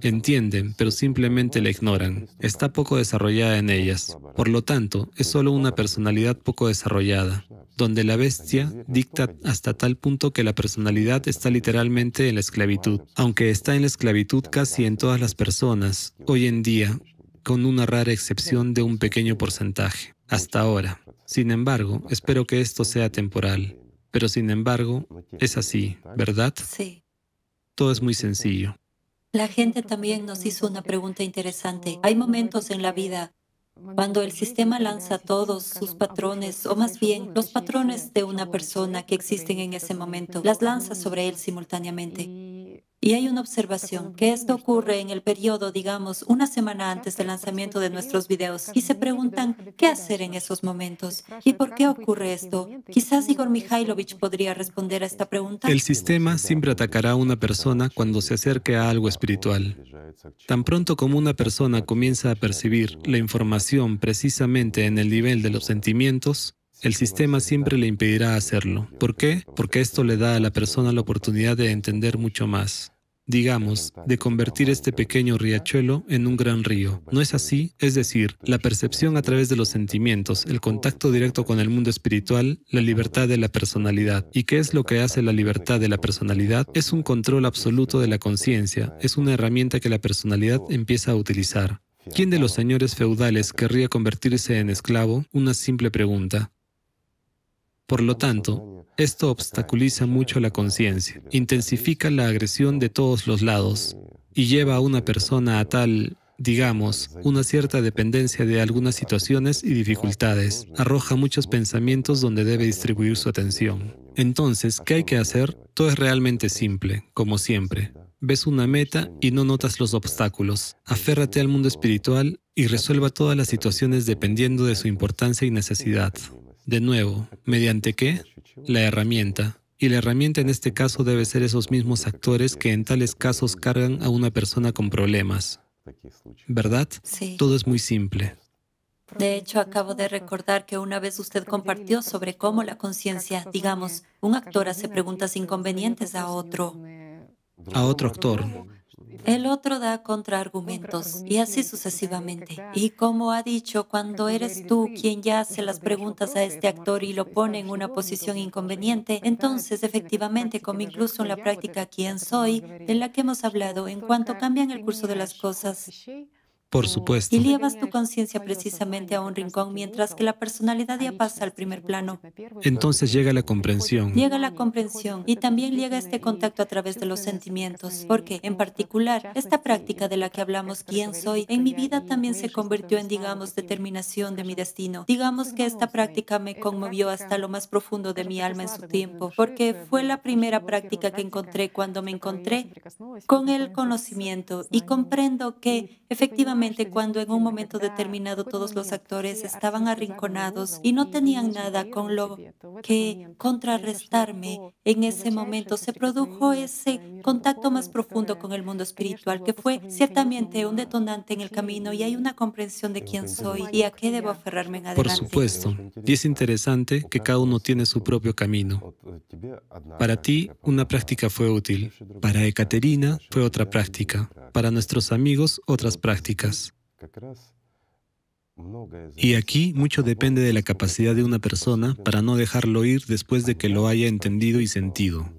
Entienden, pero simplemente la ignoran. Está poco desarrollada en ellas. Por lo tanto, es solo una personalidad poco desarrollada donde la bestia dicta hasta tal punto que la personalidad está literalmente en la esclavitud, aunque está en la esclavitud casi en todas las personas, hoy en día, con una rara excepción de un pequeño porcentaje, hasta ahora. Sin embargo, espero que esto sea temporal, pero sin embargo, es así, ¿verdad? Sí. Todo es muy sencillo. La gente también nos hizo una pregunta interesante. Hay momentos en la vida cuando el sistema lanza todos sus patrones, o más bien los patrones de una persona que existen en ese momento, las lanza sobre él simultáneamente. Y hay una observación, que esto ocurre en el periodo, digamos, una semana antes del lanzamiento de nuestros videos, y se preguntan qué hacer en esos momentos y por qué ocurre esto. Quizás Igor Mikhailovich podría responder a esta pregunta. El sistema siempre atacará a una persona cuando se acerque a algo espiritual. Tan pronto como una persona comienza a percibir la información precisamente en el nivel de los sentimientos, el sistema siempre le impedirá hacerlo. ¿Por qué? Porque esto le da a la persona la oportunidad de entender mucho más. Digamos, de convertir este pequeño riachuelo en un gran río. ¿No es así? Es decir, la percepción a través de los sentimientos, el contacto directo con el mundo espiritual, la libertad de la personalidad. ¿Y qué es lo que hace la libertad de la personalidad? Es un control absoluto de la conciencia, es una herramienta que la personalidad empieza a utilizar. ¿Quién de los señores feudales querría convertirse en esclavo? Una simple pregunta. Por lo tanto, esto obstaculiza mucho la conciencia, intensifica la agresión de todos los lados y lleva a una persona a tal, digamos, una cierta dependencia de algunas situaciones y dificultades, arroja muchos pensamientos donde debe distribuir su atención. Entonces, ¿qué hay que hacer? Todo es realmente simple, como siempre. Ves una meta y no notas los obstáculos. Aférrate al mundo espiritual y resuelva todas las situaciones dependiendo de su importancia y necesidad. De nuevo, ¿mediante qué? La herramienta. Y la herramienta en este caso debe ser esos mismos actores que en tales casos cargan a una persona con problemas. ¿Verdad? Sí. Todo es muy simple. De hecho, acabo de recordar que una vez usted compartió sobre cómo la conciencia, digamos, un actor hace preguntas inconvenientes a otro. A otro actor. El otro da contraargumentos y así sucesivamente. Y como ha dicho, cuando eres tú quien ya hace las preguntas a este actor y lo pone en una posición inconveniente, entonces efectivamente, como incluso en la práctica quién soy, de la que hemos hablado, en cuanto cambian el curso de las cosas, Por supuesto. y llevas tu conciencia precisamente a un rincón mientras que la personalidad ya pasa al primer plano. Entonces llega la comprensión. Llega la comprensión y también llega este contacto a través de los sentimientos, porque en particular esta práctica de la que hablamos, quién soy, en mi vida también se convirtió en, digamos, determinación de mi destino. Digamos que esta práctica me conmovió hasta lo más profundo de mi alma en su tiempo, porque fue la primera práctica que encontré cuando me encontré con el conocimiento y comprendo que efectivamente cuando en un momento determinado todos los actores estaban arrinconados y no tenían nada con lo que contrarrestarme, en ese momento se produjo ese contacto más profundo con el mundo espiritual, que fue ciertamente un detonante en el camino y hay una comprensión de quién soy y a qué debo aferrarme en Por adelante. supuesto. Y es interesante que cada uno tiene su propio camino. Para ti, una práctica fue útil. Para Ekaterina, fue otra práctica. Para nuestros amigos, otras prácticas. Y aquí mucho depende de la capacidad de una persona para no dejarlo ir después de que lo haya entendido y sentido.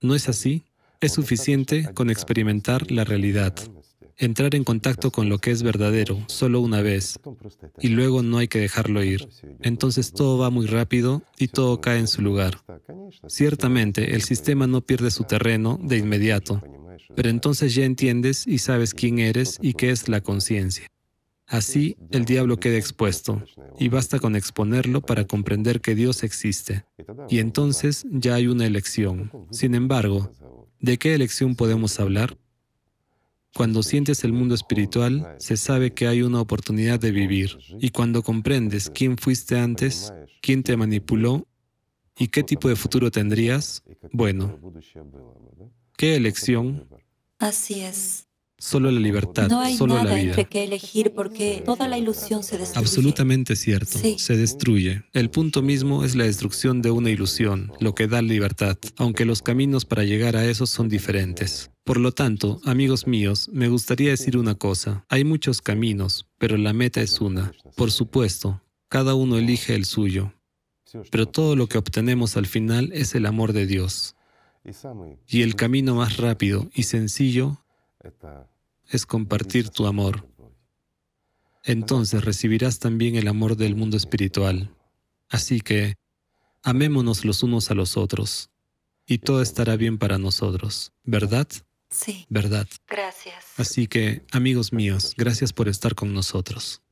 ¿No es así? Es suficiente con experimentar la realidad, entrar en contacto con lo que es verdadero solo una vez y luego no hay que dejarlo ir. Entonces todo va muy rápido y todo cae en su lugar. Ciertamente, el sistema no pierde su terreno de inmediato, pero entonces ya entiendes y sabes quién eres y qué es la conciencia. Así, el diablo queda expuesto, y basta con exponerlo para comprender que Dios existe. Y entonces ya hay una elección. Sin embargo, ¿de qué elección podemos hablar? Cuando sientes el mundo espiritual, se sabe que hay una oportunidad de vivir. Y cuando comprendes quién fuiste antes, quién te manipuló, ¿Y qué tipo de futuro tendrías? Bueno, ¿qué elección? Así es. Solo la libertad, no hay solo nada la vida. entre qué elegir porque toda la ilusión se destruye. Absolutamente cierto. Sí. Se destruye. El punto mismo es la destrucción de una ilusión, lo que da libertad, aunque los caminos para llegar a eso son diferentes. Por lo tanto, amigos míos, me gustaría decir una cosa. Hay muchos caminos, pero la meta es una. Por supuesto, cada uno elige el suyo. Pero todo lo que obtenemos al final es el amor de Dios. Y el camino más rápido y sencillo es compartir tu amor. Entonces recibirás también el amor del mundo espiritual. Así que, amémonos los unos a los otros, y todo estará bien para nosotros. ¿Verdad? Sí. ¿Verdad? Gracias. Así que, amigos míos, gracias por estar con nosotros.